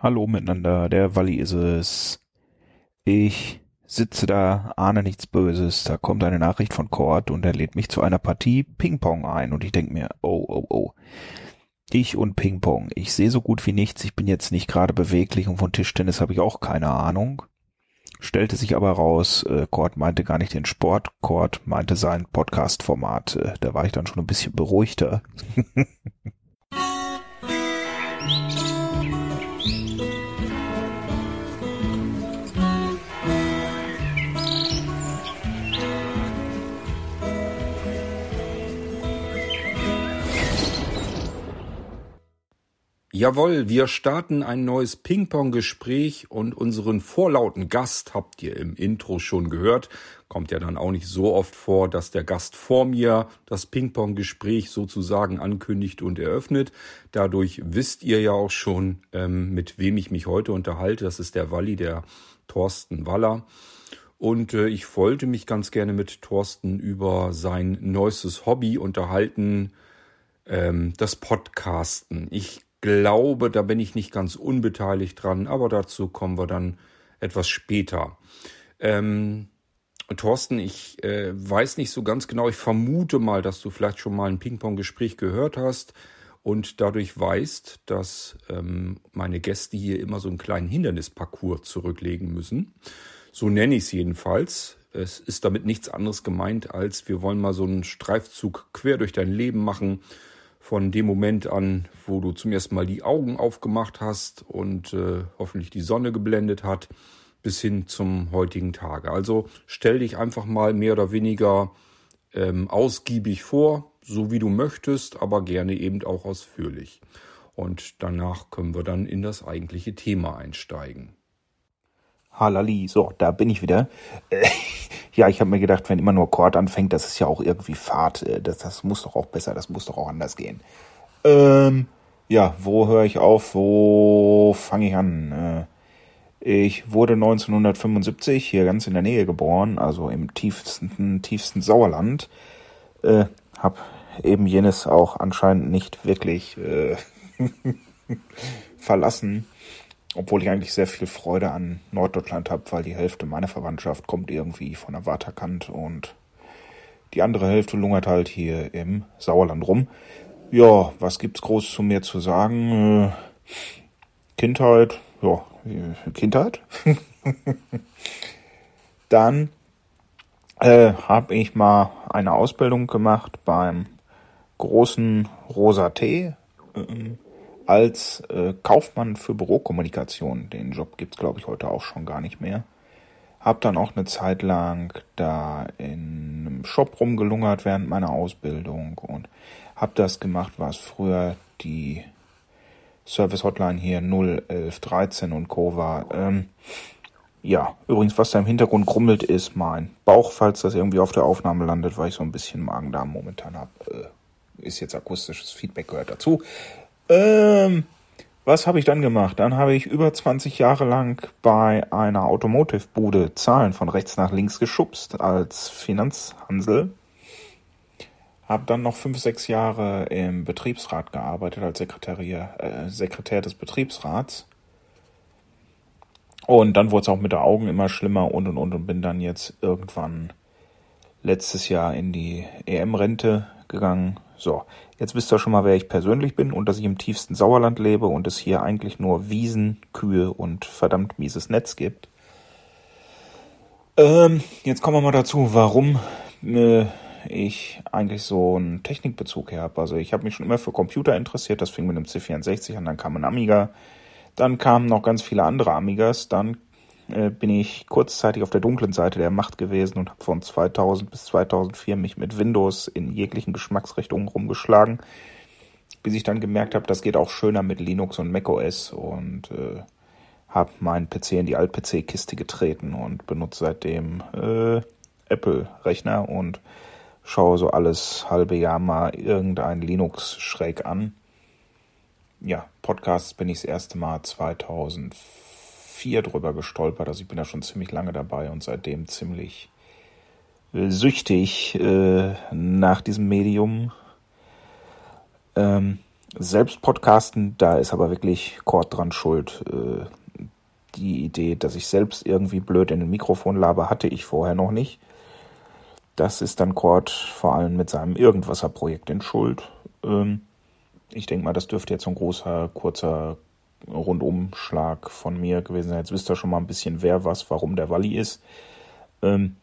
Hallo miteinander, der Walli ist es. Ich sitze da, ahne nichts Böses, da kommt eine Nachricht von Cord und er lädt mich zu einer Partie Ping-Pong ein und ich denke mir, oh, oh, oh. Ich und Ping-Pong. Ich sehe so gut wie nichts, ich bin jetzt nicht gerade beweglich und von Tischtennis habe ich auch keine Ahnung. Stellte sich aber raus, äh, Cord meinte gar nicht den Sport, Cord meinte sein Podcast-Format. Äh, da war ich dann schon ein bisschen beruhigter. Jawohl, wir starten ein neues Ping-Pong-Gespräch und unseren vorlauten Gast habt ihr im Intro schon gehört. Kommt ja dann auch nicht so oft vor, dass der Gast vor mir das Ping-Pong-Gespräch sozusagen ankündigt und eröffnet. Dadurch wisst ihr ja auch schon, ähm, mit wem ich mich heute unterhalte. Das ist der Walli, der Thorsten Waller. Und äh, ich wollte mich ganz gerne mit Thorsten über sein neuestes Hobby unterhalten, ähm, das Podcasten. Ich glaube, da bin ich nicht ganz unbeteiligt dran, aber dazu kommen wir dann etwas später. Ähm, Thorsten, ich äh, weiß nicht so ganz genau, ich vermute mal, dass du vielleicht schon mal ein Ping-Pong-Gespräch gehört hast und dadurch weißt, dass ähm, meine Gäste hier immer so einen kleinen Hindernisparcours zurücklegen müssen. So nenne ich es jedenfalls. Es ist damit nichts anderes gemeint, als wir wollen mal so einen Streifzug quer durch dein Leben machen von dem Moment an, wo du zum ersten Mal die Augen aufgemacht hast und äh, hoffentlich die Sonne geblendet hat, bis hin zum heutigen Tage. Also stell dich einfach mal mehr oder weniger ähm, ausgiebig vor, so wie du möchtest, aber gerne eben auch ausführlich. Und danach können wir dann in das eigentliche Thema einsteigen. Halali, so, da bin ich wieder. Äh, ja, ich habe mir gedacht, wenn immer nur Chord anfängt, das ist ja auch irgendwie Fahrt. Äh, das, das muss doch auch besser, das muss doch auch anders gehen. Ähm, ja, wo höre ich auf? Wo fange ich an? Äh, ich wurde 1975 hier ganz in der Nähe geboren, also im tiefsten, tiefsten Sauerland. Äh, hab eben jenes auch anscheinend nicht wirklich äh, verlassen obwohl ich eigentlich sehr viel Freude an Norddeutschland habe, weil die Hälfte meiner Verwandtschaft kommt irgendwie von der Waterkant und die andere Hälfte lungert halt hier im Sauerland rum. Ja, was gibt's groß zu mir zu sagen? Äh, Kindheit, ja, Kindheit. Dann äh, habe ich mal eine Ausbildung gemacht beim großen Rosa T. Ähm, als äh, Kaufmann für Bürokommunikation. Den Job gibt's glaube ich, heute auch schon gar nicht mehr. Hab dann auch eine Zeit lang da in einem Shop rumgelungert während meiner Ausbildung und hab das gemacht, was früher die Service Hotline hier 01113 und Co. war. Ähm, ja, übrigens, was da im Hintergrund grummelt, ist mein Bauch, falls das irgendwie auf der Aufnahme landet, weil ich so ein bisschen Magen-Darm momentan habe. Äh, ist jetzt akustisches Feedback gehört dazu. Ähm, was habe ich dann gemacht? Dann habe ich über 20 Jahre lang bei einer Automotive-Bude Zahlen von rechts nach links geschubst als Finanzhansel. Habe dann noch fünf, sechs Jahre im Betriebsrat gearbeitet als Sekretär, äh, Sekretär des Betriebsrats. Und dann wurde es auch mit den Augen immer schlimmer und und und und bin dann jetzt irgendwann letztes Jahr in die EM-Rente gegangen. So, jetzt wisst ihr schon mal, wer ich persönlich bin und dass ich im tiefsten Sauerland lebe und es hier eigentlich nur Wiesen, Kühe und verdammt mieses Netz gibt. Ähm, jetzt kommen wir mal dazu, warum äh, ich eigentlich so einen Technikbezug her habe. Also ich habe mich schon immer für Computer interessiert, das fing mit einem C64 an, dann kam ein Amiga, dann kamen noch ganz viele andere Amigas, dann bin ich kurzzeitig auf der dunklen Seite der Macht gewesen und habe von 2000 bis 2004 mich mit Windows in jeglichen Geschmacksrichtungen rumgeschlagen, bis ich dann gemerkt habe, das geht auch schöner mit Linux und macOS und äh, habe meinen PC in die Alt-PC-Kiste getreten und benutze seitdem äh, Apple-Rechner und schaue so alles halbe Jahr mal irgendein Linux schräg an. Ja, Podcasts bin ich das erste Mal 2004 4 drüber gestolpert. Also ich bin da schon ziemlich lange dabei und seitdem ziemlich äh, süchtig äh, nach diesem Medium. Ähm, selbst podcasten, da ist aber wirklich Cord dran schuld. Äh, die Idee, dass ich selbst irgendwie blöd in ein Mikrofon laber, hatte ich vorher noch nicht. Das ist dann Cord vor allem mit seinem Irgendwasser-Projekt in Schuld. Ähm, ich denke mal, das dürfte jetzt ein großer, kurzer Rundumschlag von mir gewesen sein. Jetzt wisst ihr schon mal ein bisschen, wer was, warum der Walli ist. Ähm,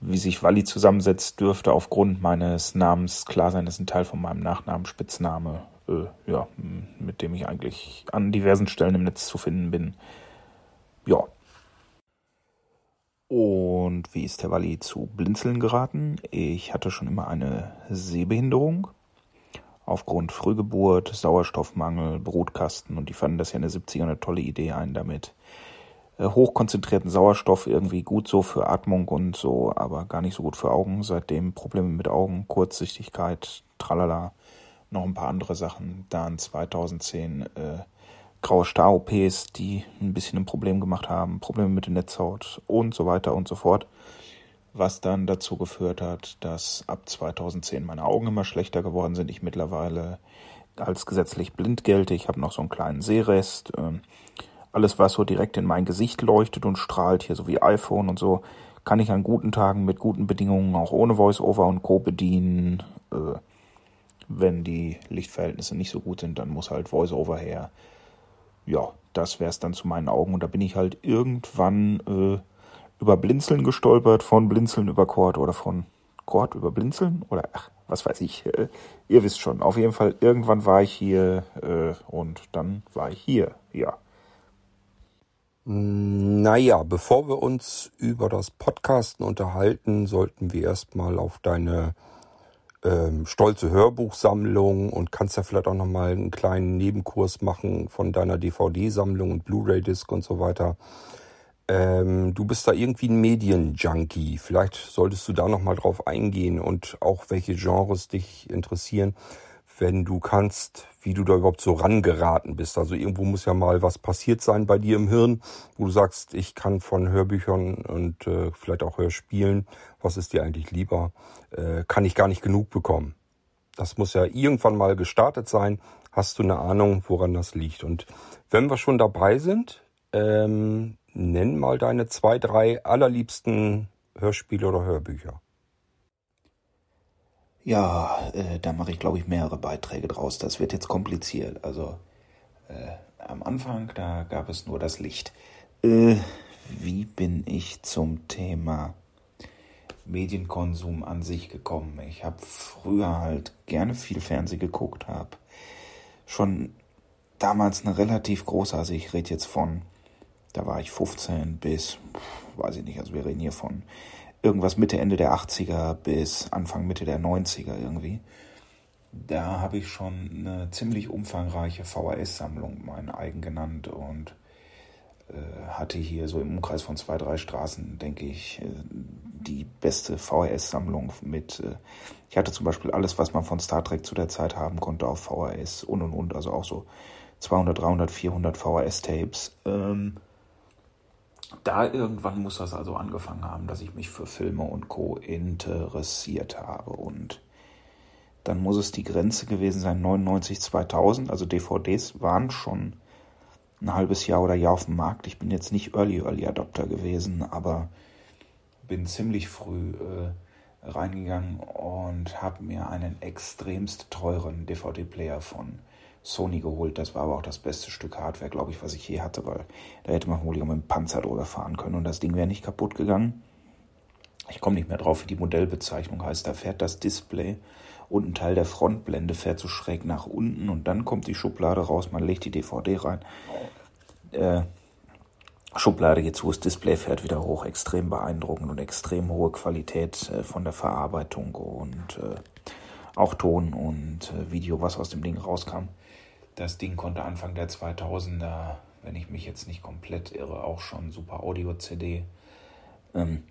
wie sich Walli zusammensetzt, dürfte aufgrund meines Namens klar sein. Das ist ein Teil von meinem Nachnamen, Spitzname, äh, ja, mit dem ich eigentlich an diversen Stellen im Netz zu finden bin. Ja. Und wie ist der Walli zu Blinzeln geraten? Ich hatte schon immer eine Sehbehinderung aufgrund Frühgeburt, Sauerstoffmangel, Brutkasten und die fanden das ja in der 70er eine tolle Idee ein, damit äh, hochkonzentrierten Sauerstoff irgendwie gut so für Atmung und so, aber gar nicht so gut für Augen. Seitdem Probleme mit Augen, Kurzsichtigkeit, tralala, noch ein paar andere Sachen. Dann 2010 äh, graue Star-OPs, die ein bisschen ein Problem gemacht haben, Probleme mit der Netzhaut und so weiter und so fort was dann dazu geführt hat, dass ab 2010 meine Augen immer schlechter geworden sind. Ich mittlerweile als gesetzlich blind gelte. Ich habe noch so einen kleinen Sehrest. Ähm, alles, was so direkt in mein Gesicht leuchtet und strahlt, hier so wie iPhone und so, kann ich an guten Tagen mit guten Bedingungen auch ohne Voice-Over und Co. bedienen. Äh, wenn die Lichtverhältnisse nicht so gut sind, dann muss halt Voice-Over her. Ja, das wäre es dann zu meinen Augen. Und da bin ich halt irgendwann äh, über Blinzeln gestolpert, von Blinzeln über Chord oder von Chord über Blinzeln oder ach, was weiß ich. Äh, ihr wisst schon. Auf jeden Fall, irgendwann war ich hier äh, und dann war ich hier, ja. Naja, bevor wir uns über das Podcasten unterhalten, sollten wir erstmal auf deine ähm, stolze Hörbuchsammlung und kannst ja vielleicht auch nochmal einen kleinen Nebenkurs machen von deiner DVD-Sammlung und Blu-ray-Disc und so weiter. Ähm, du bist da irgendwie ein Medienjunkie. Vielleicht solltest du da nochmal drauf eingehen und auch welche Genres dich interessieren, wenn du kannst, wie du da überhaupt so rangeraten bist. Also irgendwo muss ja mal was passiert sein bei dir im Hirn, wo du sagst, ich kann von Hörbüchern und äh, vielleicht auch Hörspielen, was ist dir eigentlich lieber, äh, kann ich gar nicht genug bekommen. Das muss ja irgendwann mal gestartet sein. Hast du eine Ahnung, woran das liegt? Und wenn wir schon dabei sind, ähm, Nenn mal deine zwei, drei allerliebsten Hörspiele oder Hörbücher. Ja, äh, da mache ich, glaube ich, mehrere Beiträge draus. Das wird jetzt kompliziert. Also äh, am Anfang, da gab es nur das Licht. Äh, wie bin ich zum Thema Medienkonsum an sich gekommen? Ich habe früher halt gerne viel Fernsehen geguckt, habe schon damals eine relativ große, also ich rede jetzt von da war ich 15 bis, weiß ich nicht, also wir reden hier von irgendwas Mitte, Ende der 80er bis Anfang, Mitte der 90er irgendwie. Da habe ich schon eine ziemlich umfangreiche VHS-Sammlung, mein eigen genannt, und äh, hatte hier so im Umkreis von zwei, drei Straßen, denke ich, äh, die beste VHS-Sammlung mit. Äh, ich hatte zum Beispiel alles, was man von Star Trek zu der Zeit haben konnte, auf VHS und und und, also auch so 200, 300, 400 VHS-Tapes. Ähm, da irgendwann muss das also angefangen haben, dass ich mich für Filme und Co. interessiert habe. Und dann muss es die Grenze gewesen sein, 99, 2000. Also DVDs waren schon ein halbes Jahr oder Jahr auf dem Markt. Ich bin jetzt nicht Early Early Adopter gewesen, aber bin ziemlich früh äh, reingegangen und habe mir einen extremst teuren DVD-Player von Sony geholt. Das war aber auch das beste Stück Hardware, glaube ich, was ich je hatte, weil da hätte man wohl mit dem Panzer drüber fahren können und das Ding wäre nicht kaputt gegangen. Ich komme nicht mehr drauf, wie die Modellbezeichnung heißt. Da fährt das Display und ein Teil der Frontblende fährt so schräg nach unten und dann kommt die Schublade raus, man legt die DVD rein. Äh, Schublade geht zu, das Display fährt wieder hoch, extrem beeindruckend und extrem hohe Qualität äh, von der Verarbeitung und äh, auch Ton und äh, Video, was aus dem Ding rauskam. Das Ding konnte Anfang der 2000er, wenn ich mich jetzt nicht komplett irre, auch schon Super Audio CD, ähm,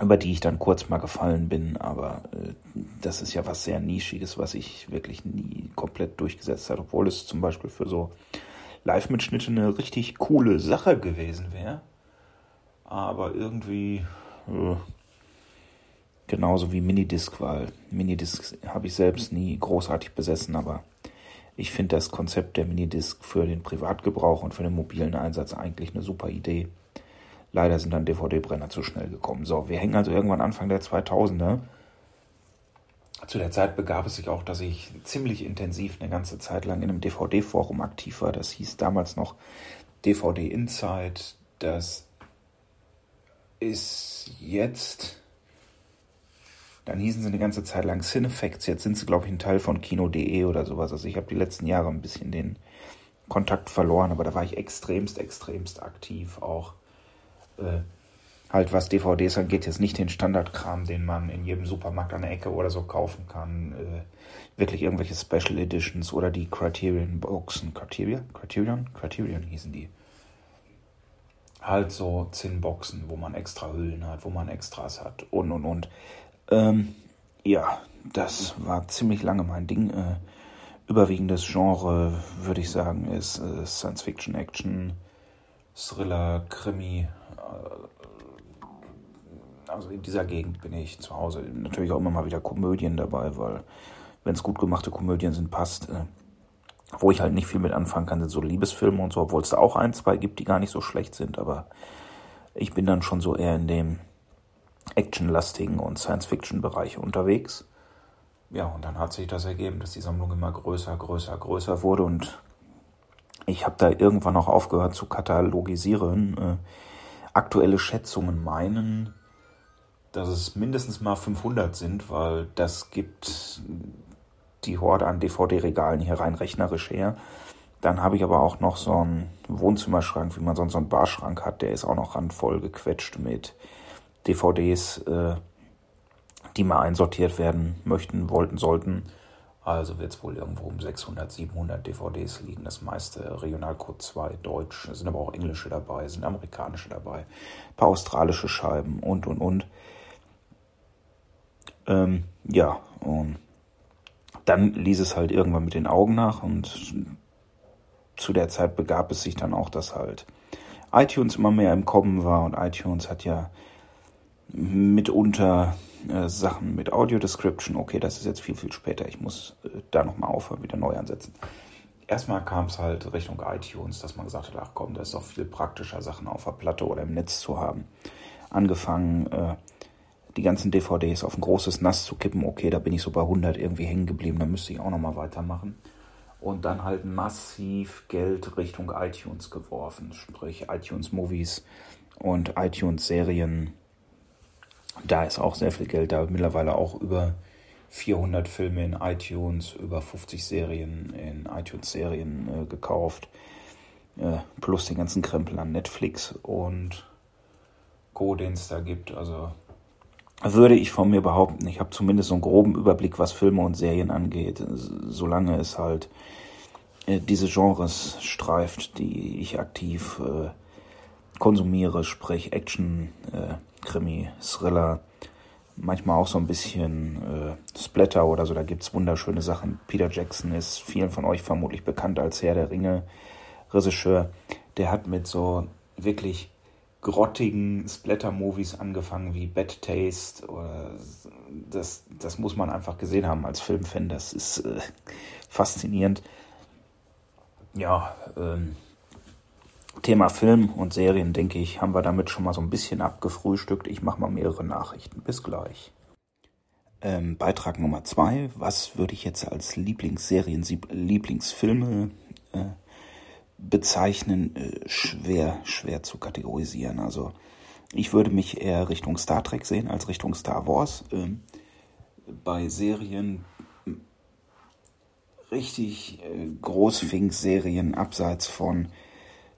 über die ich dann kurz mal gefallen bin, aber äh, das ist ja was sehr Nischiges, was ich wirklich nie komplett durchgesetzt habe, obwohl es zum Beispiel für so Live-Mitschnitte eine richtig coole Sache gewesen wäre. Aber irgendwie äh, genauso wie Minidisc, weil Minidisc habe ich selbst nie großartig besessen, aber Ich finde das Konzept der Minidisc für den Privatgebrauch und für den mobilen Einsatz eigentlich eine super Idee. Leider sind dann DVD-Brenner zu schnell gekommen. So, wir hängen also irgendwann Anfang der 2000er. Zu der Zeit begab es sich auch, dass ich ziemlich intensiv eine ganze Zeit lang in einem DVD-Forum aktiv war. Das hieß damals noch DVD Insight. Das ist jetzt dann hießen sie eine ganze Zeit lang Cinefacts. Jetzt sind sie, glaube ich, ein Teil von Kino.de oder sowas. Also ich habe die letzten Jahre ein bisschen den Kontakt verloren, aber da war ich extremst, extremst aktiv auch. Äh, halt was DVDs angeht, jetzt nicht den Standardkram, den man in jedem Supermarkt an der Ecke oder so kaufen kann. Äh, wirklich irgendwelche Special Editions oder die Criterion Boxen. Criterion? Criterion? Criterion hießen die. Halt so Zinnboxen, wo man extra Hüllen hat, wo man Extras hat und und und. Ähm, ja, das war ziemlich lange mein Ding. Äh, überwiegendes Genre, würde ich sagen, ist äh, Science Fiction, Action, Thriller, Krimi. Äh, also in dieser Gegend bin ich zu Hause. Natürlich auch immer mal wieder Komödien dabei, weil wenn es gut gemachte Komödien sind, passt. Äh, wo ich halt nicht viel mit anfangen kann, sind so Liebesfilme und so, obwohl es da auch ein, zwei gibt, die gar nicht so schlecht sind, aber ich bin dann schon so eher in dem actionlastigen und Science-Fiction-Bereich unterwegs. Ja, und dann hat sich das ergeben, dass die Sammlung immer größer, größer, größer wurde und ich habe da irgendwann auch aufgehört zu katalogisieren. Äh, aktuelle Schätzungen meinen, dass es mindestens mal 500 sind, weil das gibt die Horde an DVD-Regalen hier rein rechnerisch her. Dann habe ich aber auch noch so einen Wohnzimmerschrank, wie man sonst so einen Barschrank hat, der ist auch noch randvoll gequetscht mit DVDs, äh, die mal einsortiert werden möchten, wollten, sollten. Also wird es wohl irgendwo um 600, 700 DVDs liegen. Das meiste Regionalcode 2, Deutsch, sind aber auch englische dabei, sind amerikanische dabei, ein paar australische Scheiben und, und, und. Ähm, ja, und dann ließ es halt irgendwann mit den Augen nach und zu der Zeit begab es sich dann auch, dass halt iTunes immer mehr im Kommen war und iTunes hat ja mitunter äh, Sachen mit Audio Description. Okay, das ist jetzt viel, viel später. Ich muss äh, da nochmal aufhören, wieder neu ansetzen. Erstmal kam es halt Richtung iTunes, dass man gesagt hat, ach komm, das ist doch viel praktischer, Sachen auf der Platte oder im Netz zu haben. Angefangen, äh, die ganzen DVDs auf ein großes Nass zu kippen. Okay, da bin ich so bei 100 irgendwie hängen geblieben, da müsste ich auch nochmal weitermachen. Und dann halt massiv Geld Richtung iTunes geworfen, sprich iTunes Movies und iTunes Serien da ist auch sehr viel Geld da. Mittlerweile auch über 400 Filme in iTunes, über 50 Serien in iTunes-Serien äh, gekauft. Äh, plus den ganzen Krempel an Netflix und Co., den es da gibt. Also würde ich von mir behaupten, ich habe zumindest so einen groben Überblick, was Filme und Serien angeht, solange es halt äh, diese Genres streift, die ich aktiv äh, konsumiere, sprich Action, äh, Krimi, Thriller, manchmal auch so ein bisschen äh, Splatter oder so, da gibt es wunderschöne Sachen. Peter Jackson ist vielen von euch vermutlich bekannt als Herr der Ringe Regisseur. Der hat mit so wirklich grottigen Splatter-Movies angefangen wie Bad Taste. Oder das, das muss man einfach gesehen haben als Filmfan. Das ist äh, faszinierend. Ja, ähm, Thema Film und Serien, denke ich, haben wir damit schon mal so ein bisschen abgefrühstückt. Ich mache mal mehrere Nachrichten. Bis gleich. Ähm, Beitrag Nummer zwei. Was würde ich jetzt als Lieblingsserien, Lieblingsfilme äh, bezeichnen? Äh, schwer, schwer zu kategorisieren. Also ich würde mich eher Richtung Star Trek sehen als Richtung Star Wars. Ähm, bei Serien richtig äh, Großfink-Serien abseits von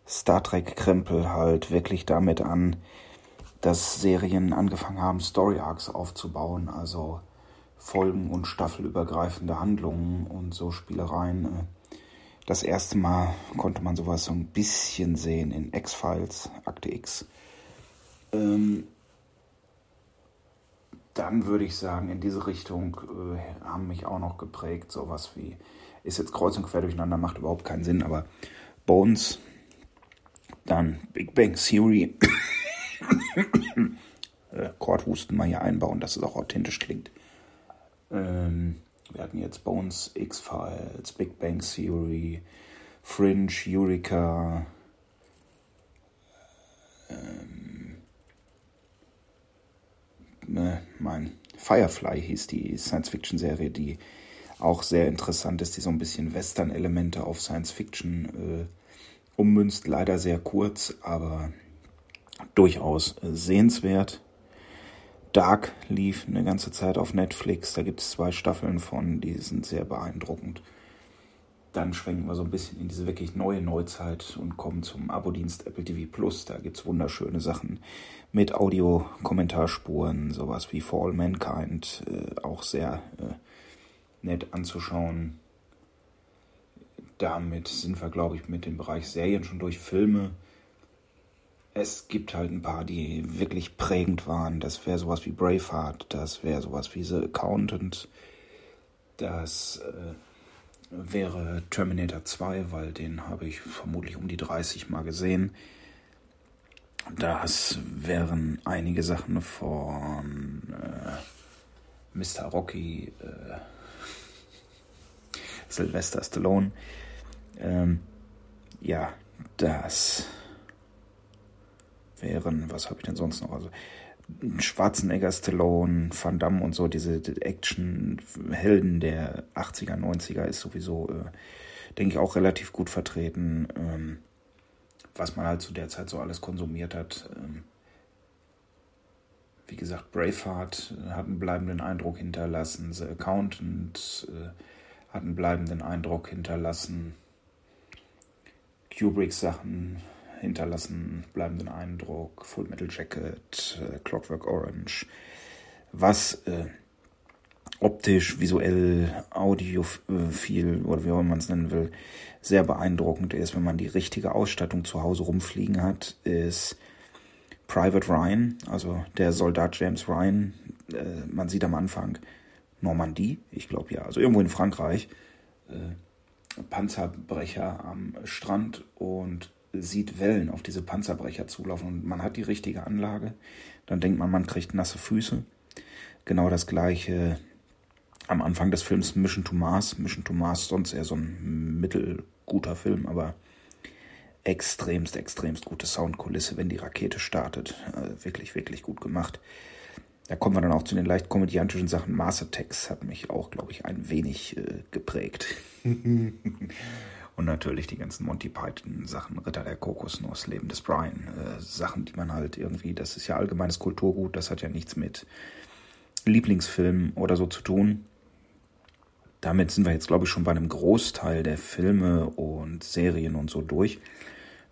Star Trek-Krempel halt wirklich damit an, dass Serien angefangen haben, Story Arcs aufzubauen, also Folgen- und staffelübergreifende Handlungen und so Spielereien. Das erste Mal konnte man sowas so ein bisschen sehen in X-Files, Akte X. Ähm, dann würde ich sagen, in diese Richtung äh, haben mich auch noch geprägt, sowas wie, ist jetzt kreuz und quer durcheinander, macht überhaupt keinen Sinn, aber Bones dann Big Bang Theory. äh, Chordhusten mal hier einbauen, dass es auch authentisch klingt. Ähm, Wir hatten jetzt Bones, X-Files, Big Bang Theory, Fringe, Eureka, ähm, äh, mein Firefly hieß die Science-Fiction-Serie, die auch sehr interessant ist, die so ein bisschen Western-Elemente auf Science-Fiction äh, ummünzt. Leider sehr kurz, aber durchaus sehenswert. Dark lief eine ganze Zeit auf Netflix. Da gibt es zwei Staffeln von, die sind sehr beeindruckend. Dann schwenken wir so ein bisschen in diese wirklich neue Neuzeit und kommen zum Abo-Dienst Apple TV Plus. Da gibt es wunderschöne Sachen mit Audio-Kommentarspuren, sowas wie For All Mankind, äh, auch sehr äh, nett anzuschauen. Damit sind wir, glaube ich, mit dem Bereich Serien schon durch Filme. Es gibt halt ein paar, die wirklich prägend waren. Das wäre sowas wie Braveheart, das wäre sowas wie The Accountant, das äh, wäre Terminator 2, weil den habe ich vermutlich um die 30 Mal gesehen. Das wären einige Sachen von äh, Mr. Rocky, äh, Sylvester Stallone. Ähm, ja, das wären, was habe ich denn sonst noch? Also Schwarzenegger, Stallone, Van Damme und so, diese Action-Helden der 80er, 90er ist sowieso, äh, denke ich, auch relativ gut vertreten. Ähm, was man halt zu der Zeit so alles konsumiert hat. Ähm, wie gesagt, Braveheart hat einen bleibenden Eindruck hinterlassen, The Accountant äh, hat einen bleibenden Eindruck hinterlassen. Kubricks Sachen hinterlassen bleibenden Eindruck. Full Metal Jacket, äh, Clockwork Orange. Was äh, optisch, visuell, audiophil oder wie auch immer man es nennen will, sehr beeindruckend ist, wenn man die richtige Ausstattung zu Hause rumfliegen hat, ist Private Ryan, also der Soldat James Ryan. Äh, man sieht am Anfang Normandie, ich glaube ja, also irgendwo in Frankreich, äh, Panzerbrecher am Strand und sieht Wellen auf diese Panzerbrecher zulaufen und man hat die richtige Anlage, dann denkt man, man kriegt nasse Füße. Genau das gleiche am Anfang des Films Mission to Mars. Mission to Mars sonst eher so ein mittelguter Film, aber extremst, extremst gute Soundkulisse, wenn die Rakete startet. Äh, wirklich, wirklich gut gemacht. Da kommen wir dann auch zu den leicht komödiantischen Sachen. Mars Attacks hat mich auch, glaube ich, ein wenig äh, geprägt. Und natürlich die ganzen Monty Python Sachen, Ritter der Kokosnuss, Leben des Brian, äh, Sachen, die man halt irgendwie, das ist ja allgemeines Kulturgut, das hat ja nichts mit Lieblingsfilmen oder so zu tun. Damit sind wir jetzt, glaube ich, schon bei einem Großteil der Filme und Serien und so durch.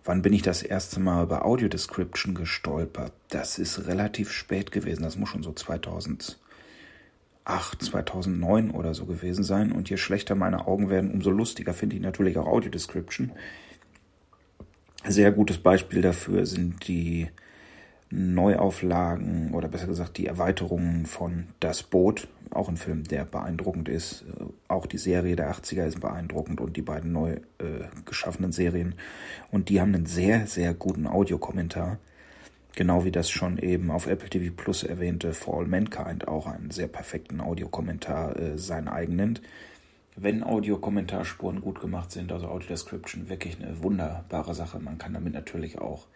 Wann bin ich das erste Mal über Audio Description gestolpert? Das ist relativ spät gewesen. Das muss schon so 2008, 2009 oder so gewesen sein. Und je schlechter meine Augen werden, umso lustiger finde ich natürlich auch Audio Description. Sehr gutes Beispiel dafür sind die Neuauflagen oder besser gesagt die Erweiterungen von Das Boot, auch ein Film, der beeindruckend ist. Auch die Serie der 80er ist beeindruckend und die beiden neu äh, geschaffenen Serien. Und die haben einen sehr, sehr guten Audiokommentar. Genau wie das schon eben auf Apple TV Plus erwähnte For All Mankind auch einen sehr perfekten Audiokommentar äh, sein eigen nennt. Wenn Audiokommentarspuren gut gemacht sind, also Audio Description, wirklich eine wunderbare Sache. Man kann damit natürlich auch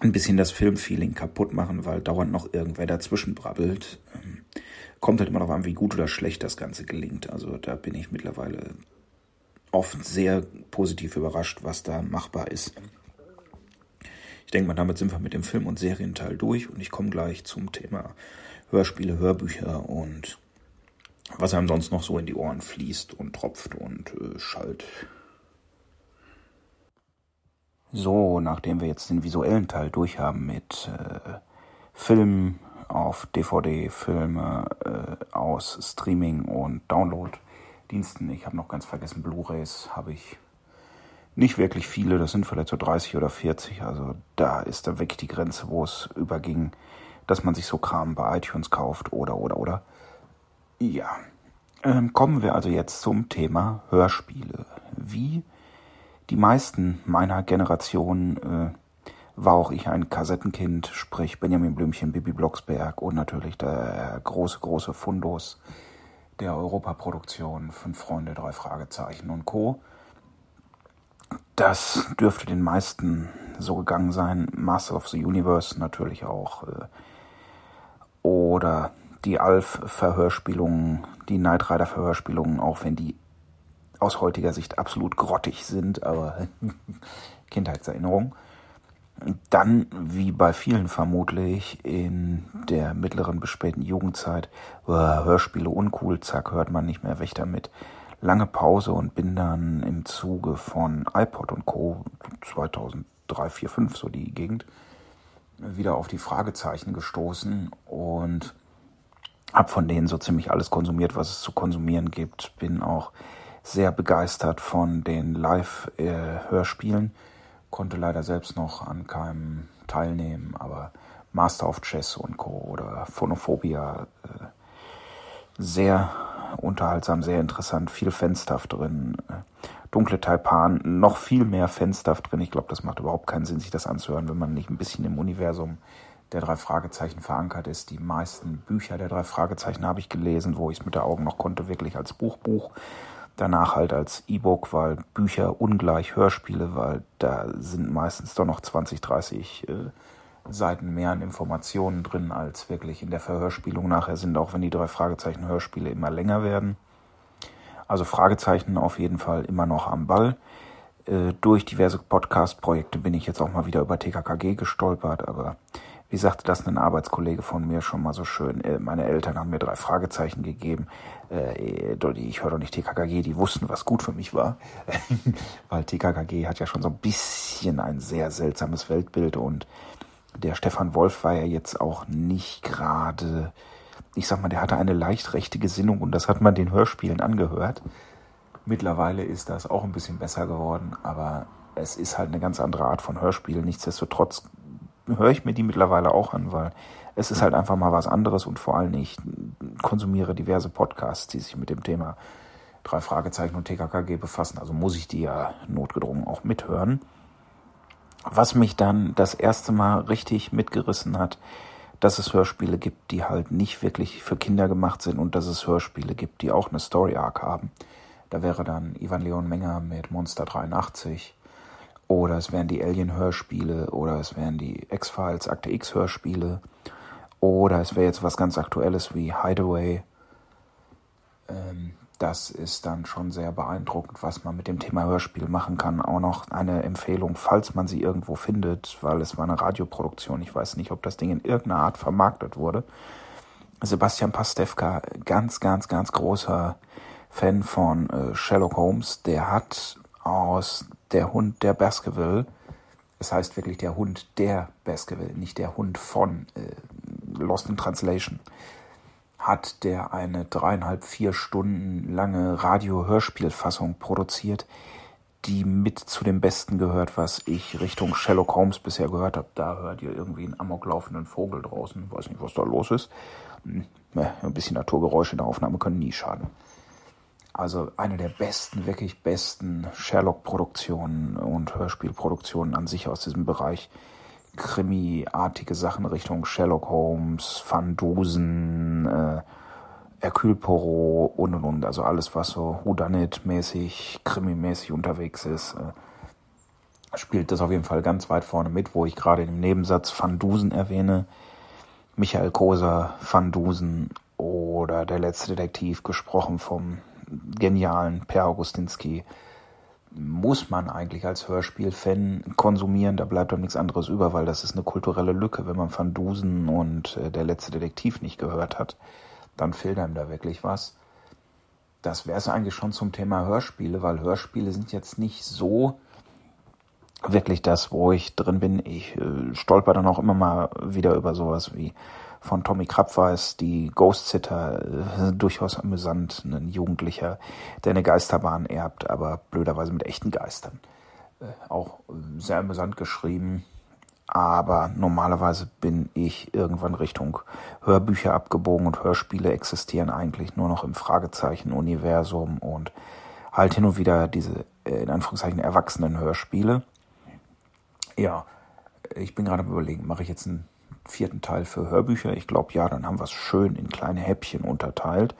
ein bisschen das Filmfeeling kaputt machen, weil dauernd noch irgendwer dazwischen brabbelt. Ähm, kommt halt immer darauf an, wie gut oder schlecht das Ganze gelingt. Also da bin ich mittlerweile oft sehr positiv überrascht, was da machbar ist. Ich denke mal, damit sind wir mit dem Film- und Serienteil durch und ich komme gleich zum Thema Hörspiele, Hörbücher und was einem sonst noch so in die Ohren fließt und tropft und äh, schallt. So, nachdem wir jetzt den visuellen Teil durch haben mit äh, Filmen auf DVD, Filme äh, aus Streaming und Download-Diensten, ich habe noch ganz vergessen, Blu-rays habe ich nicht wirklich viele, das sind vielleicht so 30 oder 40, also da ist dann wirklich die Grenze, wo es überging, dass man sich so Kram bei iTunes kauft oder oder oder. Ja, ähm, kommen wir also jetzt zum Thema Hörspiele. Wie die meisten meiner Generation äh, war auch ich ein Kassettenkind, sprich Benjamin Blümchen, Bibi Blocksberg und natürlich der große, große Fundus der Europaproduktion Fünf Freunde, drei Fragezeichen und Co. Das dürfte den meisten so gegangen sein. Master of the Universe natürlich auch. Äh, oder die Alf-Verhörspielungen, die Knight Rider-Verhörspielungen, auch wenn die aus heutiger Sicht absolut grottig sind, aber Kindheitserinnerung. Dann, wie bei vielen vermutlich, in der mittleren bis späten Jugendzeit, äh, Hörspiele uncool, zack, hört man nicht mehr weg damit. Lange Pause und bin dann im Zuge von iPod und Co. 2003, 4, 5, so die Gegend, wieder auf die Fragezeichen gestoßen und habe von denen so ziemlich alles konsumiert, was es zu konsumieren gibt. Bin auch sehr begeistert von den Live-Hörspielen. Konnte leider selbst noch an keinem teilnehmen, aber Master of Chess und Co. oder Phonophobia äh, sehr unterhaltsam, sehr interessant, viel Fanstuff drin. Äh, dunkle Taipan, noch viel mehr Fanstuff drin. Ich glaube, das macht überhaupt keinen Sinn, sich das anzuhören, wenn man nicht ein bisschen im Universum der drei Fragezeichen verankert ist. Die meisten Bücher der drei Fragezeichen habe ich gelesen, wo ich es mit der Augen noch konnte, wirklich als Buchbuch. Danach halt als E-Book, weil Bücher ungleich Hörspiele, weil da sind meistens doch noch 20, 30 äh, Seiten mehr an Informationen drin, als wirklich in der Verhörspielung nachher sind, auch wenn die drei Fragezeichen Hörspiele immer länger werden. Also Fragezeichen auf jeden Fall immer noch am Ball. Äh, durch diverse Podcast-Projekte bin ich jetzt auch mal wieder über TKKG gestolpert, aber wie sagte das ein Arbeitskollege von mir schon mal so schön? Äh, meine Eltern haben mir drei Fragezeichen gegeben. Äh, ich höre doch nicht TKKG, die wussten, was gut für mich war. Weil TKKG hat ja schon so ein bisschen ein sehr seltsames Weltbild und der Stefan Wolf war ja jetzt auch nicht gerade, ich sag mal, der hatte eine leicht rechte Gesinnung und das hat man den Hörspielen angehört. Mittlerweile ist das auch ein bisschen besser geworden, aber es ist halt eine ganz andere Art von Hörspiel. Nichtsdestotrotz höre ich mir die mittlerweile auch an, weil es ist halt einfach mal was anderes und vor allem ich konsumiere diverse Podcasts, die sich mit dem Thema drei Fragezeichen und TKKG befassen. Also muss ich die ja notgedrungen auch mithören. Was mich dann das erste Mal richtig mitgerissen hat, dass es Hörspiele gibt, die halt nicht wirklich für Kinder gemacht sind und dass es Hörspiele gibt, die auch eine Story Arc haben. Da wäre dann Ivan Leon Menger mit Monster 83 oder es wären die Alien-Hörspiele oder es wären die X-Files, Akte X-Hörspiele oder es wäre jetzt was ganz Aktuelles wie Hideaway. Ähm, das ist dann schon sehr beeindruckend, was man mit dem Thema Hörspiel machen kann. Auch noch eine Empfehlung, falls man sie irgendwo findet, weil es war eine Radioproduktion. Ich weiß nicht, ob das Ding in irgendeiner Art vermarktet wurde. Sebastian Pastewka, ganz, ganz, ganz großer Fan von äh, Sherlock Holmes. Der hat aus der Hund der Baskerville. Es heißt wirklich der Hund der Baskerville, nicht der Hund von äh, Lost in Translation. Hat der eine dreieinhalb, vier Stunden lange Radio-Hörspielfassung produziert, die mit zu dem Besten gehört, was ich Richtung Sherlock Holmes bisher gehört habe. Da hört ihr irgendwie einen amoklaufenden Vogel draußen. Weiß nicht, was da los ist. Hm, ein bisschen Naturgeräusche in der Aufnahme können nie schaden. Also eine der besten, wirklich besten Sherlock-Produktionen und Hörspielproduktionen an sich aus diesem Bereich. Krimi-artige Sachen Richtung Sherlock Holmes, Van Dusen, äh, Hercule Poirot und und und. Also alles, was so Whodunit-mäßig, Krimi-mäßig unterwegs ist, äh, spielt das auf jeden Fall ganz weit vorne mit, wo ich gerade im Nebensatz Van Dusen erwähne. Michael Koser, Van Dusen oder der letzte Detektiv, gesprochen vom genialen Per Augustinski muss man eigentlich als Hörspiel-Fan konsumieren. Da bleibt doch nichts anderes über, weil das ist eine kulturelle Lücke. Wenn man Van Dusen und äh, der letzte Detektiv nicht gehört hat, dann fehlt einem da wirklich was. Das wäre es eigentlich schon zum Thema Hörspiele, weil Hörspiele sind jetzt nicht so wirklich das, wo ich drin bin. Ich äh, stolper dann auch immer mal wieder über sowas wie von Tommy Krabweis, die Ghost Sitter, äh, durchaus amüsant. Ein Jugendlicher, der eine Geisterbahn erbt, aber blöderweise mit echten Geistern. Äh, auch äh, sehr amüsant geschrieben. Aber normalerweise bin ich irgendwann Richtung Hörbücher abgebogen und Hörspiele existieren eigentlich nur noch im Fragezeichen-Universum und halt hin und wieder diese, in Anführungszeichen, erwachsenen Hörspiele. Ja, ich bin gerade überlegen, mache ich jetzt ein vierten Teil für Hörbücher. Ich glaube, ja, dann haben wir es schön in kleine Häppchen unterteilt.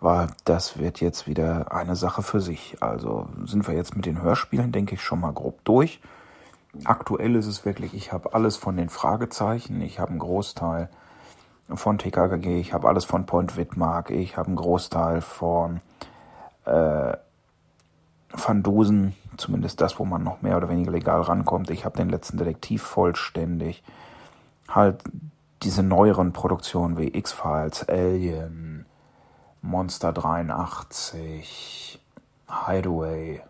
weil das wird jetzt wieder eine Sache für sich. Also sind wir jetzt mit den Hörspielen, denke ich, schon mal grob durch. Aktuell ist es wirklich, ich habe alles von den Fragezeichen, ich habe einen Großteil von TKKG, ich habe alles von Point Wittmark, ich habe einen Großteil von äh, Van Dusen, zumindest das, wo man noch mehr oder weniger legal rankommt. Ich habe den letzten Detektiv vollständig. Halt diese neueren Produktionen wie X-Files, Alien, Monster 83, Hideaway.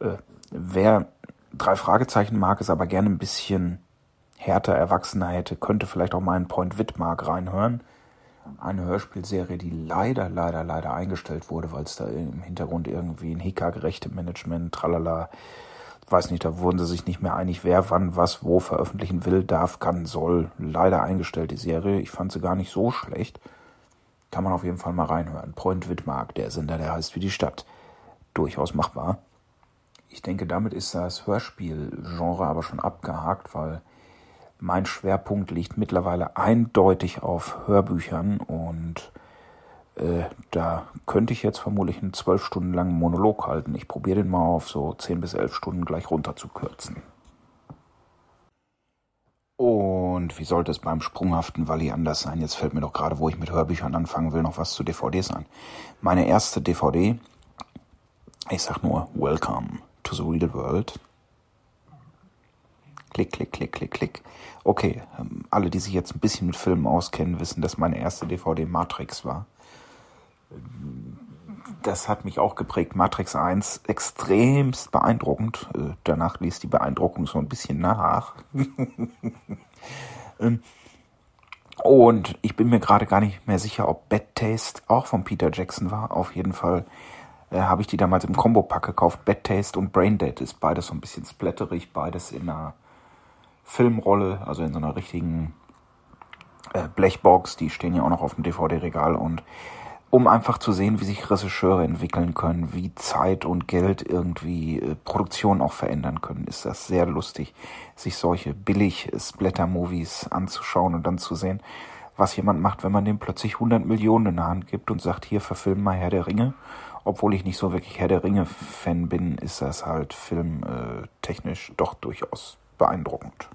Äh, wer drei Fragezeichen mag, es aber gerne ein bisschen härter, erwachsener hätte, könnte vielleicht auch mal in Point Wittmark reinhören. Eine Hörspielserie, die leider, leider, leider eingestellt wurde, weil es da im Hintergrund irgendwie ein Hika-gerechte Management, tralala, weiß nicht, da wurden sie sich nicht mehr einig, wer wann was wo veröffentlichen will, darf, kann, soll. Leider eingestellt die Serie. Ich fand sie gar nicht so schlecht. Kann man auf jeden Fall mal reinhören. Point Wittmark, der Sender, der heißt wie die Stadt. Durchaus machbar. Ich denke, damit ist das Hörspielgenre aber schon abgehakt, weil mein Schwerpunkt liegt mittlerweile eindeutig auf Hörbüchern und äh, da könnte ich jetzt vermutlich einen zwölf Stunden langen Monolog halten. Ich probiere den mal auf so zehn bis elf Stunden gleich runter zu kürzen. Und wie sollte es beim sprunghaften Walli anders sein? Jetzt fällt mir doch gerade, wo ich mit Hörbüchern anfangen will, noch was zu DVDs ein. Meine erste DVD, ich sag nur Welcome to the Real World, Klick, klick, klick, klick, klick. Okay, ähm, alle, die sich jetzt ein bisschen mit Filmen auskennen, wissen, dass meine erste DVD Matrix war. Das hat mich auch geprägt. Matrix 1 extremst beeindruckend. Äh, danach ließ die Beeindruckung so ein bisschen nach. Ähm, und ich bin mir gerade gar nicht mehr sicher, ob Bad Taste auch von Peter Jackson war. Auf jeden Fall äh, habe ich die damals im Combo-Pack gekauft. Bad Taste und Brain Dead ist beides so ein bisschen splatterig, beides in einer Filmrolle, also in so einer richtigen äh, Blechbox. Die stehen ja auch noch auf dem DVD-Regal und um einfach zu sehen, wie sich Regisseure entwickeln können, wie Zeit und Geld irgendwie äh, Produktion auch verändern können, ist das sehr lustig, sich solche billig Splatter-Movies anzuschauen und dann zu sehen, was jemand macht, wenn man dem plötzlich 100 Millionen in der Hand gibt und sagt, hier verfilm mal Herr der Ringe. Obwohl ich nicht so wirklich Herr der Ringe-Fan bin, ist das halt filmtechnisch doch durchaus beeindruckend.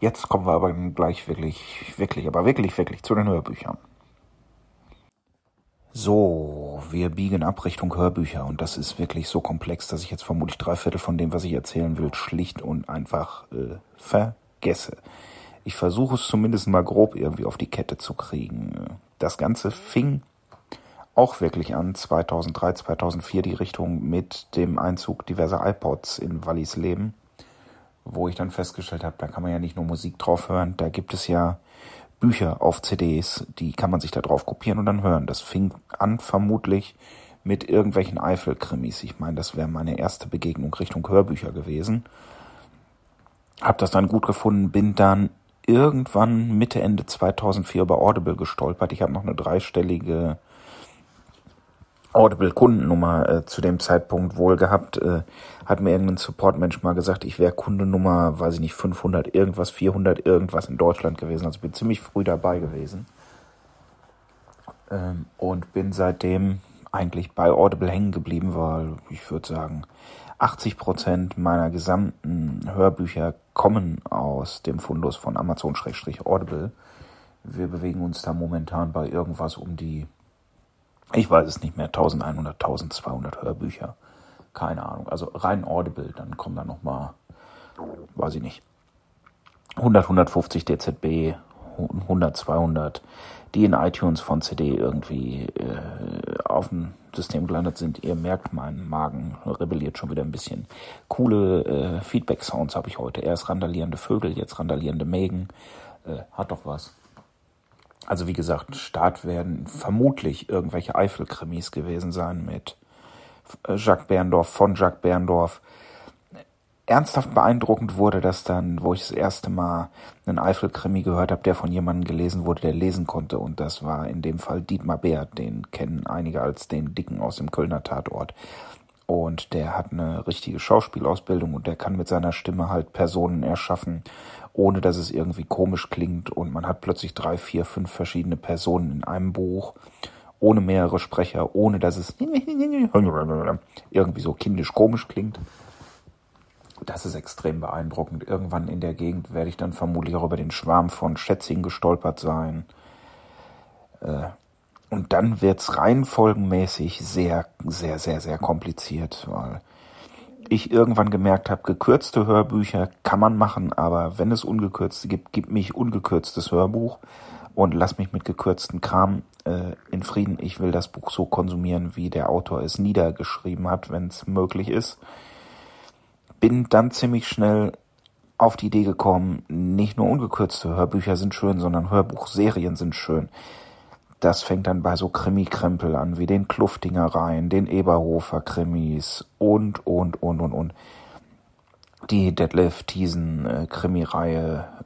Jetzt kommen wir aber gleich wirklich, wirklich, aber wirklich, wirklich zu den Hörbüchern. So, wir biegen ab Richtung Hörbücher und das ist wirklich so komplex, dass ich jetzt vermutlich drei Viertel von dem, was ich erzählen will, schlicht und einfach äh, vergesse. Ich versuche es zumindest mal grob irgendwie auf die Kette zu kriegen. Das Ganze fing auch wirklich an 2003, 2004 die Richtung mit dem Einzug diverser iPods in Wallis Leben wo ich dann festgestellt habe, da kann man ja nicht nur Musik drauf hören, da gibt es ja Bücher auf CDs, die kann man sich da drauf kopieren und dann hören. Das fing an vermutlich mit irgendwelchen Eifel-Krimis. Ich meine, das wäre meine erste Begegnung Richtung Hörbücher gewesen. Hab das dann gut gefunden, bin dann irgendwann Mitte, Ende 2004 über Audible gestolpert. Ich habe noch eine dreistellige Audible-Kundennummer äh, zu dem Zeitpunkt wohl gehabt. Äh, hat mir irgendein Support-Mensch mal gesagt, ich wäre Kundennummer, weiß ich nicht, 500 irgendwas, 400 irgendwas in Deutschland gewesen. Also bin ziemlich früh dabei gewesen. Ähm, und bin seitdem eigentlich bei Audible hängen geblieben, weil ich würde sagen, 80 Prozent meiner gesamten Hörbücher kommen aus dem Fundus von Amazon-Audible. Wir bewegen uns da momentan bei irgendwas um die ich weiß es nicht mehr, 1100, 1200 Hörbücher. Keine Ahnung. Also rein Audible, dann kommen da nochmal, weiß ich nicht, 100, 150 DZB, 100, 200, die in iTunes von CD irgendwie äh, auf dem System gelandet sind. Ihr merkt, mein Magen rebelliert schon wieder ein bisschen. Coole äh, Feedback-Sounds habe ich heute. Erst randalierende Vögel, jetzt randalierende Mägen. Äh, hat doch was. Also wie gesagt, Start werden vermutlich irgendwelche Eifel-Krimis gewesen sein mit Jacques Berndorf, von Jacques Berndorf. Ernsthaft beeindruckend wurde das dann, wo ich das erste Mal einen Eifel-Krimi gehört habe, der von jemandem gelesen wurde, der lesen konnte. Und das war in dem Fall Dietmar Beert, den kennen einige als den Dicken aus dem Kölner Tatort. Und der hat eine richtige Schauspielausbildung und der kann mit seiner Stimme halt Personen erschaffen, ohne dass es irgendwie komisch klingt und man hat plötzlich drei, vier, fünf verschiedene Personen in einem Buch ohne mehrere Sprecher, ohne dass es irgendwie so kindisch komisch klingt. Das ist extrem beeindruckend. Irgendwann in der Gegend werde ich dann vermutlich auch über den Schwarm von Schätzing gestolpert sein. Äh, und dann wird's reihenfolgenmäßig sehr, sehr, sehr, sehr kompliziert, weil ich irgendwann gemerkt habe, gekürzte Hörbücher kann man machen, aber wenn es ungekürzte gibt, gib mich ungekürztes Hörbuch und lass mich mit gekürzten Kram äh, in Frieden. Ich will das Buch so konsumieren, wie der Autor es niedergeschrieben hat, wenn es möglich ist. Bin dann ziemlich schnell auf die Idee gekommen, nicht nur ungekürzte Hörbücher sind schön, sondern Hörbuchserien sind schön. Das fängt dann bei so Krimi-Krempel an, wie den Kluftingereien, den Eberhofer-Krimis und, und, und, und, und. Die Thiesen äh,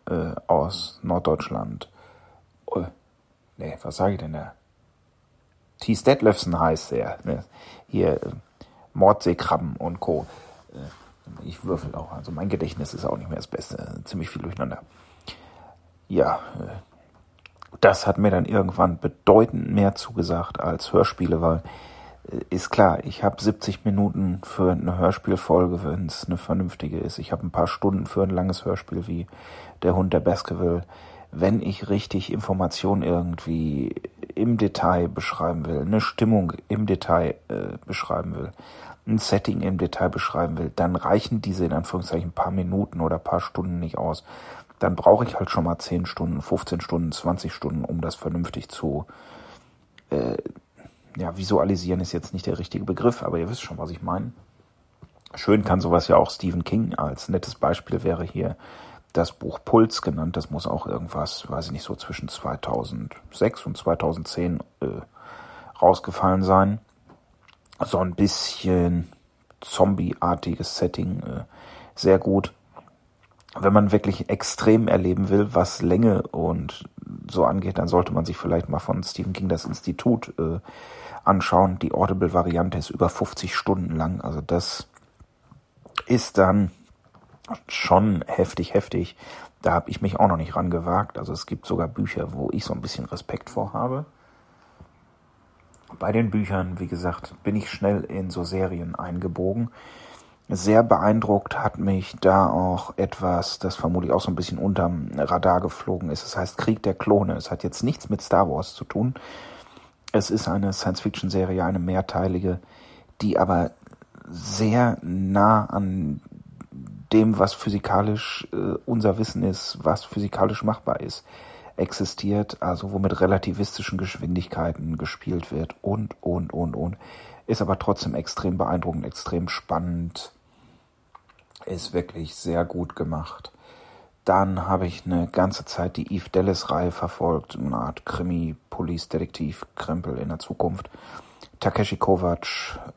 äh, aus Norddeutschland. Oh, nee, was sage ich denn da? Thies Detlefsen heißt er. Ne? Hier äh, Mordseekrabben und Co. Äh, ich würfel auch. Also mein Gedächtnis ist auch nicht mehr das Beste. Ziemlich viel durcheinander. Ja, äh, das hat mir dann irgendwann bedeutend mehr zugesagt als Hörspiele, weil äh, ist klar, ich habe 70 Minuten für eine Hörspielfolge, wenn es eine vernünftige ist. Ich habe ein paar Stunden für ein langes Hörspiel wie Der Hund der Baskerville. Wenn ich richtig Informationen irgendwie im Detail beschreiben will, eine Stimmung im Detail äh, beschreiben will, ein Setting im Detail beschreiben will, dann reichen diese in Anführungszeichen ein paar Minuten oder paar Stunden nicht aus dann brauche ich halt schon mal 10 Stunden, 15 Stunden, 20 Stunden, um das vernünftig zu äh, ja, visualisieren ist jetzt nicht der richtige Begriff, aber ihr wisst schon, was ich meine. Schön kann sowas ja auch Stephen King als nettes Beispiel wäre hier das Buch Puls genannt. Das muss auch irgendwas, weiß ich nicht, so zwischen 2006 und 2010 äh, rausgefallen sein. So ein bisschen Zombie-artiges Setting, äh, sehr gut wenn man wirklich extrem erleben will, was Länge und so angeht, dann sollte man sich vielleicht mal von Stephen King das Institut äh, anschauen. Die Audible-Variante ist über 50 Stunden lang. Also das ist dann schon heftig, heftig. Da habe ich mich auch noch nicht rangewagt. Also es gibt sogar Bücher, wo ich so ein bisschen Respekt vor habe. Bei den Büchern, wie gesagt, bin ich schnell in so Serien eingebogen. Sehr beeindruckt hat mich da auch etwas, das vermutlich auch so ein bisschen unterm Radar geflogen ist. Es heißt Krieg der Klone. Es hat jetzt nichts mit Star Wars zu tun. Es ist eine Science-Fiction-Serie, eine mehrteilige, die aber sehr nah an dem, was physikalisch äh, unser Wissen ist, was physikalisch machbar ist, existiert, also wo mit relativistischen Geschwindigkeiten gespielt wird und, und, und, und. Ist aber trotzdem extrem beeindruckend, extrem spannend, ist wirklich sehr gut gemacht. Dann habe ich eine ganze Zeit die Eve Dallas-Reihe verfolgt, eine Art Krimi, Police, Detektiv, Krempel in der Zukunft. Takeshi Kovac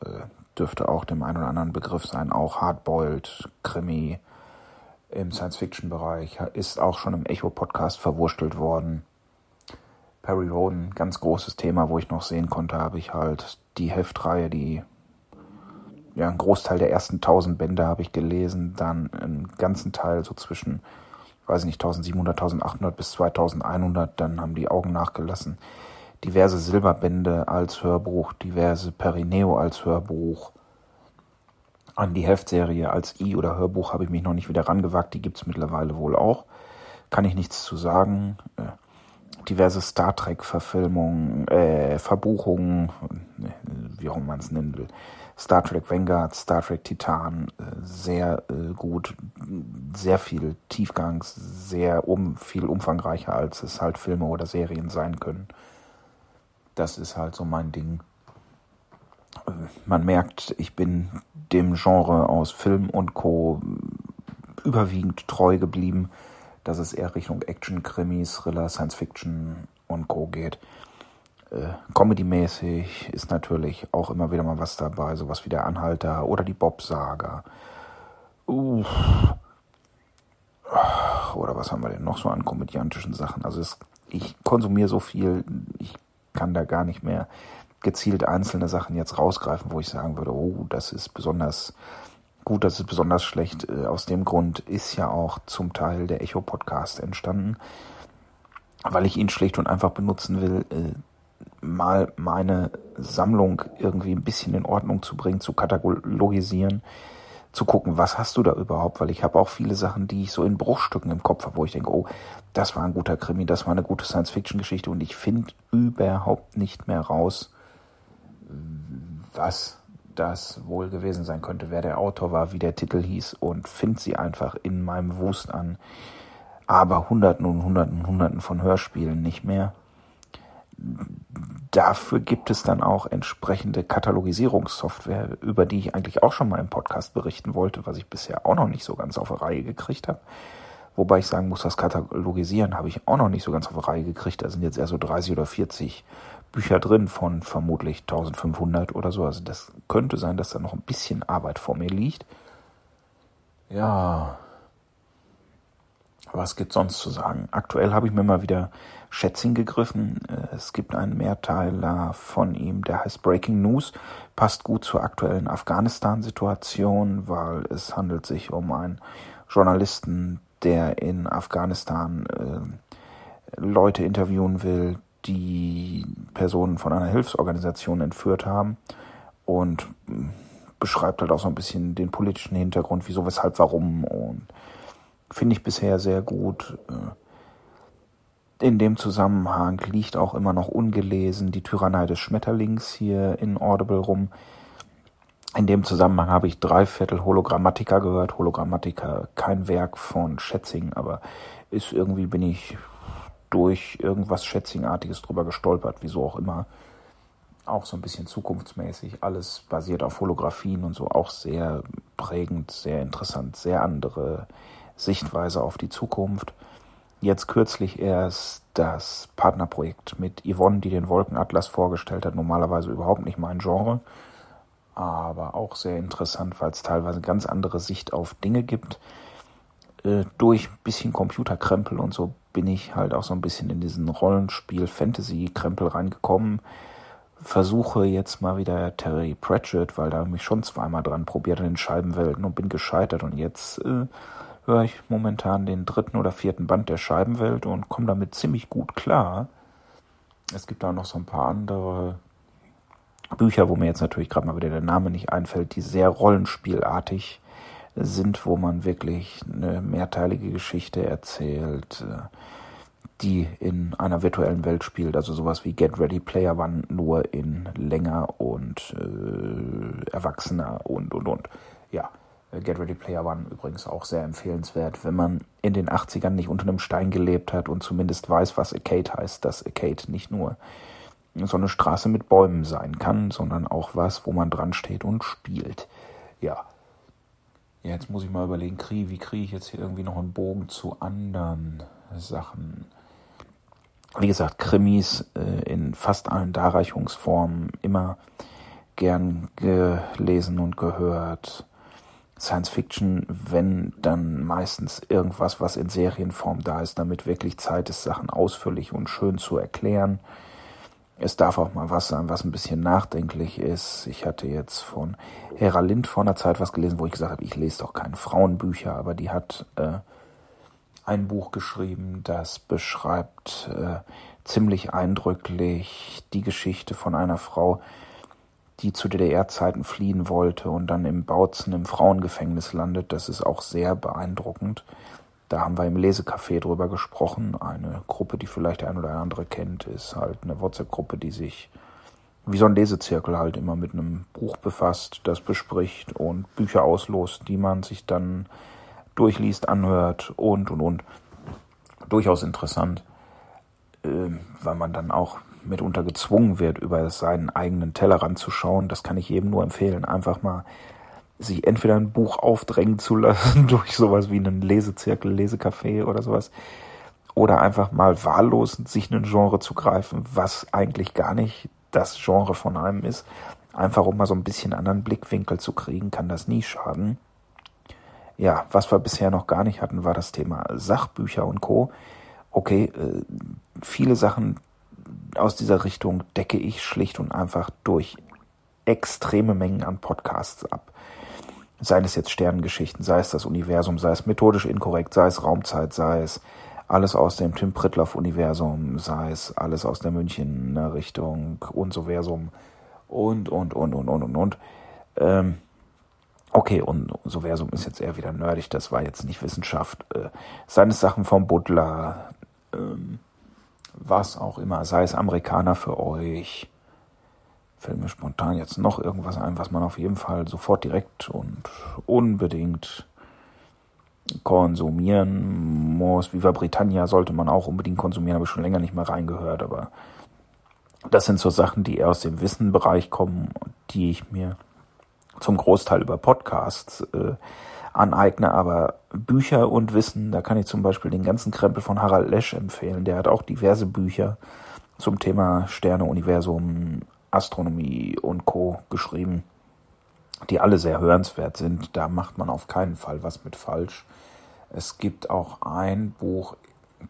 äh, dürfte auch dem einen oder anderen Begriff sein, auch Hardboiled, Krimi im Science-Fiction-Bereich, ist auch schon im Echo-Podcast verwurstelt worden. Perry Roden, ganz großes Thema, wo ich noch sehen konnte, habe ich halt die Heftreihe, die ja, einen Großteil der ersten 1000 Bände habe ich gelesen, dann einen ganzen Teil so zwischen, weiß ich nicht, 1700, 1800 bis 2100, dann haben die Augen nachgelassen. Diverse Silberbände als Hörbuch, diverse Perineo als Hörbuch. An die Heftserie als I- oder Hörbuch habe ich mich noch nicht wieder rangewagt, die gibt es mittlerweile wohl auch. Kann ich nichts zu sagen. Äh, diverse Star Trek-Verfilmungen, äh, Verbuchungen, wie auch man es nennen will. Star Trek Vanguard, Star Trek Titan, äh, sehr äh, gut, sehr viel Tiefgang, sehr um, viel umfangreicher, als es halt Filme oder Serien sein können. Das ist halt so mein Ding. Man merkt, ich bin dem Genre aus Film und Co. überwiegend treu geblieben, dass es eher Richtung Action, Krimis, Thriller, Science Fiction und Co. geht. Äh, Comedy-mäßig ist natürlich auch immer wieder mal was dabei, sowas wie der Anhalter oder die Bob-Saga. Uff. Oder was haben wir denn noch so an komödiantischen Sachen? Also es, ich konsumiere so viel, ich kann da gar nicht mehr gezielt einzelne Sachen jetzt rausgreifen, wo ich sagen würde, oh, das ist besonders gut, das ist besonders schlecht. Äh, aus dem Grund ist ja auch zum Teil der Echo-Podcast entstanden, weil ich ihn schlicht und einfach benutzen will, äh, mal meine Sammlung irgendwie ein bisschen in Ordnung zu bringen, zu katalogisieren, zu gucken, was hast du da überhaupt, weil ich habe auch viele Sachen, die ich so in Bruchstücken im Kopf habe, wo ich denke, oh, das war ein guter Krimi, das war eine gute Science-Fiction-Geschichte und ich finde überhaupt nicht mehr raus, was das wohl gewesen sein könnte, wer der Autor war, wie der Titel hieß und finde sie einfach in meinem Wust an aber Hunderten und Hunderten und Hunderten von Hörspielen nicht mehr. Dafür gibt es dann auch entsprechende Katalogisierungssoftware, über die ich eigentlich auch schon mal im Podcast berichten wollte, was ich bisher auch noch nicht so ganz auf die Reihe gekriegt habe. Wobei ich sagen muss, das Katalogisieren habe ich auch noch nicht so ganz auf die Reihe gekriegt. Da sind jetzt eher so 30 oder 40 Bücher drin von vermutlich 1500 oder so. Also das könnte sein, dass da noch ein bisschen Arbeit vor mir liegt. Ja, was gibt sonst zu sagen? Aktuell habe ich mir mal wieder Schätzing gegriffen. Äh, es gibt einen Mehrteiler von ihm, der heißt Breaking News. Passt gut zur aktuellen Afghanistan-Situation, weil es handelt sich um einen Journalisten, der in Afghanistan äh, Leute interviewen will, die Personen von einer Hilfsorganisation entführt haben und hm, beschreibt halt auch so ein bisschen den politischen Hintergrund, wieso, weshalb, warum und finde ich bisher sehr gut. Äh, in dem Zusammenhang liegt auch immer noch ungelesen die Tyrannei des Schmetterlings hier in Audible rum. In dem Zusammenhang habe ich drei Viertel Hologrammatica gehört. Hologrammatica, kein Werk von Schätzing, aber ist irgendwie bin ich durch irgendwas Schätzingartiges drüber gestolpert, wieso auch immer. Auch so ein bisschen zukunftsmäßig. Alles basiert auf Holographien und so. Auch sehr prägend, sehr interessant, sehr andere Sichtweise auf die Zukunft. Jetzt kürzlich erst das Partnerprojekt mit Yvonne, die den Wolkenatlas vorgestellt hat. Normalerweise überhaupt nicht mein Genre, aber auch sehr interessant, weil es teilweise ganz andere Sicht auf Dinge gibt. Äh, durch ein bisschen Computerkrempel und so bin ich halt auch so ein bisschen in diesen Rollenspiel-Fantasy-Krempel reingekommen. Versuche jetzt mal wieder Terry Pratchett, weil da mich schon zweimal dran probiert in den Scheibenwelten und bin gescheitert und jetzt äh, höre ich momentan den dritten oder vierten Band der Scheibenwelt und komme damit ziemlich gut klar. Es gibt da noch so ein paar andere Bücher, wo mir jetzt natürlich gerade mal wieder der Name nicht einfällt, die sehr rollenspielartig sind, wo man wirklich eine mehrteilige Geschichte erzählt, äh, die in einer virtuellen Welt spielt. Also sowas wie Get Ready Player One, nur in länger und äh, erwachsener und und und. Ja, Get Ready Player One übrigens auch sehr empfehlenswert, wenn man in den 80ern nicht unter einem Stein gelebt hat und zumindest weiß, was Arcade heißt, dass Arcade nicht nur so eine Straße mit Bäumen sein kann, sondern auch was, wo man dran steht und spielt. Ja. jetzt muss ich mal überlegen, wie kriege ich jetzt hier irgendwie noch einen Bogen zu anderen Sachen? Wie gesagt, Krimis äh, in fast allen Darreichungsformen immer gern gelesen und gehört Science Fiction, wenn dann meistens irgendwas, was in Serienform da ist, damit wirklich Zeit ist, Sachen ausführlich und schön zu erklären. Es darf auch mal was sein, was ein bisschen nachdenklich ist. Ich hatte jetzt von Hera Lind vor einer Zeit was gelesen, wo ich gesagt habe, ich lese doch keine Frauenbücher, aber die hat äh, ein Buch geschrieben, das beschreibt äh, ziemlich eindrücklich die Geschichte von einer Frau, die zu DDR-Zeiten fliehen wollte und dann im Bautzen im Frauengefängnis landet. Das ist auch sehr beeindruckend. Da haben wir im Lesecafé drüber gesprochen. Eine Gruppe, die vielleicht der ein oder andere kennt, ist halt eine WhatsApp-Gruppe, die sich wie so ein Lesezirkel halt immer mit einem Buch befasst, das bespricht und Bücher auslost, die man sich dann durchliest, anhört und und und. Durchaus interessant, äh, weil man dann auch mitunter gezwungen wird, über seinen eigenen Tellerrand zu schauen. Das kann ich jedem nur empfehlen. Einfach mal sich entweder ein Buch aufdrängen zu lassen durch sowas wie einen Lesezirkel, Lesecafé oder sowas. Oder einfach mal wahllos sich ein Genre zu greifen, was eigentlich gar nicht das Genre von einem ist. Einfach um mal so ein bisschen anderen Blickwinkel zu kriegen, kann das nie schaden. Ja, was wir bisher noch gar nicht hatten, war das Thema Sachbücher und Co. Okay, äh, viele Sachen aus dieser Richtung decke ich schlicht und einfach durch extreme Mengen an Podcasts ab. Seien es jetzt Sternengeschichten, sei es das Universum, sei es methodisch inkorrekt, sei es Raumzeit, sei es alles aus dem Tim Pritloff-Universum, sei es alles aus der Münchener Richtung und so Versum und, und, und, und, und, und, und. Ähm, okay, und so Versum ist jetzt eher wieder nerdig, das war jetzt nicht Wissenschaft. Äh, seine Sachen vom Butler, ähm, was auch immer, sei es Amerikaner für euch. Fällt mir spontan jetzt noch irgendwas ein, was man auf jeden Fall sofort direkt und unbedingt konsumieren muss. Viva Britannia sollte man auch unbedingt konsumieren, habe ich schon länger nicht mehr reingehört, aber das sind so Sachen, die eher aus dem Wissenbereich kommen, die ich mir zum Großteil über Podcasts äh, aneigne, aber Bücher und Wissen, da kann ich zum Beispiel den ganzen Krempel von Harald Lesch empfehlen. Der hat auch diverse Bücher zum Thema Sterne, Universum, Astronomie und Co. geschrieben, die alle sehr hörenswert sind. Da macht man auf keinen Fall was mit falsch. Es gibt auch ein Buch,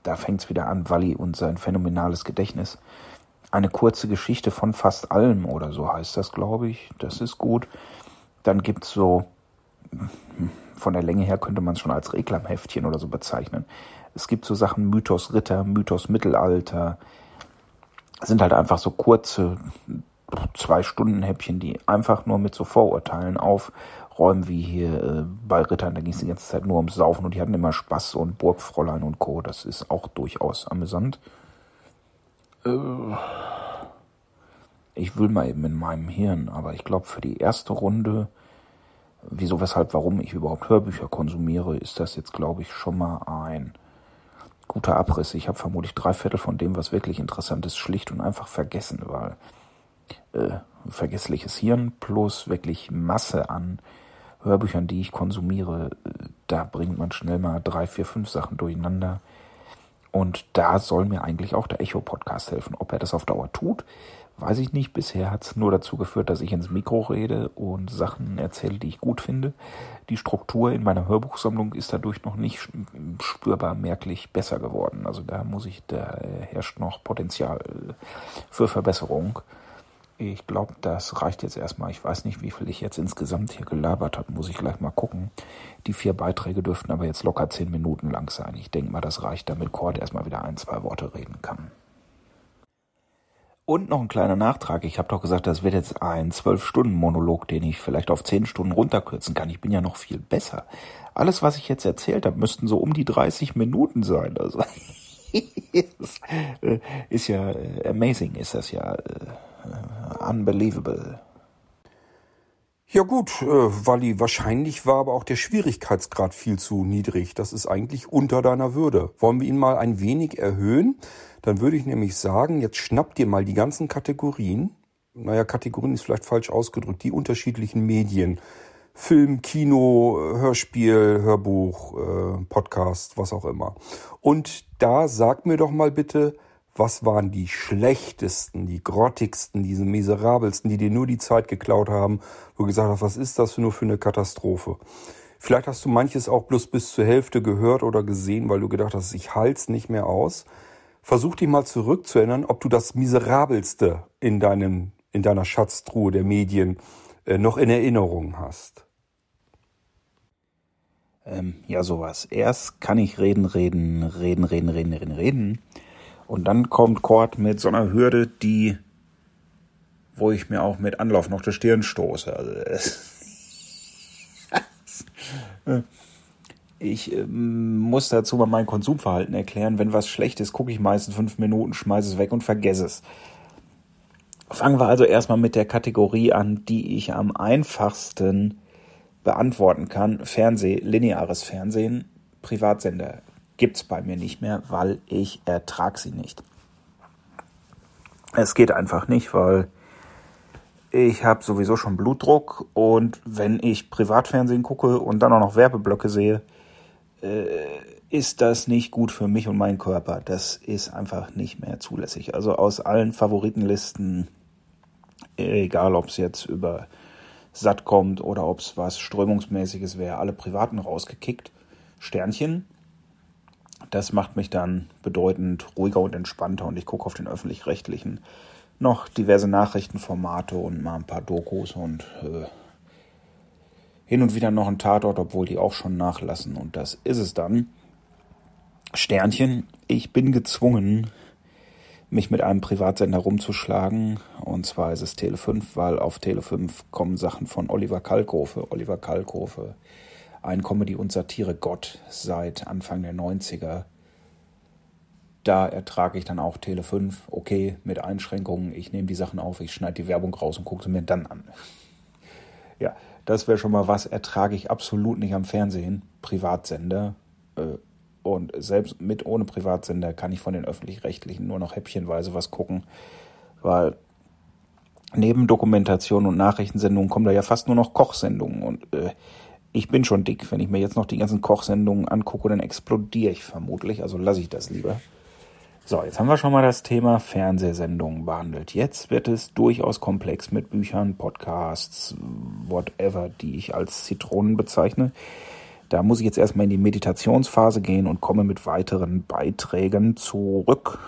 da fängt es wieder an, Walli und sein phänomenales Gedächtnis. Eine kurze Geschichte von fast allem oder so heißt das, glaube ich. Das ist gut. Dann gibt es so, von der Länge her könnte man es schon als Reklamheftchen oder so bezeichnen. Es gibt so Sachen Mythos Ritter, Mythos Mittelalter. sind halt einfach so kurze zwei Stunden Häppchen, die einfach nur mit so Vorurteilen aufräumen, wie hier äh, bei Rittern. Da ging es die ganze Zeit nur ums Saufen und die hatten immer Spaß und Burgfräulein und Co. Das ist auch durchaus amüsant. Äh, ich will mal eben in meinem Hirn, aber ich glaube für die erste Runde, wieso, weshalb, warum ich überhaupt Hörbücher konsumiere, ist das jetzt, glaube ich, schon mal ein guter Abriss. Ich habe vermutlich drei Viertel von dem, was wirklich interessant ist, schlicht und einfach vergessen, weil äh, vergessliches Hirn plus wirklich Masse an Hörbüchern, die ich konsumiere, äh, da bringt man schnell mal drei, vier, fünf Sachen durcheinander. Und da soll mir eigentlich auch der Echo-Podcast helfen. Ob er das auf Dauer tut, weiß ich nicht. Bisher hat es nur dazu geführt, dass ich ins Mikro rede und Sachen erzähle, die ich gut finde. Die Struktur in meiner Hörbuchsammlung ist dadurch noch nicht spürbar merklich besser geworden. Also da muss ich, da herrscht noch Potenzial für Verbesserung. Ich glaube, das reicht jetzt erstmal. Ich weiß nicht, wie viel ich jetzt insgesamt hier gelabert habe. Muss ich gleich mal gucken. Die vier Beiträge dürften aber jetzt locker zehn Minuten lang sein. Ich denke mal, das reicht, damit Cord erstmal wieder ein, zwei Worte reden kann. Und noch ein kleiner Nachtrag. Ich habe doch gesagt, das wird jetzt ein Zwölf-Stunden-Monolog, den ich vielleicht auf zehn Stunden runterkürzen kann. Ich bin ja noch viel besser. Alles, was ich jetzt erzählt habe, müssten so um die 30 Minuten sein. Also ist ja äh, amazing, ist das ja. Äh, unbelievable. Ja gut, äh, Wally, wahrscheinlich war aber auch der Schwierigkeitsgrad viel zu niedrig. Das ist eigentlich unter deiner Würde. Wollen wir ihn mal ein wenig erhöhen? Dann würde ich nämlich sagen, jetzt schnapp dir mal die ganzen Kategorien. Naja, Kategorien ist vielleicht falsch ausgedrückt. Die unterschiedlichen Medien. Film, Kino, Hörspiel, Hörbuch, äh, Podcast, was auch immer. Und da sag mir doch mal bitte, was waren die schlechtesten, die grottigsten, diese miserabelsten, die dir nur die Zeit geklaut haben, wo du gesagt hast, was ist das nur für eine Katastrophe? Vielleicht hast du manches auch bloß bis zur Hälfte gehört oder gesehen, weil du gedacht hast, ich halt's nicht mehr aus. Versuch dich mal zurückzuerinnern, ob du das miserabelste in deinem, in deiner Schatztruhe der Medien äh, noch in Erinnerung hast. Ähm, ja, sowas. Erst kann ich reden, reden, reden, reden, reden, reden, reden. Und dann kommt Cord mit so einer Hürde, die, wo ich mir auch mit Anlauf noch die Stirn stoße. Also, ich ähm, muss dazu mal mein Konsumverhalten erklären. Wenn was schlecht ist, gucke ich meistens fünf Minuten, schmeiße es weg und vergesse es. Fangen wir also erstmal mit der Kategorie an, die ich am einfachsten beantworten kann. Fernseh, lineares Fernsehen, Privatsender gibt's bei mir nicht mehr, weil ich ertrag sie nicht. Es geht einfach nicht, weil ich habe sowieso schon Blutdruck und wenn ich Privatfernsehen gucke und dann auch noch Werbeblöcke sehe, äh, ist das nicht gut für mich und meinen Körper. Das ist einfach nicht mehr zulässig. Also aus allen Favoritenlisten, egal ob es jetzt über satt kommt oder ob es was strömungsmäßiges wäre, alle privaten rausgekickt. Sternchen das macht mich dann bedeutend ruhiger und entspannter und ich gucke auf den öffentlich-rechtlichen noch diverse Nachrichtenformate und mal ein paar Dokus und äh, hin und wieder noch ein Tatort, obwohl die auch schon nachlassen und das ist es dann. Sternchen, ich bin gezwungen, mich mit einem Privatsender rumzuschlagen. Und zwar ist es Tele 5, weil auf Tele 5 kommen Sachen von Oliver Kalkofe. Oliver Kalkofe, ein Comedy- und Satire-Gott seit Anfang der 90er. Da ertrage ich dann auch Tele 5. Okay, mit Einschränkungen. Ich nehme die Sachen auf, ich schneide die Werbung raus und gucke sie mir dann an. Ja, das wäre schon mal was, ertrage ich absolut nicht am Fernsehen. Privatsender. Äh, und selbst mit ohne Privatsender kann ich von den öffentlich-rechtlichen nur noch häppchenweise was gucken, weil neben Dokumentation und Nachrichtensendungen kommen da ja fast nur noch Kochsendungen. Und äh, ich bin schon dick. Wenn ich mir jetzt noch die ganzen Kochsendungen angucke, dann explodiere ich vermutlich. Also lasse ich das lieber. So, jetzt haben wir schon mal das Thema Fernsehsendungen behandelt. Jetzt wird es durchaus komplex mit Büchern, Podcasts, whatever, die ich als Zitronen bezeichne. Da muss ich jetzt erstmal in die Meditationsphase gehen und komme mit weiteren Beiträgen zurück.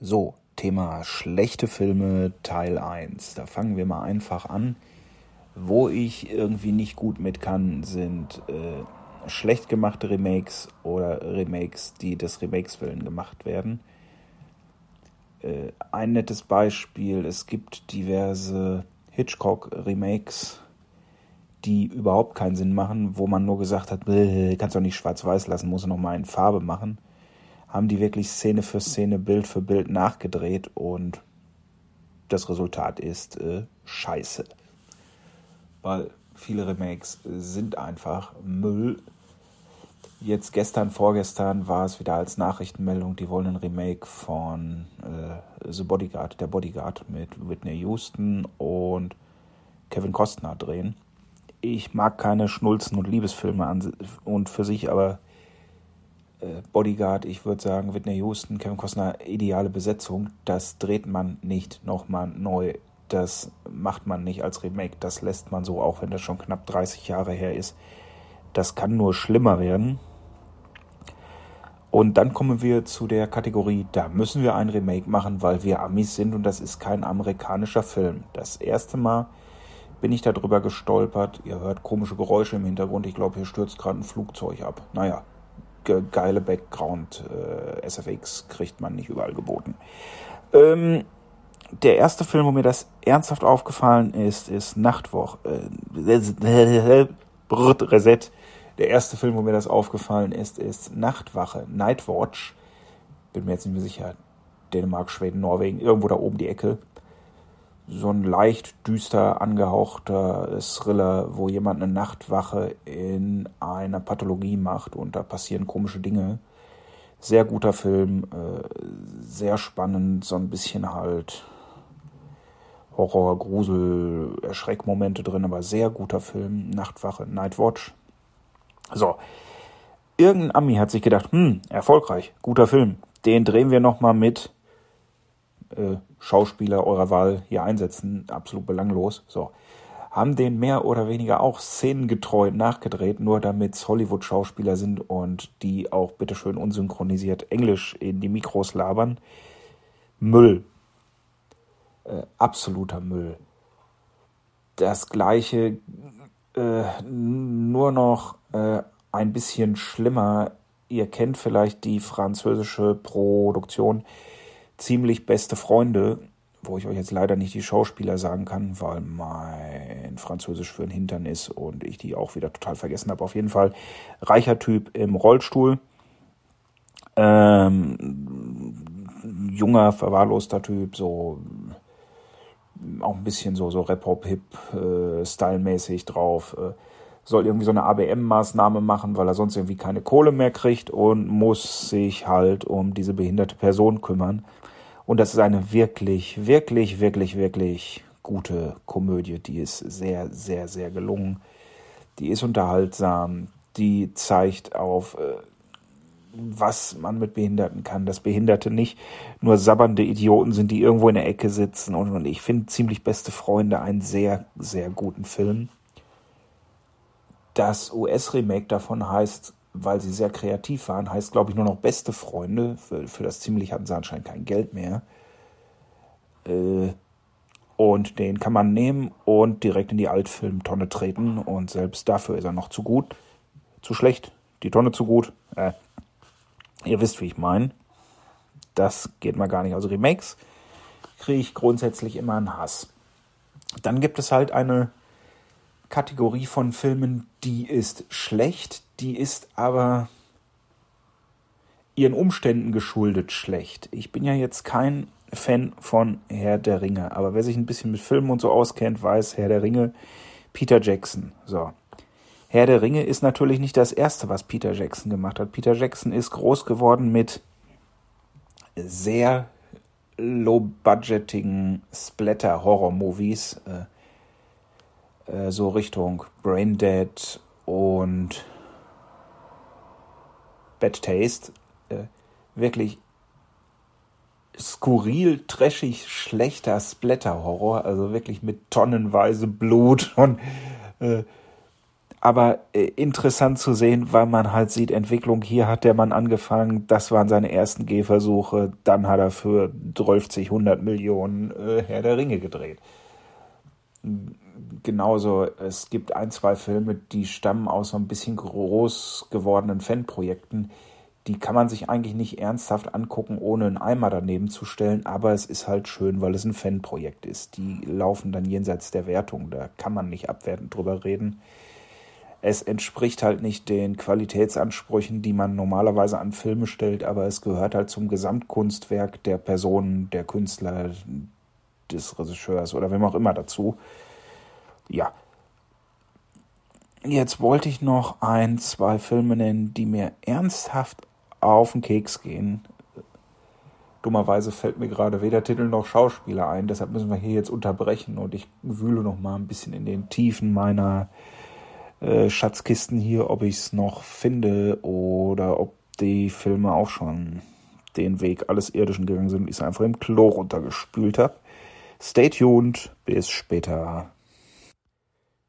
So, Thema schlechte Filme Teil 1. Da fangen wir mal einfach an. Wo ich irgendwie nicht gut mit kann, sind äh, schlecht gemachte Remakes oder Remakes, die des Remakes willen gemacht werden. Äh, ein nettes Beispiel, es gibt diverse Hitchcock-Remakes die überhaupt keinen Sinn machen, wo man nur gesagt hat, kannst doch nicht schwarz-weiß lassen, muss noch mal in Farbe machen, haben die wirklich Szene für Szene, Bild für Bild nachgedreht und das Resultat ist äh, scheiße. Weil viele Remakes sind einfach Müll. Jetzt gestern, vorgestern war es wieder als Nachrichtenmeldung, die wollen ein Remake von äh, The Bodyguard, der Bodyguard mit Whitney Houston und Kevin Costner drehen ich mag keine Schnulzen und Liebesfilme an und für sich, aber äh, Bodyguard, ich würde sagen, Whitney Houston, Kevin Costner, ideale Besetzung. Das dreht man nicht nochmal neu. Das macht man nicht als Remake. Das lässt man so, auch wenn das schon knapp 30 Jahre her ist. Das kann nur schlimmer werden. Und dann kommen wir zu der Kategorie, da müssen wir ein Remake machen, weil wir Amis sind und das ist kein amerikanischer Film. Das erste Mal bin ich darüber gestolpert. Ihr hört komische Geräusche im Hintergrund. Ich glaube, hier stürzt gerade ein Flugzeug ab. Naja, ge geile Background äh, SFX kriegt man nicht überall geboten. Ähm, der erste Film, wo mir das ernsthaft aufgefallen ist, ist Nachtwoch. Äh, Reset. Der erste Film, wo mir das aufgefallen ist, ist Nachtwache, Nightwatch. Bin mir jetzt nicht mehr sicher. Dänemark, Schweden, Norwegen, irgendwo da oben die Ecke so ein leicht düster angehauchter Thriller, wo jemand eine Nachtwache in einer Pathologie macht und da passieren komische Dinge. Sehr guter Film, äh, sehr spannend, so ein bisschen halt Horror, Grusel, Erschreckmomente drin, aber sehr guter Film. Nachtwache, Nightwatch. So. Irgendein Ami hat sich gedacht, hm, erfolgreich, guter Film. Den drehen wir nochmal mit äh, Schauspieler eurer Wahl hier einsetzen, absolut belanglos. So. Haben den mehr oder weniger auch szenengetreu nachgedreht, nur damit Hollywood-Schauspieler sind und die auch bitteschön unsynchronisiert Englisch in die Mikros labern. Müll. Äh, absoluter Müll. Das gleiche, äh, nur noch äh, ein bisschen schlimmer. Ihr kennt vielleicht die französische Produktion ziemlich beste Freunde, wo ich euch jetzt leider nicht die Schauspieler sagen kann, weil mein Französisch für ein Hintern ist und ich die auch wieder total vergessen habe. Auf jeden Fall reicher Typ im Rollstuhl. Ähm, junger, verwahrloster Typ, so auch ein bisschen so, so Rap-Hop-Hip-Style-mäßig äh, drauf. Äh, soll irgendwie so eine ABM-Maßnahme machen, weil er sonst irgendwie keine Kohle mehr kriegt und muss sich halt um diese behinderte Person kümmern. Und das ist eine wirklich, wirklich, wirklich, wirklich gute Komödie. Die ist sehr, sehr, sehr gelungen. Die ist unterhaltsam. Die zeigt auf, äh, was man mit Behinderten kann. Dass Behinderte nicht nur sabbernde Idioten sind, die irgendwo in der Ecke sitzen. Und ich finde ziemlich beste Freunde einen sehr, sehr guten Film. Das US-Remake davon heißt weil sie sehr kreativ waren, heißt, glaube ich, nur noch beste Freunde. Für, für das ziemlich hatten sie anscheinend kein Geld mehr. Äh, und den kann man nehmen und direkt in die Altfilmtonne treten. Und selbst dafür ist er noch zu gut. Zu schlecht. Die Tonne zu gut. Äh, Ihr wisst, wie ich meine. Das geht mal gar nicht. Also Remakes kriege ich grundsätzlich immer einen Hass. Dann gibt es halt eine Kategorie von Filmen, die ist schlecht, die ist aber ihren Umständen geschuldet schlecht. Ich bin ja jetzt kein Fan von Herr der Ringe, aber wer sich ein bisschen mit Filmen und so auskennt, weiß Herr der Ringe, Peter Jackson. So. Herr der Ringe ist natürlich nicht das erste, was Peter Jackson gemacht hat. Peter Jackson ist groß geworden mit sehr low-budgetigen Splatter-Horror-Movies. Äh, äh, so Richtung Braindead und Bad Taste. Äh, wirklich skurril, trashig, schlechter Splatter-Horror, also wirklich mit tonnenweise Blut und äh, aber äh, interessant zu sehen, weil man halt sieht, Entwicklung, hier hat der Mann angefangen, das waren seine ersten Gehversuche, dann hat er für 12, 100 Millionen äh, Herr der Ringe gedreht genauso, es gibt ein, zwei Filme, die stammen aus so ein bisschen groß gewordenen Fanprojekten. Die kann man sich eigentlich nicht ernsthaft angucken, ohne einen Eimer daneben zu stellen, aber es ist halt schön, weil es ein Fanprojekt ist. Die laufen dann jenseits der Wertung, da kann man nicht abwertend drüber reden. Es entspricht halt nicht den Qualitätsansprüchen, die man normalerweise an Filme stellt, aber es gehört halt zum Gesamtkunstwerk der Personen, der Künstler, des Regisseurs oder wem auch immer dazu. Ja. Jetzt wollte ich noch ein, zwei Filme nennen, die mir ernsthaft auf den Keks gehen. Dummerweise fällt mir gerade weder Titel noch Schauspieler ein, deshalb müssen wir hier jetzt unterbrechen und ich wühle noch mal ein bisschen in den Tiefen meiner äh, Schatzkisten hier, ob ich es noch finde oder ob die Filme auch schon den Weg alles Irdischen gegangen sind und ich es einfach im Klo runtergespült habe. Stay tuned, bis später.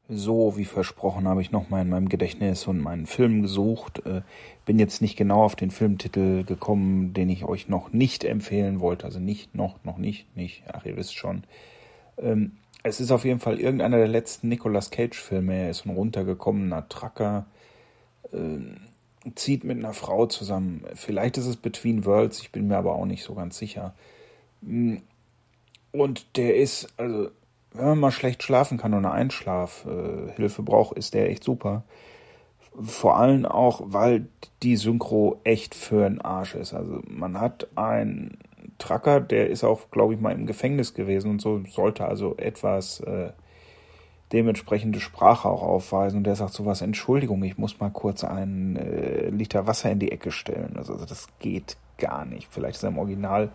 So, wie versprochen, habe ich nochmal in meinem Gedächtnis und meinen Film gesucht. Äh, bin jetzt nicht genau auf den Filmtitel gekommen, den ich euch noch nicht empfehlen wollte. Also nicht, noch, noch nicht, nicht. Ach, ihr wisst schon. Ähm, es ist auf jeden Fall irgendeiner der letzten Nicolas Cage-Filme. Er ist ein runtergekommener Tracker, äh, zieht mit einer Frau zusammen. Vielleicht ist es Between Worlds, ich bin mir aber auch nicht so ganz sicher. Hm, und der ist, also, wenn man mal schlecht schlafen kann und eine Einschlafhilfe äh, braucht, ist der echt super. Vor allem auch, weil die Synchro echt für einen Arsch ist. Also man hat einen Tracker, der ist auch, glaube ich, mal im Gefängnis gewesen und so, sollte also etwas äh, dementsprechende Sprache auch aufweisen. Und der sagt sowas, Entschuldigung, ich muss mal kurz einen äh, Liter Wasser in die Ecke stellen. Also, also das geht gar nicht. Vielleicht ist er im Original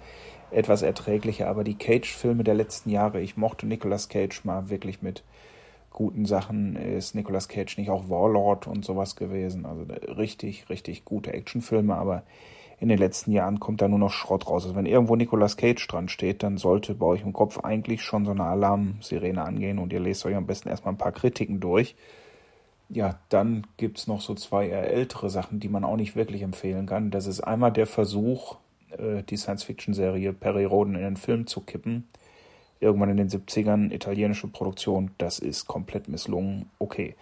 etwas erträglicher. Aber die Cage-Filme der letzten Jahre, ich mochte Nicolas Cage mal wirklich mit guten Sachen. Ist Nicolas Cage nicht auch Warlord und sowas gewesen? Also richtig, richtig gute Actionfilme, aber in den letzten Jahren kommt da nur noch Schrott raus. Also wenn irgendwo Nicolas Cage dran steht, dann sollte bei euch im Kopf eigentlich schon so eine Alarmsirene angehen und ihr lest euch am besten erstmal ein paar Kritiken durch. Ja, dann gibt's noch so zwei eher ältere Sachen, die man auch nicht wirklich empfehlen kann. Das ist einmal der Versuch, äh, die Science-Fiction-Serie Perry Roden in den Film zu kippen. Irgendwann in den 70ern, italienische Produktion, das ist komplett misslungen. Okay.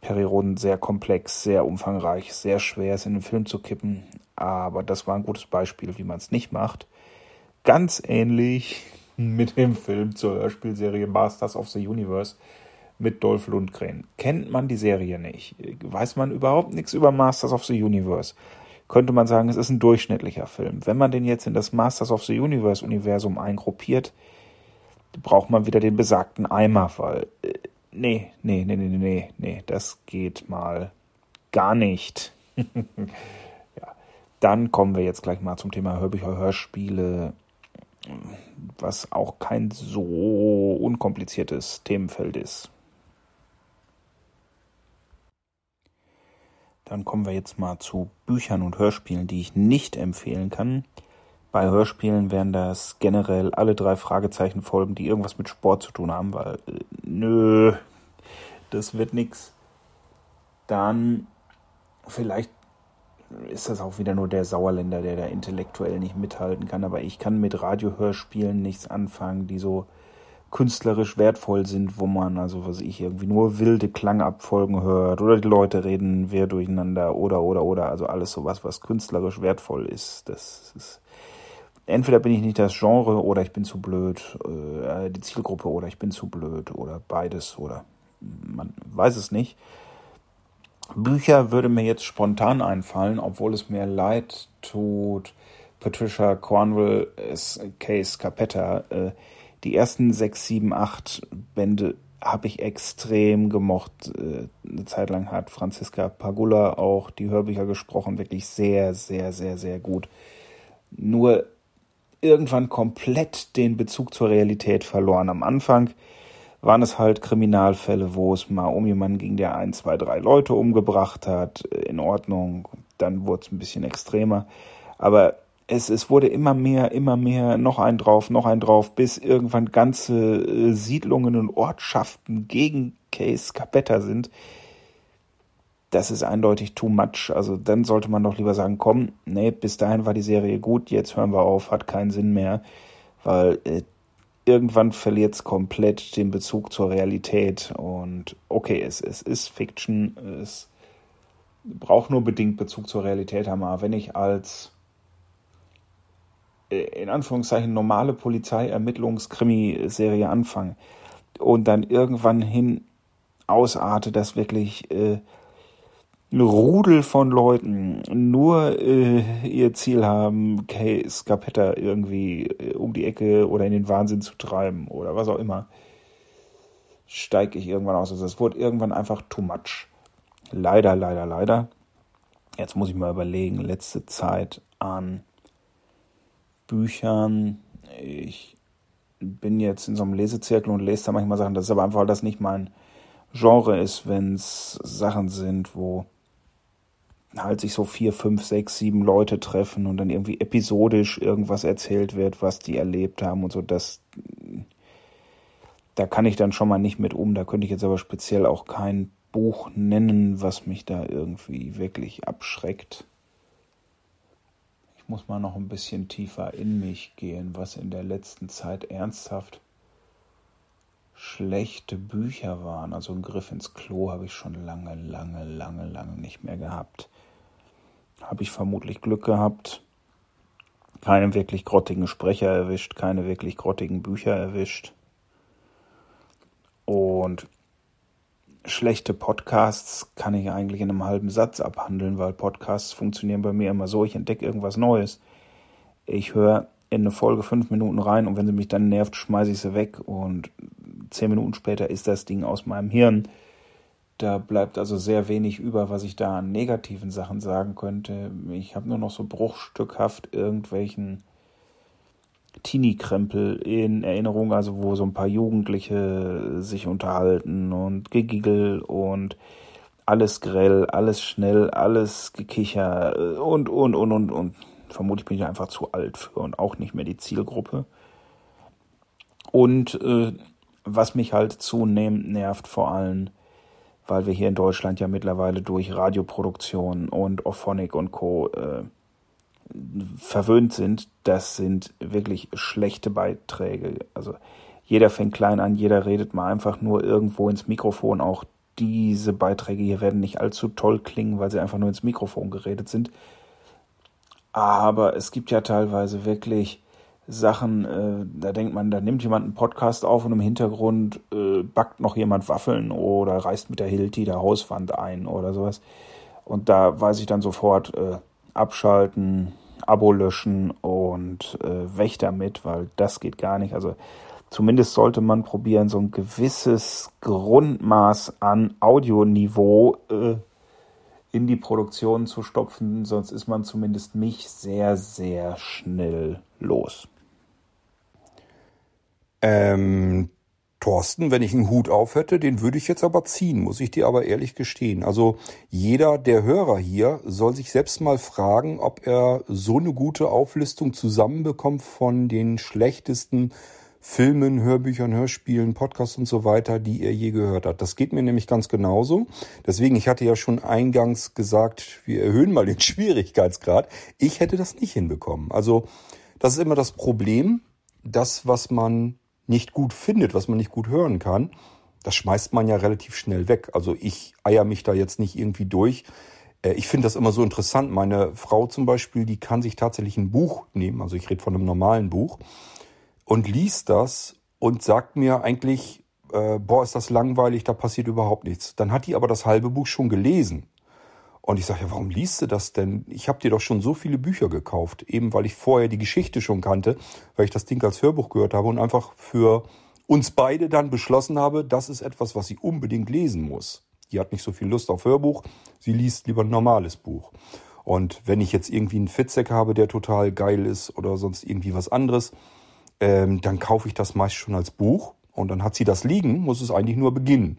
Perry Roden sehr komplex, sehr umfangreich, sehr schwer es in den Film zu kippen, aber das war ein gutes Beispiel, wie man es nicht macht. Ganz ähnlich mit dem Film zur Hörspielserie Masters of the Universe mit Dolph Lundgren. Kennt man die Serie nicht? Weiß man überhaupt nichts über Masters of the Universe? könnte man sagen, es ist ein durchschnittlicher Film. Wenn man den jetzt in das Masters of the Universe Universum eingruppiert, braucht man wieder den besagten Eimer, weil äh, nee, nee, nee, nee, nee, nee, das geht mal gar nicht. ja. Dann kommen wir jetzt gleich mal zum Thema Hörbücher, Hörspiele, was auch kein so unkompliziertes Themenfeld ist. Dann kommen wir jetzt mal zu Büchern und Hörspielen, die ich nicht empfehlen kann. Bei Hörspielen wären das generell alle drei Fragezeichen Folgen, die irgendwas mit Sport zu tun haben, weil äh, nö, das wird nix. Dann vielleicht ist das auch wieder nur der Sauerländer, der da intellektuell nicht mithalten kann, aber ich kann mit Radiohörspielen nichts anfangen, die so künstlerisch wertvoll sind, wo man, also was ich, irgendwie nur wilde Klangabfolgen hört oder die Leute reden wir durcheinander oder oder oder, also alles sowas, was künstlerisch wertvoll ist. Das ist entweder bin ich nicht das Genre oder ich bin zu blöd, äh, die Zielgruppe oder ich bin zu blöd oder beides oder man weiß es nicht. Bücher würde mir jetzt spontan einfallen, obwohl es mir leid tut. Patricia Cornwell, Case Capetta, äh, die ersten sechs, sieben, acht Bände habe ich extrem gemocht. Äh, eine Zeit lang hat Franziska Pagula auch die Hörbücher gesprochen, wirklich sehr, sehr, sehr, sehr gut. Nur irgendwann komplett den Bezug zur Realität verloren. Am Anfang waren es halt Kriminalfälle, wo es mal um jemanden ging, der ein, zwei, drei Leute umgebracht hat. In Ordnung. Dann wurde es ein bisschen extremer. Aber es, es wurde immer mehr, immer mehr, noch ein drauf, noch ein drauf, bis irgendwann ganze äh, Siedlungen und Ortschaften gegen Case Capetta sind. Das ist eindeutig too much. Also dann sollte man doch lieber sagen, komm, nee, bis dahin war die Serie gut, jetzt hören wir auf, hat keinen Sinn mehr, weil äh, irgendwann verliert es komplett den Bezug zur Realität. Und okay, es, es ist Fiction, es braucht nur bedingt Bezug zur Realität haben. Aber wenn ich als äh, in Anführungszeichen normale Polizeiermittlungskrimiserie anfange und dann irgendwann hin ausarte, dass wirklich äh, Rudel von Leuten nur äh, ihr Ziel haben, Kay Scarpetta irgendwie äh, um die Ecke oder in den Wahnsinn zu treiben oder was auch immer, steige ich irgendwann aus. Also es wurde irgendwann einfach too much. Leider, leider, leider. Jetzt muss ich mal überlegen, letzte Zeit an Büchern. Ich bin jetzt in so einem Lesezirkel und lese da manchmal Sachen. Das ist aber einfach, weil das nicht mein Genre ist, wenn es Sachen sind, wo halt sich so vier, fünf, sechs, sieben Leute treffen und dann irgendwie episodisch irgendwas erzählt wird, was die erlebt haben und so. Das, da kann ich dann schon mal nicht mit um. Da könnte ich jetzt aber speziell auch kein Buch nennen, was mich da irgendwie wirklich abschreckt muss mal noch ein bisschen tiefer in mich gehen, was in der letzten Zeit ernsthaft schlechte Bücher waren. Also ein Griff ins Klo habe ich schon lange, lange, lange, lange nicht mehr gehabt. Habe ich vermutlich Glück gehabt. Keinen wirklich grottigen Sprecher erwischt, keine wirklich grottigen Bücher erwischt. Und schlechte Podcasts kann ich eigentlich in einem halben Satz abhandeln, weil Podcasts funktionieren bei mir immer so, ich entdecke irgendwas Neues. Ich höre in eine Folge fünf Minuten rein und wenn sie mich dann nervt, schmeiße ich sie weg und zehn Minuten später ist das Ding aus meinem Hirn. Da bleibt also sehr wenig über, was ich da an negativen Sachen sagen könnte. Ich habe nur noch so bruchstückhaft irgendwelchen Teenie-Krempel in Erinnerung, also wo so ein paar Jugendliche sich unterhalten und Gegigel und alles grell, alles schnell, alles Gekicher und, und, und, und, und. Vermutlich bin ich einfach zu alt für und auch nicht mehr die Zielgruppe. Und äh, was mich halt zunehmend nervt, vor allem, weil wir hier in Deutschland ja mittlerweile durch Radioproduktion und Ophonic und Co. Äh, verwöhnt sind, das sind wirklich schlechte Beiträge. Also jeder fängt klein an, jeder redet mal einfach nur irgendwo ins Mikrofon. Auch diese Beiträge hier werden nicht allzu toll klingen, weil sie einfach nur ins Mikrofon geredet sind. Aber es gibt ja teilweise wirklich Sachen, äh, da denkt man, da nimmt jemand einen Podcast auf und im Hintergrund äh, backt noch jemand Waffeln oder reißt mit der Hilti der Hauswand ein oder sowas. Und da weiß ich dann sofort, äh, abschalten, Abo löschen und äh, weg damit, weil das geht gar nicht. Also zumindest sollte man probieren, so ein gewisses Grundmaß an Audioniveau äh, in die Produktion zu stopfen, sonst ist man zumindest mich sehr, sehr schnell los. Ähm, Thorsten, wenn ich einen Hut auf hätte, den würde ich jetzt aber ziehen, muss ich dir aber ehrlich gestehen. Also jeder der Hörer hier soll sich selbst mal fragen, ob er so eine gute Auflistung zusammenbekommt von den schlechtesten Filmen, Hörbüchern, Hörspielen, Podcasts und so weiter, die er je gehört hat. Das geht mir nämlich ganz genauso. Deswegen, ich hatte ja schon eingangs gesagt, wir erhöhen mal den Schwierigkeitsgrad. Ich hätte das nicht hinbekommen. Also das ist immer das Problem. Das, was man nicht gut findet, was man nicht gut hören kann, das schmeißt man ja relativ schnell weg. Also ich eier mich da jetzt nicht irgendwie durch. Äh, ich finde das immer so interessant. Meine Frau zum Beispiel, die kann sich tatsächlich ein Buch nehmen, also ich rede von einem normalen Buch, und liest das und sagt mir eigentlich, äh, boah, ist das langweilig, da passiert überhaupt nichts. Dann hat die aber das halbe Buch schon gelesen. Und ich sage, ja, warum liest du das denn? Ich habe dir doch schon so viele Bücher gekauft, eben weil ich vorher die Geschichte schon kannte, weil ich das Ding als Hörbuch gehört habe und einfach für uns beide dann beschlossen habe, das ist etwas, was sie unbedingt lesen muss. Die hat nicht so viel Lust auf Hörbuch, sie liest lieber ein normales Buch. Und wenn ich jetzt irgendwie einen Fitzek habe, der total geil ist oder sonst irgendwie was anderes, ähm, dann kaufe ich das meist schon als Buch und dann hat sie das liegen, muss es eigentlich nur beginnen.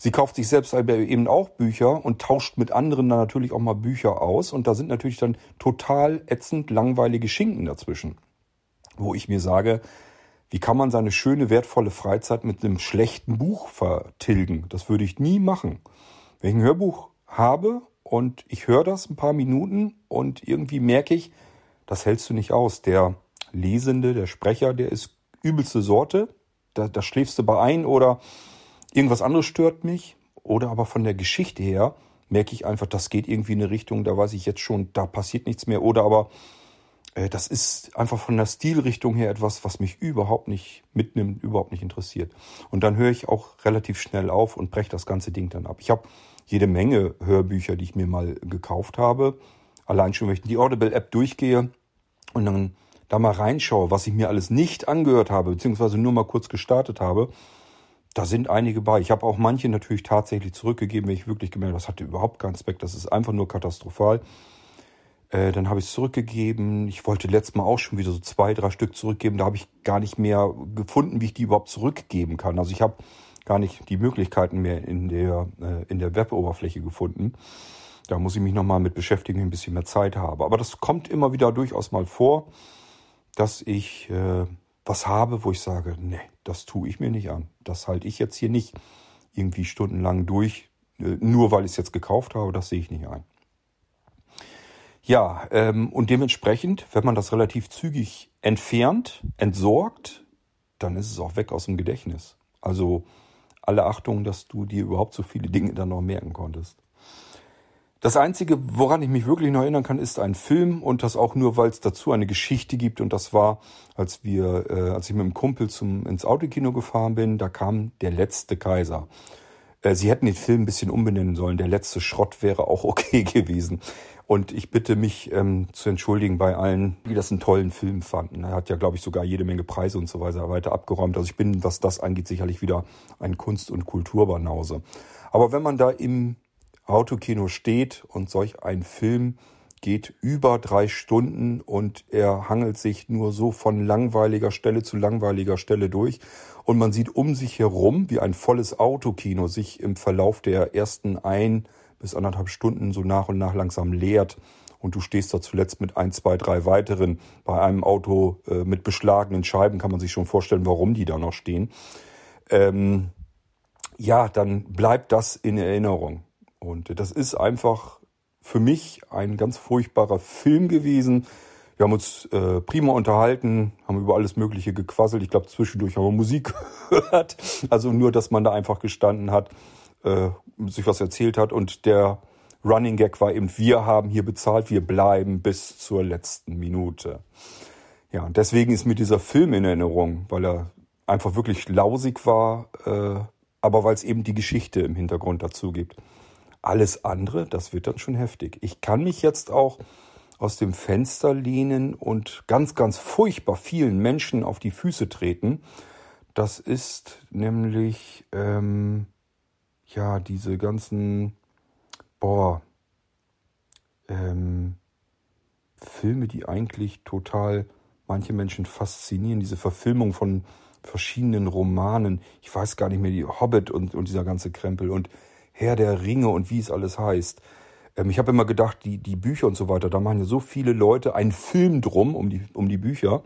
Sie kauft sich selbst eben auch Bücher und tauscht mit anderen dann natürlich auch mal Bücher aus und da sind natürlich dann total ätzend langweilige Schinken dazwischen, wo ich mir sage, wie kann man seine schöne, wertvolle Freizeit mit einem schlechten Buch vertilgen? Das würde ich nie machen. Wenn ich ein Hörbuch habe und ich höre das ein paar Minuten und irgendwie merke ich, das hältst du nicht aus. Der Lesende, der Sprecher, der ist übelste Sorte. Da, da schläfst du bei ein oder irgendwas anderes stört mich. Oder aber von der Geschichte her merke ich einfach, das geht irgendwie in eine Richtung, da weiß ich jetzt schon, da passiert nichts mehr. Oder aber äh, das ist einfach von der Stilrichtung her etwas, was mich überhaupt nicht mitnimmt, überhaupt nicht interessiert. Und dann höre ich auch relativ schnell auf und breche das ganze Ding dann ab. Ich habe jede Menge Hörbücher, die ich mir mal gekauft habe. Allein schon, wenn ich die Audible-App durchgehe und dann da mal reinschaue, was ich mir alles nicht angehört habe, beziehungsweise nur mal kurz gestartet habe, da sind einige bei. Ich habe auch manche natürlich tatsächlich zurückgegeben, wenn ich wirklich gemerkt habe, das hatte überhaupt keinen Zweck, das ist einfach nur katastrophal. Äh, dann habe ich es zurückgegeben. Ich wollte letztes Mal auch schon wieder so zwei, drei Stück zurückgeben. Da habe ich gar nicht mehr gefunden, wie ich die überhaupt zurückgeben kann. Also ich habe gar nicht die Möglichkeiten mehr in der, äh, in der Web-Oberfläche gefunden. Da muss ich mich nochmal mit beschäftigen, ein bisschen mehr Zeit habe. Aber das kommt immer wieder durchaus mal vor, dass ich äh, was habe, wo ich sage, nee, das tue ich mir nicht an. Das halte ich jetzt hier nicht irgendwie stundenlang durch, äh, nur weil ich es jetzt gekauft habe. Das sehe ich nicht ein. Ja, ähm, und dementsprechend, wenn man das relativ zügig entfernt, entsorgt, dann ist es auch weg aus dem Gedächtnis. Also alle Achtung, dass du dir überhaupt so viele Dinge dann noch merken konntest. Das Einzige, woran ich mich wirklich noch erinnern kann, ist ein Film und das auch nur, weil es dazu eine Geschichte gibt. Und das war, als wir, äh, als ich mit dem Kumpel zum ins Autokino gefahren bin, da kam der letzte Kaiser. Äh, sie hätten den Film ein bisschen umbenennen sollen. Der letzte Schrott wäre auch okay gewesen. Und ich bitte mich ähm, zu entschuldigen bei allen, die das einen tollen Film fanden. Er hat ja, glaube ich, sogar jede Menge Preise und so weiter abgeräumt. Also ich bin, was das angeht, sicherlich wieder ein Kunst- und Kulturbanause. Aber wenn man da im Autokino steht und solch ein Film geht über drei Stunden und er hangelt sich nur so von langweiliger Stelle zu langweiliger Stelle durch. Und man sieht um sich herum, wie ein volles Autokino sich im Verlauf der ersten ein bis anderthalb Stunden so nach und nach langsam leert. Und du stehst da zuletzt mit ein, zwei, drei weiteren. Bei einem Auto äh, mit beschlagenen Scheiben kann man sich schon vorstellen, warum die da noch stehen. Ähm, ja, dann bleibt das in Erinnerung. Und das ist einfach für mich ein ganz furchtbarer Film gewesen. Wir haben uns äh, prima unterhalten, haben über alles Mögliche gequasselt. Ich glaube, zwischendurch haben wir Musik gehört. Also nur, dass man da einfach gestanden hat äh, sich was erzählt hat und der Running Gag war eben, wir haben hier bezahlt, wir bleiben bis zur letzten Minute. Ja, und deswegen ist mir dieser Film in Erinnerung, weil er einfach wirklich lausig war, äh, aber weil es eben die Geschichte im Hintergrund dazu gibt. Alles andere, das wird dann schon heftig. Ich kann mich jetzt auch aus dem Fenster lehnen und ganz, ganz furchtbar vielen Menschen auf die Füße treten. Das ist nämlich ähm, ja, diese ganzen, boah, ähm, Filme, die eigentlich total manche Menschen faszinieren, diese Verfilmung von verschiedenen Romanen, ich weiß gar nicht mehr, die Hobbit und, und dieser ganze Krempel und Herr der Ringe und wie es alles heißt. Ähm, ich habe immer gedacht, die, die Bücher und so weiter, da machen ja so viele Leute einen Film drum um die, um die Bücher.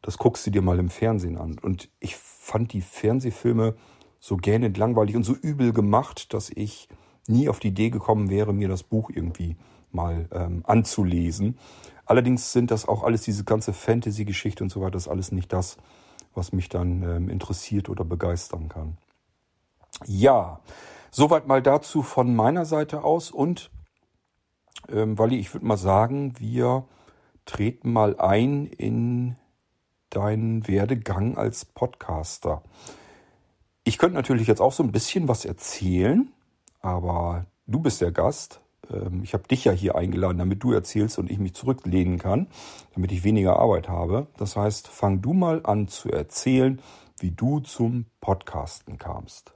Das guckst du dir mal im Fernsehen an. Und ich fand die Fernsehfilme so gähnend langweilig und so übel gemacht, dass ich nie auf die Idee gekommen wäre, mir das Buch irgendwie mal ähm, anzulesen. Allerdings sind das auch alles diese ganze Fantasy-Geschichte und so weiter, das ist alles nicht das, was mich dann ähm, interessiert oder begeistern kann. Ja, soweit mal dazu von meiner Seite aus und ähm, Wally, ich würde mal sagen, wir treten mal ein in deinen Werdegang als Podcaster. Ich könnte natürlich jetzt auch so ein bisschen was erzählen, aber du bist der Gast. Ähm, ich habe dich ja hier eingeladen, damit du erzählst und ich mich zurücklehnen kann, damit ich weniger Arbeit habe. Das heißt, fang du mal an zu erzählen, wie du zum Podcasten kamst.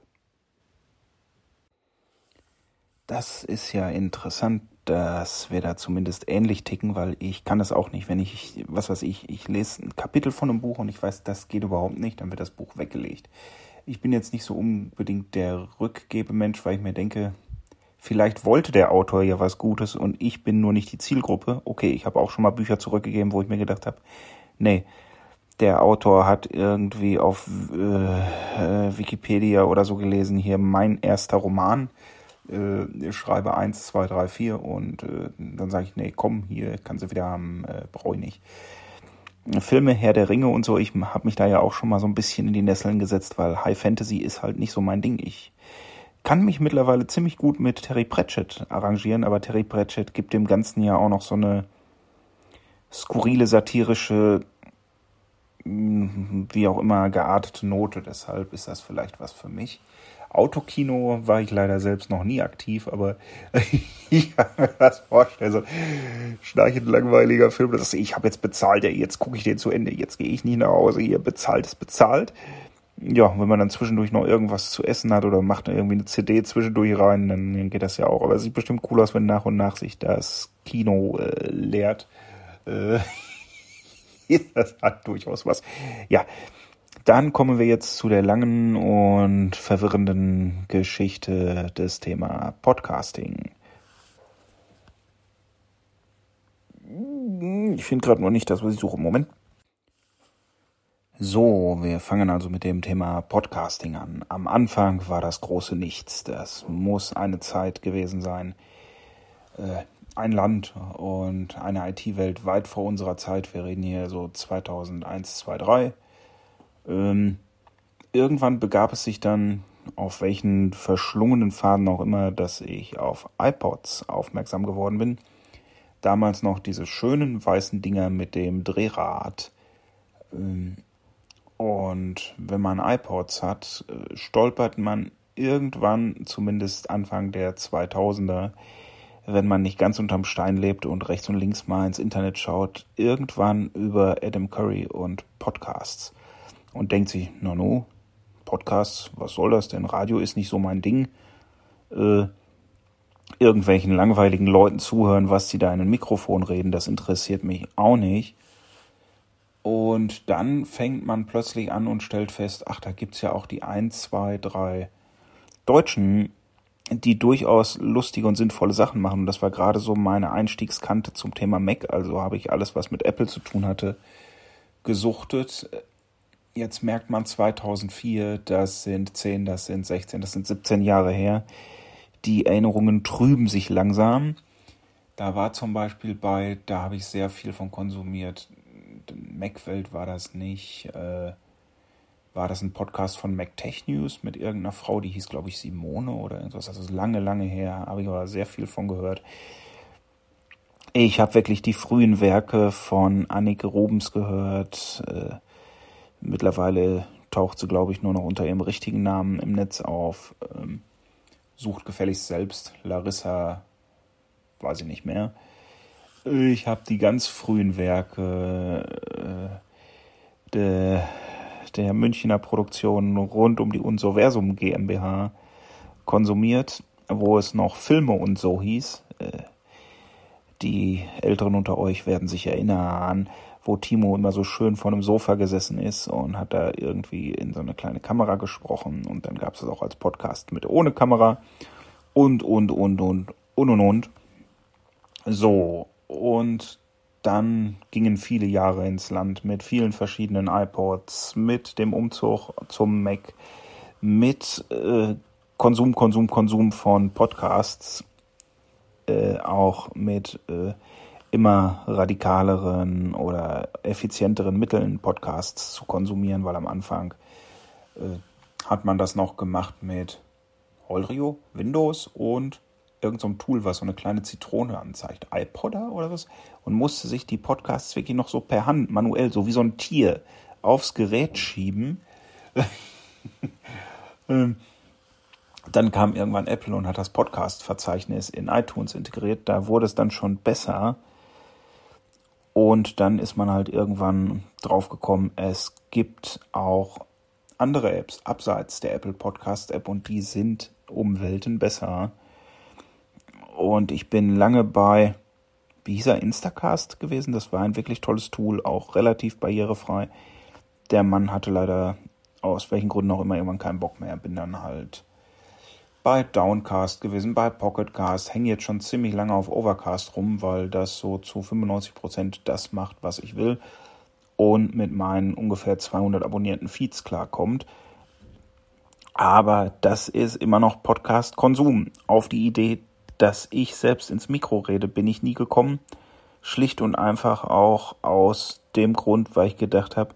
Das ist ja interessant, dass wir da zumindest ähnlich ticken, weil ich kann das auch nicht. Wenn ich, was weiß ich, ich lese ein Kapitel von einem Buch und ich weiß, das geht überhaupt nicht, dann wird das Buch weggelegt. Ich bin jetzt nicht so unbedingt der Rückgebemensch, weil ich mir denke, vielleicht wollte der Autor ja was Gutes und ich bin nur nicht die Zielgruppe. Okay, ich habe auch schon mal Bücher zurückgegeben, wo ich mir gedacht habe, nee, der Autor hat irgendwie auf äh, Wikipedia oder so gelesen, hier mein erster Roman äh, schreibe 1, 2, 3, 4 und äh, dann sage ich, nee, komm, hier kannst du wieder haben, äh, brauche ich nicht. Filme, Herr der Ringe und so, ich habe mich da ja auch schon mal so ein bisschen in die Nesseln gesetzt, weil High Fantasy ist halt nicht so mein Ding. Ich kann mich mittlerweile ziemlich gut mit Terry Pratchett arrangieren, aber Terry Pratchett gibt dem Ganzen ja auch noch so eine skurrile, satirische, wie auch immer geartete Note. Deshalb ist das vielleicht was für mich. Autokino war ich leider selbst noch nie aktiv, aber ich kann mir das vorstellen. So schnarchend langweiliger Film. Das ist, ich habe jetzt bezahlt, jetzt gucke ich den zu Ende, jetzt gehe ich nicht nach Hause, hier bezahlt ist bezahlt. Ja, wenn man dann zwischendurch noch irgendwas zu essen hat oder macht irgendwie eine CD zwischendurch rein, dann geht das ja auch. Aber es sieht bestimmt cool aus, wenn nach und nach sich das Kino äh, leert. Äh, das hat durchaus was. Ja, dann kommen wir jetzt zu der langen und verwirrenden Geschichte des Thema Podcasting. Ich finde gerade noch nicht das, was ich suche. Moment. So, wir fangen also mit dem Thema Podcasting an. Am Anfang war das große Nichts. Das muss eine Zeit gewesen sein. Äh, ein Land und eine IT-Welt weit vor unserer Zeit. Wir reden hier so 2001, 2003. Ähm, irgendwann begab es sich dann, auf welchen verschlungenen Faden auch immer, dass ich auf iPods aufmerksam geworden bin. Damals noch diese schönen weißen Dinger mit dem Drehrad. Ähm, und wenn man iPods hat, äh, stolpert man irgendwann, zumindest Anfang der 2000er, wenn man nicht ganz unterm Stein lebt und rechts und links mal ins Internet schaut, irgendwann über Adam Curry und Podcasts und denkt sich, no, no, Podcasts, was soll das denn? Radio ist nicht so mein Ding. Äh, irgendwelchen langweiligen Leuten zuhören, was sie da in ein Mikrofon reden, das interessiert mich auch nicht. Und dann fängt man plötzlich an und stellt fest, ach, da gibt's ja auch die ein, zwei, drei Deutschen, die durchaus lustige und sinnvolle Sachen machen. Und das war gerade so meine Einstiegskante zum Thema Mac. Also habe ich alles, was mit Apple zu tun hatte, gesuchtet. Jetzt merkt man 2004, das sind 10, das sind 16, das sind 17 Jahre her. Die Erinnerungen trüben sich langsam. Da war zum Beispiel bei, da habe ich sehr viel von konsumiert. Macwelt war das nicht. Äh, war das ein Podcast von MacTech News mit irgendeiner Frau, die hieß, glaube ich, Simone oder irgendwas. Das ist lange, lange her, habe ich aber sehr viel von gehört. Ich habe wirklich die frühen Werke von Annike Rubens gehört. Äh, Mittlerweile taucht sie, glaube ich, nur noch unter ihrem richtigen Namen im Netz auf. Ähm, sucht gefälligst selbst. Larissa, weiß ich nicht mehr. Ich habe die ganz frühen Werke äh, der, der Münchner Produktion rund um die Unsoversum GmbH konsumiert, wo es noch Filme und so hieß. Äh, die Älteren unter euch werden sich erinnern wo Timo immer so schön vor einem Sofa gesessen ist und hat da irgendwie in so eine kleine Kamera gesprochen und dann gab es es auch als Podcast mit ohne Kamera und, und, und, und, und, und, und. So, und dann gingen viele Jahre ins Land mit vielen verschiedenen iPods, mit dem Umzug zum Mac, mit äh, Konsum, Konsum, Konsum von Podcasts, äh, auch mit äh, immer radikaleren oder effizienteren Mitteln Podcasts zu konsumieren, weil am Anfang äh, hat man das noch gemacht mit Olrio, Windows und irgendeinem so Tool, was so eine kleine Zitrone anzeigt, iPodder oder was, und musste sich die Podcasts wirklich noch so per Hand, manuell, so wie so ein Tier, aufs Gerät schieben. Ähm, dann kam irgendwann Apple und hat das Podcast-Verzeichnis in iTunes integriert. Da wurde es dann schon besser. Und dann ist man halt irgendwann drauf gekommen, es gibt auch andere Apps abseits der Apple Podcast App und die sind um Welten besser. Und ich bin lange bei, wie hieß er, Instacast gewesen. Das war ein wirklich tolles Tool, auch relativ barrierefrei. Der Mann hatte leider aus welchen Gründen auch immer irgendwann keinen Bock mehr. Bin dann halt bei Downcast gewesen, bei Pocketcast, hänge jetzt schon ziemlich lange auf Overcast rum, weil das so zu 95% das macht, was ich will und mit meinen ungefähr 200 abonnierten Feeds klarkommt. Aber das ist immer noch Podcast-Konsum. Auf die Idee dass ich selbst ins Mikro rede, bin ich nie gekommen. Schlicht und einfach auch aus dem Grund, weil ich gedacht habe,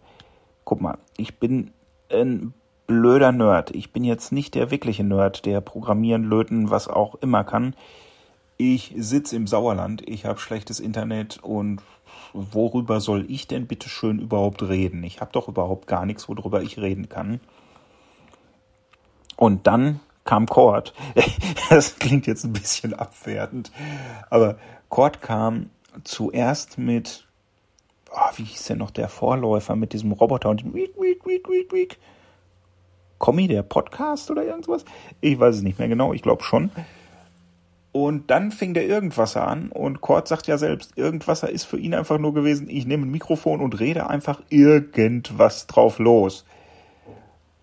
guck mal, ich bin ein blöder Nerd. Ich bin jetzt nicht der wirkliche Nerd, der Programmieren, Löten, was auch immer kann. Ich sitze im Sauerland, ich habe schlechtes Internet und worüber soll ich denn bitte schön überhaupt reden? Ich habe doch überhaupt gar nichts, worüber ich reden kann. Und dann kam Cord. Das klingt jetzt ein bisschen abwertend, aber Cord kam zuerst mit, oh, wie hieß denn noch der Vorläufer mit diesem Roboter und dem Wiek, Wiek, Wiek, Wiek, Wiek. Kommi, der Podcast oder irgendwas? Ich weiß es nicht mehr genau, ich glaube schon. Und dann fing der Irgendwasser an und Cord sagt ja selbst, Irgendwasser ist für ihn einfach nur gewesen, ich nehme ein Mikrofon und rede einfach irgendwas drauf los.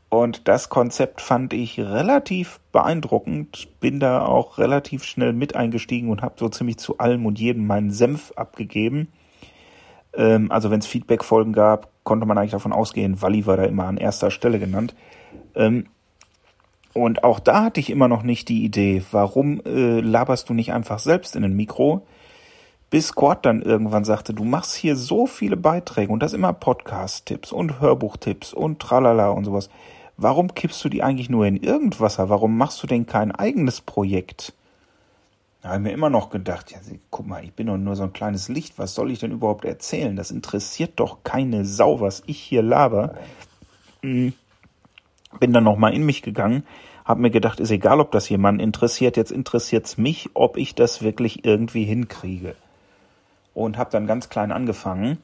Und das Konzept fand ich relativ beeindruckend, bin da auch relativ schnell mit eingestiegen und habe so ziemlich zu allem und jedem meinen Senf abgegeben. Ähm, also wenn es Feedback-Folgen gab, konnte man eigentlich davon ausgehen, Walli war da immer an erster Stelle genannt. Ähm, und auch da hatte ich immer noch nicht die Idee, warum äh, laberst du nicht einfach selbst in ein Mikro? Bis Cord dann irgendwann sagte, du machst hier so viele Beiträge und das immer Podcast-Tipps und Hörbuchtipps und tralala und sowas warum kippst du die eigentlich nur in Irgendwasser? Warum machst du denn kein eigenes Projekt? Da habe ich mir immer noch gedacht, ja, guck mal, ich bin doch nur so ein kleines Licht, was soll ich denn überhaupt erzählen? Das interessiert doch keine Sau, was ich hier laber. Hm. Bin dann nochmal in mich gegangen, habe mir gedacht, ist egal, ob das jemanden interessiert, jetzt interessiert es mich, ob ich das wirklich irgendwie hinkriege. Und habe dann ganz klein angefangen.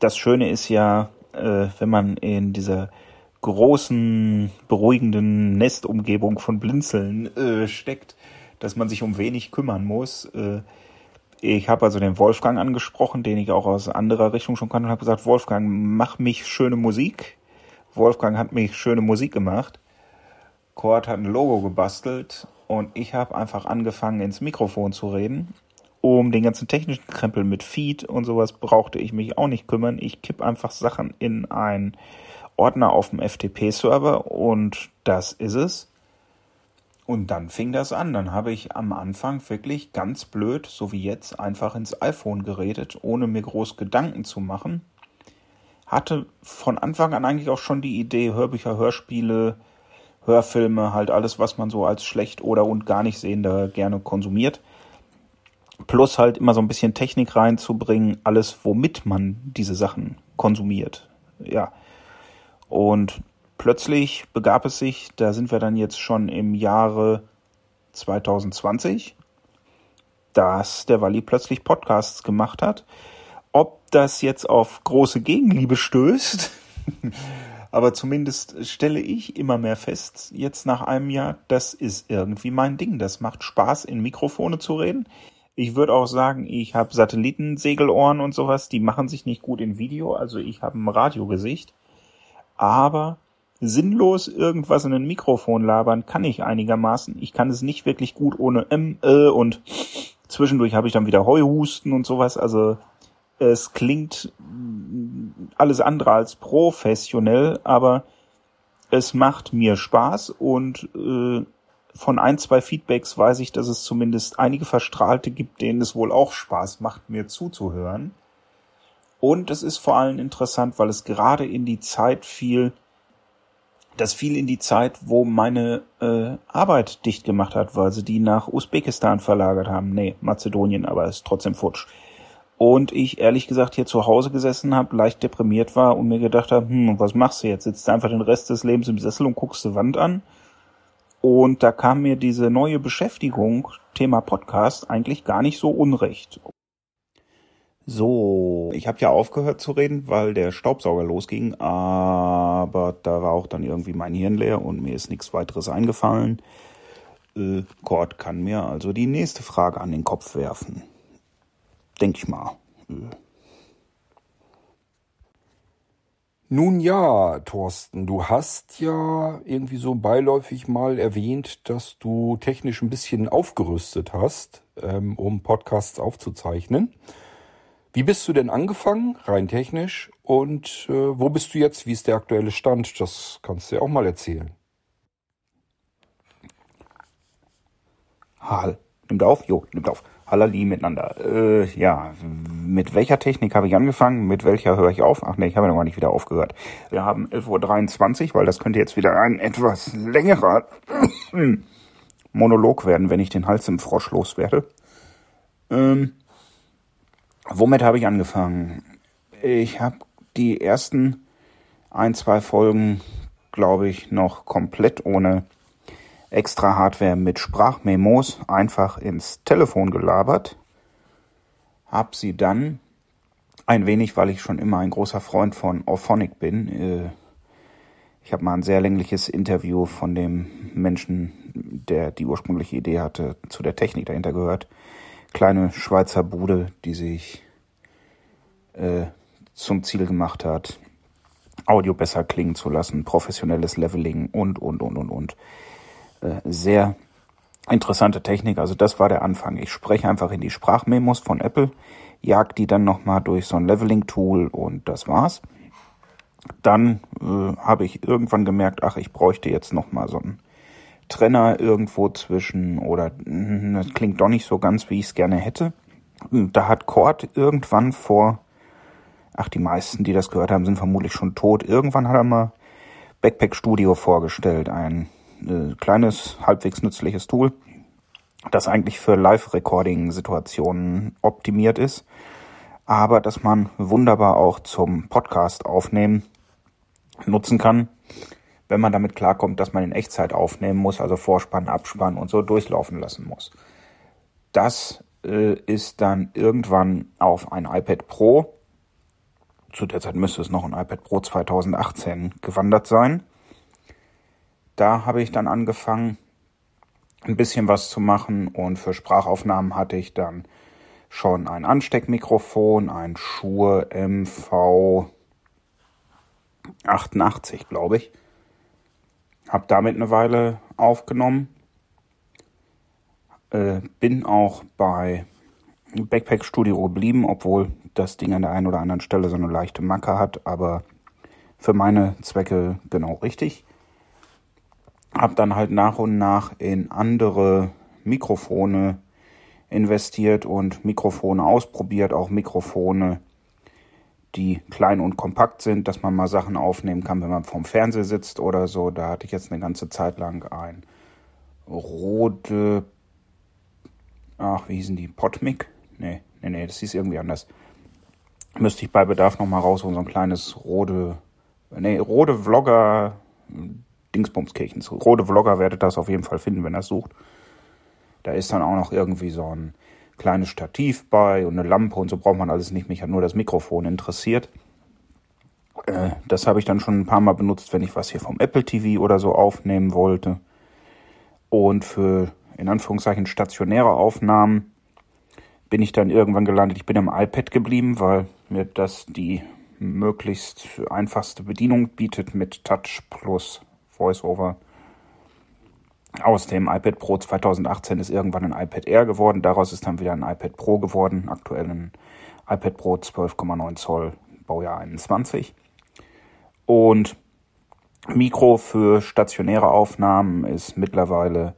Das Schöne ist ja, äh, wenn man in dieser großen, beruhigenden Nestumgebung von Blinzeln äh, steckt, dass man sich um wenig kümmern muss. Äh, ich habe also den Wolfgang angesprochen, den ich auch aus anderer Richtung schon kannte und habe gesagt, Wolfgang, mach mich schöne Musik. Wolfgang hat mich schöne Musik gemacht. Kurt hat ein Logo gebastelt und ich habe einfach angefangen ins Mikrofon zu reden. Um den ganzen technischen Krempel mit Feed und sowas brauchte ich mich auch nicht kümmern. Ich kipp einfach Sachen in ein Ordner auf dem FTP-Server und das ist es. Und dann fing das an. Dann habe ich am Anfang wirklich ganz blöd, so wie jetzt, einfach ins iPhone geredet, ohne mir groß Gedanken zu machen. Hatte von Anfang an eigentlich auch schon die Idee, Hörbücher, Hörspiele, Hörfilme, halt alles, was man so als schlecht oder und gar nicht sehender gerne konsumiert. Plus halt immer so ein bisschen Technik reinzubringen, alles, womit man diese Sachen konsumiert. Ja, und plötzlich begab es sich, da sind wir dann jetzt schon im Jahre 2020, dass der Walli plötzlich Podcasts gemacht hat. Ob das jetzt auf große Gegenliebe stößt, aber zumindest stelle ich immer mehr fest, jetzt nach einem Jahr, das ist irgendwie mein Ding. Das macht Spaß, in Mikrofone zu reden. Ich würde auch sagen, ich habe Satellitensegelohren und sowas, die machen sich nicht gut in Video, also ich habe ein Radiogesicht aber sinnlos irgendwas in ein Mikrofon labern kann ich einigermaßen. Ich kann es nicht wirklich gut ohne M, äh, und zwischendurch habe ich dann wieder Heuhusten und sowas. Also es klingt alles andere als professionell, aber es macht mir Spaß und äh, von ein, zwei Feedbacks weiß ich, dass es zumindest einige Verstrahlte gibt, denen es wohl auch Spaß macht, mir zuzuhören. Und es ist vor allem interessant, weil es gerade in die Zeit fiel, das fiel in die Zeit, wo meine äh, Arbeit dicht gemacht hat, weil sie die nach Usbekistan verlagert haben. Nee, Mazedonien, aber ist trotzdem futsch. Und ich ehrlich gesagt hier zu Hause gesessen habe, leicht deprimiert war und mir gedacht habe, hm, was machst du jetzt? Sitzt du einfach den Rest des Lebens im Sessel und guckst die Wand an? Und da kam mir diese neue Beschäftigung, Thema Podcast, eigentlich gar nicht so unrecht. So, ich habe ja aufgehört zu reden, weil der Staubsauger losging, aber da war auch dann irgendwie mein Hirn leer und mir ist nichts weiteres eingefallen. Äh, Kurt kann mir also die nächste Frage an den Kopf werfen. Denke ich mal. Nun ja, Thorsten, du hast ja irgendwie so beiläufig mal erwähnt, dass du technisch ein bisschen aufgerüstet hast, ähm, um Podcasts aufzuzeichnen. Wie bist du denn angefangen, rein technisch? Und äh, wo bist du jetzt? Wie ist der aktuelle Stand? Das kannst du ja auch mal erzählen. Hall. Nimmt auf? Jo, nimmt auf. Hallali miteinander. Äh, ja, mit welcher Technik habe ich angefangen? Mit welcher höre ich auf? Ach nee, ich habe noch gar nicht wieder aufgehört. Wir haben 11.23 Uhr, weil das könnte jetzt wieder ein etwas längerer Monolog werden, wenn ich den Hals im Frosch loswerde. Ähm, Womit habe ich angefangen? Ich habe die ersten ein, zwei Folgen, glaube ich, noch komplett ohne extra Hardware mit Sprachmemos einfach ins Telefon gelabert. Hab sie dann ein wenig, weil ich schon immer ein großer Freund von Auphonic bin. Äh, ich habe mal ein sehr längliches Interview von dem Menschen, der die ursprüngliche Idee hatte, zu der Technik dahinter gehört kleine Schweizer Bude, die sich äh, zum Ziel gemacht hat, Audio besser klingen zu lassen, professionelles Leveling und, und, und, und, und. Äh, sehr interessante Technik. Also das war der Anfang. Ich spreche einfach in die Sprachmemos von Apple, jag die dann nochmal durch so ein Leveling-Tool und das war's. Dann äh, habe ich irgendwann gemerkt, ach, ich bräuchte jetzt nochmal so ein Trenner irgendwo zwischen oder hm, das klingt doch nicht so ganz, wie ich es gerne hätte. Da hat Cord irgendwann vor, ach die meisten, die das gehört haben, sind vermutlich schon tot. Irgendwann hat er mal Backpack Studio vorgestellt, ein äh, kleines, halbwegs nützliches Tool, das eigentlich für Live-Recording-Situationen optimiert ist, aber dass man wunderbar auch zum Podcast aufnehmen nutzen kann wenn man damit klarkommt, dass man in Echtzeit aufnehmen muss, also Vorspann, Abspann und so durchlaufen lassen muss. Das äh, ist dann irgendwann auf ein iPad Pro, zu der Zeit müsste es noch ein iPad Pro 2018 gewandert sein. Da habe ich dann angefangen, ein bisschen was zu machen und für Sprachaufnahmen hatte ich dann schon ein Ansteckmikrofon, ein Shure MV 88, glaube ich. Hab damit eine Weile aufgenommen. Äh, bin auch bei Backpack Studio geblieben, obwohl das Ding an der einen oder anderen Stelle so eine leichte Macke hat, aber für meine Zwecke genau richtig. Hab dann halt nach und nach in andere Mikrofone investiert und Mikrofone ausprobiert, auch Mikrofone die klein und kompakt sind, dass man mal Sachen aufnehmen kann, wenn man vorm Fernseher sitzt oder so. Da hatte ich jetzt eine ganze Zeit lang ein Rode, ach, wie hießen die? Potmic? Nee, nee, nee, das hieß irgendwie anders. Müsste ich bei Bedarf nochmal rausholen, so ein kleines Rode, nee, Rode Vlogger, Dingsbumskirchens. Rode Vlogger werdet das auf jeden Fall finden, wenn er es sucht. Da ist dann auch noch irgendwie so ein kleines Stativ bei und eine Lampe und so braucht man alles nicht. Mich hat nur das Mikrofon interessiert. Äh, das habe ich dann schon ein paar Mal benutzt, wenn ich was hier vom Apple TV oder so aufnehmen wollte. Und für in Anführungszeichen stationäre Aufnahmen bin ich dann irgendwann gelandet. Ich bin am iPad geblieben, weil mir das die möglichst einfachste Bedienung bietet mit Touch plus VoiceOver aus dem iPad Pro 2018 ist irgendwann ein iPad Air geworden. Daraus ist dann wieder ein iPad Pro geworden. Aktuell ein iPad Pro 12,9 Zoll, Baujahr 21. Und Mikro für stationäre Aufnahmen ist mittlerweile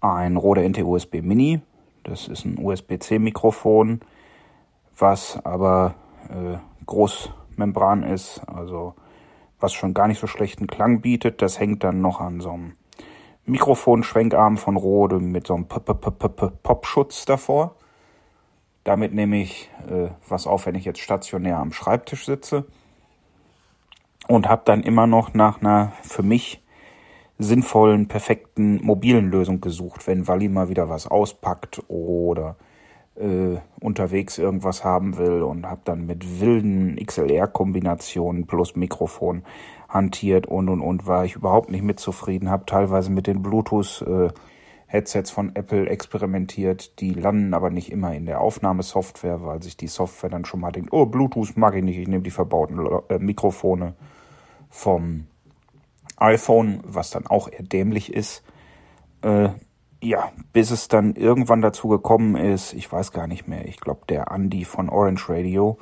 ein Rode NT USB Mini. Das ist ein USB-C-Mikrofon, was aber äh, Großmembran ist, also was schon gar nicht so schlechten Klang bietet. Das hängt dann noch an so einem Mikrofonschwenkarm von Rode mit so einem Popschutz davor. Damit nehme ich äh, was auf, wenn ich jetzt stationär am Schreibtisch sitze. Und habe dann immer noch nach einer für mich sinnvollen, perfekten mobilen Lösung gesucht, wenn Wally mal wieder was auspackt oder äh, unterwegs irgendwas haben will und habe dann mit wilden XLR-Kombinationen plus Mikrofon hantiert und und und war ich überhaupt nicht mit zufrieden, habe teilweise mit den Bluetooth äh, von Apple experimentiert, die landen aber nicht immer in der Aufnahmesoftware, weil sich die Software dann schon mal denkt, oh, Bluetooth mag ich nicht, ich nehme die verbauten äh, Mikrofone vom iPhone, was dann auch eher dämlich ist. Äh, ja, bis es dann irgendwann dazu gekommen ist, ich weiß gar nicht mehr, ich glaube der Andy von Orange Radio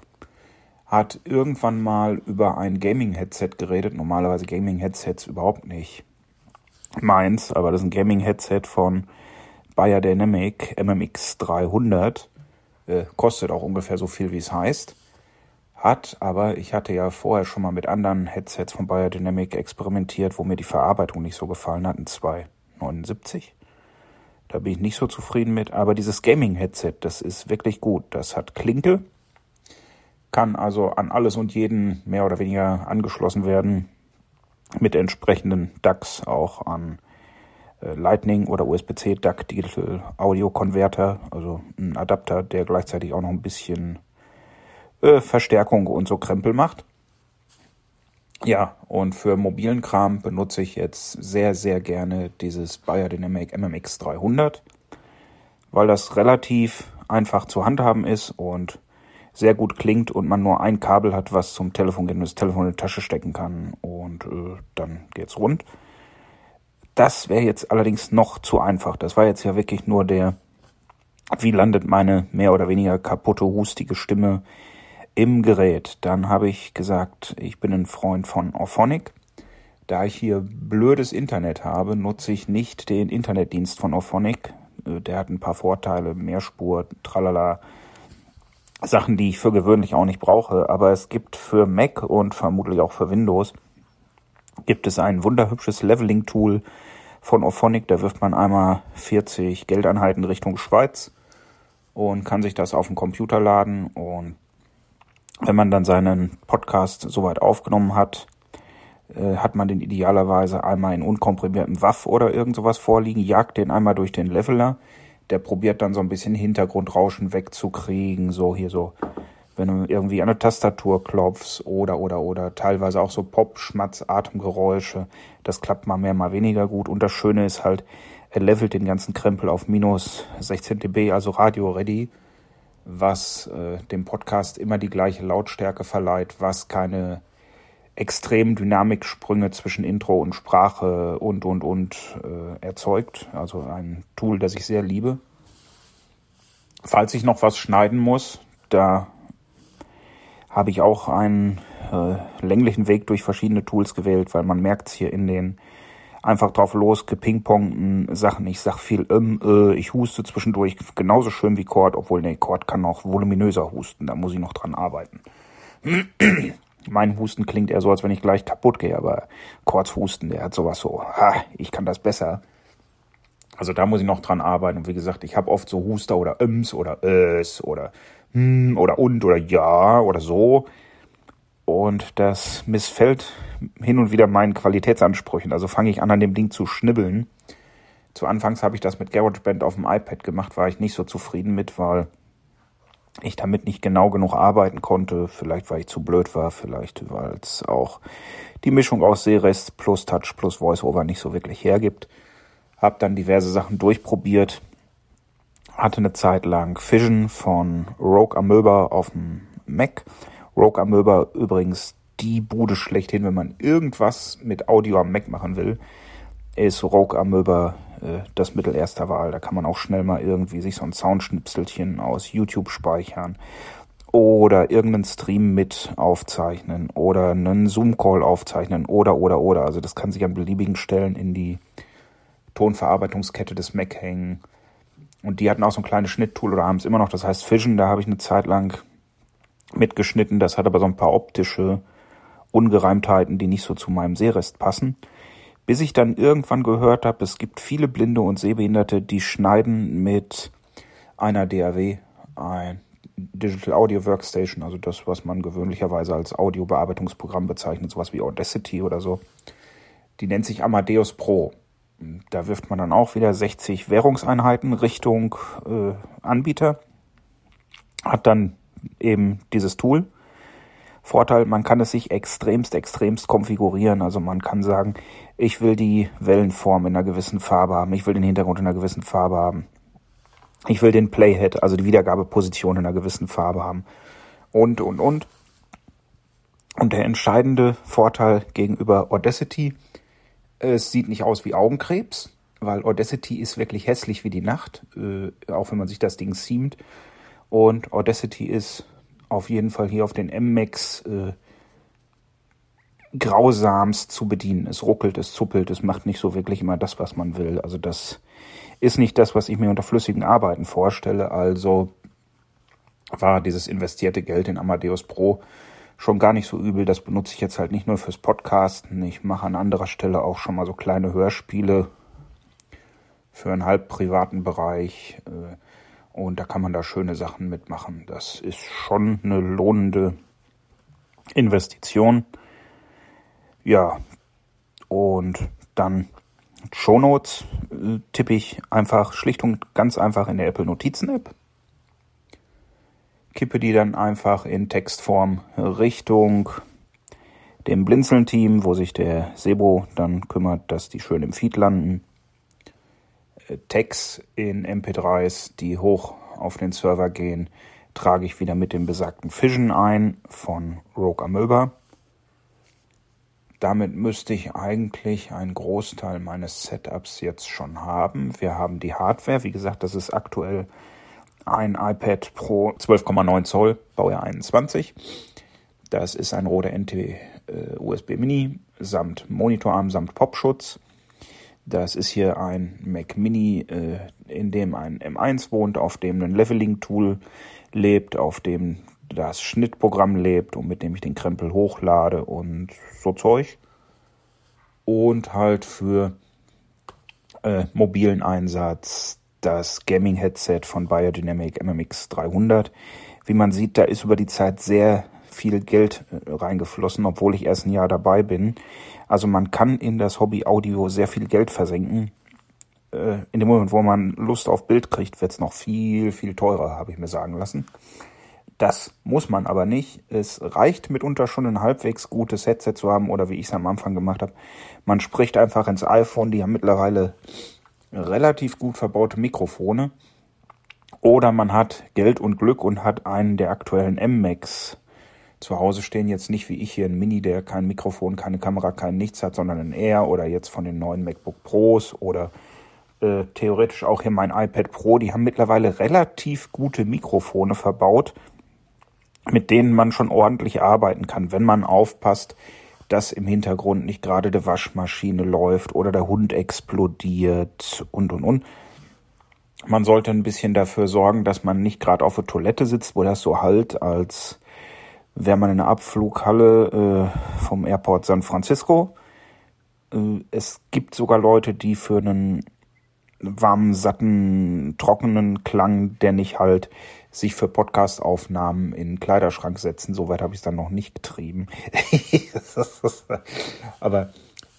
hat irgendwann mal über ein Gaming-Headset geredet. Normalerweise Gaming-Headsets überhaupt nicht meins, aber das ist ein Gaming-Headset von Bayer Dynamic MMX 300. Äh, kostet auch ungefähr so viel, wie es heißt hat, aber ich hatte ja vorher schon mal mit anderen Headsets von Biodynamic experimentiert, wo mir die Verarbeitung nicht so gefallen hat, ein 279. Da bin ich nicht so zufrieden mit, aber dieses Gaming-Headset, das ist wirklich gut. Das hat Klinke, kann also an alles und jeden mehr oder weniger angeschlossen werden, mit entsprechenden DACs auch an äh, Lightning oder USB-C DAC Digital Audio Converter, also ein Adapter, der gleichzeitig auch noch ein bisschen äh, Verstärkung und so Krempel macht. Ja, und für mobilen Kram benutze ich jetzt sehr, sehr gerne dieses Biodynamic MMX 300, weil das relativ einfach zu handhaben ist und sehr gut klingt und man nur ein Kabel hat, was zum Telefon geht und das Telefon in die Tasche stecken kann und äh, dann geht's rund. Das wäre jetzt allerdings noch zu einfach. Das war jetzt ja wirklich nur der, wie landet meine mehr oder weniger kaputte, hustige Stimme im Gerät. Dann habe ich gesagt, ich bin ein Freund von Orphonic. Da ich hier blödes Internet habe, nutze ich nicht den Internetdienst von Orphonic. Äh, der hat ein paar Vorteile, Mehrspur, tralala, Sachen, die ich für gewöhnlich auch nicht brauche. Aber es gibt für Mac und vermutlich auch für Windows gibt es ein wunderhübsches Leveling-Tool von Orphonic. Da wirft man einmal 40 Geldeinheiten Richtung Schweiz und kann sich das auf den Computer laden und wenn man dann seinen Podcast soweit aufgenommen hat, äh, hat man den idealerweise einmal in unkomprimiertem WAF oder irgend sowas vorliegen, jagt den einmal durch den Leveler, der probiert dann so ein bisschen Hintergrundrauschen wegzukriegen, so hier so, wenn du irgendwie an eine Tastatur klopfst oder oder oder teilweise auch so Pop, Schmatz, Atemgeräusche, das klappt mal mehr, mal weniger gut. Und das Schöne ist halt, er levelt den ganzen Krempel auf minus 16 dB, also Radio Ready was äh, dem Podcast immer die gleiche Lautstärke verleiht, was keine extremen Dynamiksprünge zwischen Intro und Sprache und und und äh, erzeugt. Also ein Tool, das ich sehr liebe. Falls ich noch was schneiden muss, da habe ich auch einen äh, länglichen Weg durch verschiedene Tools gewählt, weil man merkt es hier in den einfach drauf los, gepingpongten Sachen. Ich sag viel, ähm, äh, ich huste zwischendurch genauso schön wie Cord, obwohl nee, Cord kann auch voluminöser husten, da muss ich noch dran arbeiten. mein Husten klingt eher so, als wenn ich gleich kaputt gehe, aber Cords Husten, der hat sowas so, ha, ich kann das besser. Also da muss ich noch dran arbeiten. Und wie gesagt, ich habe oft so Huster oder Öms oder Ös oder hm oder und oder ja oder so. Und das missfällt hin und wieder meinen Qualitätsansprüchen. Also fange ich an, an dem Ding zu schnibbeln. Zu Anfangs habe ich das mit GarageBand auf dem iPad gemacht, war ich nicht so zufrieden mit, weil ich damit nicht genau genug arbeiten konnte. Vielleicht, weil ich zu blöd war, vielleicht, weil es auch die Mischung aus Seerest plus Touch plus VoiceOver nicht so wirklich hergibt. Hab dann diverse Sachen durchprobiert. Hatte eine Zeit lang Fission von Rogue Amoeba auf dem Mac Rogue Amoeba übrigens die Bude schlechthin, wenn man irgendwas mit Audio am Mac machen will, ist Rogue Amoeba äh, das Mittel erster Wahl. Da kann man auch schnell mal irgendwie sich so ein Soundschnipselchen aus YouTube speichern oder irgendeinen Stream mit aufzeichnen oder einen Zoom-Call aufzeichnen oder oder oder. Also das kann sich an beliebigen Stellen in die Tonverarbeitungskette des Mac hängen. Und die hatten auch so ein kleines Schnitttool oder haben es immer noch, das heißt Fission, da habe ich eine Zeit lang mitgeschnitten. Das hat aber so ein paar optische Ungereimtheiten, die nicht so zu meinem Sehrest passen. Bis ich dann irgendwann gehört habe, es gibt viele Blinde und Sehbehinderte, die schneiden mit einer DAW, ein Digital Audio Workstation, also das, was man gewöhnlicherweise als Audiobearbeitungsprogramm bezeichnet, sowas wie Audacity oder so. Die nennt sich Amadeus Pro. Da wirft man dann auch wieder 60 Währungseinheiten Richtung äh, Anbieter. Hat dann eben dieses Tool. Vorteil, man kann es sich extremst, extremst konfigurieren. Also man kann sagen, ich will die Wellenform in einer gewissen Farbe haben, ich will den Hintergrund in einer gewissen Farbe haben. Ich will den Playhead, also die Wiedergabeposition in einer gewissen Farbe haben. Und, und, und. Und der entscheidende Vorteil gegenüber Audacity es sieht nicht aus wie Augenkrebs, weil Audacity ist wirklich hässlich wie die Nacht, äh, auch wenn man sich das Ding seamt. Und Audacity ist auf jeden Fall hier auf den M-Max äh, grausamst zu bedienen. Es ruckelt, es zuppelt, es macht nicht so wirklich immer das, was man will. Also das ist nicht das, was ich mir unter flüssigen Arbeiten vorstelle. Also war dieses investierte Geld in Amadeus Pro schon gar nicht so übel. Das benutze ich jetzt halt nicht nur fürs Podcasten. Ich mache an anderer Stelle auch schon mal so kleine Hörspiele für einen halb privaten Bereich. Äh, und da kann man da schöne Sachen mitmachen. Das ist schon eine lohnende Investition. Ja, und dann Shownotes äh, tippe ich einfach schlicht und ganz einfach in der Apple Notizen App kippe die dann einfach in Textform Richtung dem Blinzeln-Team, wo sich der Sebo dann kümmert, dass die schön im Feed landen. Tags in MP3s, die hoch auf den Server gehen, trage ich wieder mit dem besagten Fission ein von Rogue Amoeba. Damit müsste ich eigentlich einen Großteil meines Setups jetzt schon haben. Wir haben die Hardware, wie gesagt, das ist aktuell ein iPad Pro 12,9 Zoll, Baujahr 21. Das ist ein Rode NT äh, USB Mini samt Monitorarm samt Popschutz. Das ist hier ein Mac Mini, äh, in dem ein M1 wohnt, auf dem ein Leveling-Tool lebt, auf dem das Schnittprogramm lebt und mit dem ich den Krempel hochlade und so Zeug. Und halt für äh, mobilen Einsatz das Gaming-Headset von Biodynamic MMX 300. Wie man sieht, da ist über die Zeit sehr viel Geld äh, reingeflossen, obwohl ich erst ein Jahr dabei bin. Also man kann in das Hobby Audio sehr viel Geld versenken. Äh, in dem Moment, wo man Lust auf Bild kriegt, wird es noch viel, viel teurer, habe ich mir sagen lassen. Das muss man aber nicht. Es reicht mitunter schon ein halbwegs gutes Headset zu haben oder wie ich es am Anfang gemacht habe. Man spricht einfach ins iPhone. Die haben mittlerweile relativ gut verbaute Mikrofone. Oder man hat Geld und Glück und hat einen der aktuellen M-Max zu Hause stehen. Jetzt nicht wie ich hier ein Mini, der kein Mikrofon, keine Kamera, kein Nichts hat, sondern ein Air oder jetzt von den neuen MacBook Pros oder äh, theoretisch auch hier mein iPad Pro. Die haben mittlerweile relativ gute Mikrofone verbaut, mit denen man schon ordentlich arbeiten kann, wenn man aufpasst, dass im Hintergrund nicht gerade die Waschmaschine läuft oder der Hund explodiert und und und. Man sollte ein bisschen dafür sorgen, dass man nicht gerade auf der Toilette sitzt, wo das so halt, als wäre man in einer Abflughalle äh, vom Airport San Francisco. Äh, es gibt sogar Leute, die für einen warmen, satten, trockenen Klang, der nicht halt sich für Podcast-Aufnahmen in den Kleiderschrank setzen. Soweit habe ich es dann noch nicht getrieben. Aber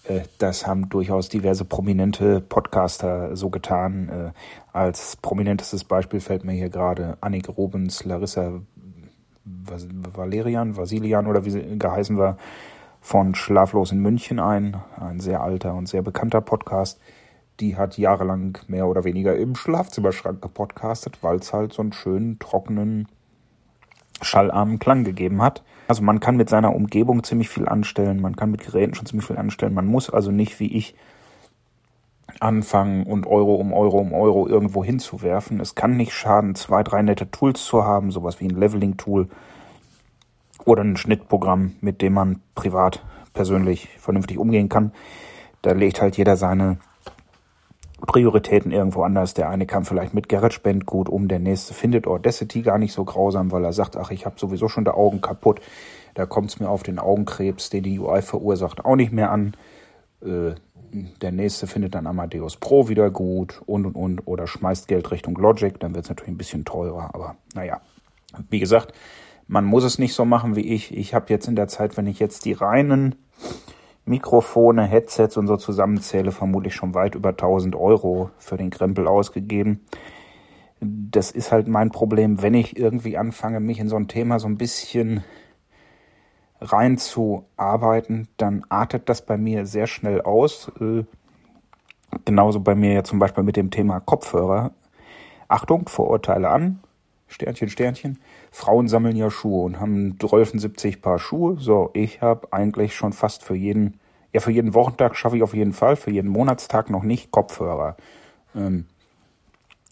äh, das haben durchaus diverse prominente Podcaster so getan. Äh, als prominentestes Beispiel fällt mir hier gerade Annik Rubens, Larissa Valerian, Vasilian oder wie sie geheißen war, von Schlaflos in München ein. Ein sehr alter und sehr bekannter Podcast die hat jahrelang mehr oder weniger im Schlafzimmerschrank gepodcastet, weil es halt so einen schönen, trockenen, schallarmen Klang gegeben hat. Also man kann mit seiner Umgebung ziemlich viel anstellen, man kann mit Geräten schon ziemlich viel anstellen. Man muss also nicht wie ich anfangen und Euro um Euro um Euro irgendwo hinzuwerfen. Es kann nicht schaden, zwei, drei nette Tools zu haben, sowas wie ein Leveling-Tool oder ein Schnittprogramm, mit dem man privat persönlich vernünftig umgehen kann. Da legt halt jeder seine Prioritäten irgendwo anders. Der eine kam vielleicht mit GarageBand gut um, der nächste findet Audacity gar nicht so grausam, weil er sagt, ach, ich habe sowieso schon die Augen kaputt. Da kommt es mir auf den Augenkrebs, den die UI verursacht, auch nicht mehr an. Äh, der nächste findet dann Amadeus Pro wieder gut und und und oder schmeißt Geld Richtung Logic, dann wird es natürlich ein bisschen teurer, aber naja. Wie gesagt, man muss es nicht so machen wie ich. Ich habe jetzt in der Zeit, wenn ich jetzt die reinen Mikrofone, Headsets und so zusammenzähle, vermutlich schon weit über 1000 Euro für den Krempel ausgegeben. Das ist halt mein Problem, wenn ich irgendwie anfange, mich in so ein Thema so ein bisschen reinzuarbeiten, dann artet das bei mir sehr schnell aus. Äh, genauso bei mir ja zum Beispiel mit dem Thema Kopfhörer. Achtung, Vorurteile an. Sternchen, Sternchen. Frauen sammeln ja Schuhe und haben 12, Paar Schuhe. So, ich habe eigentlich schon fast für jeden, ja für jeden Wochentag schaffe ich auf jeden Fall, für jeden Monatstag noch nicht Kopfhörer. Ähm,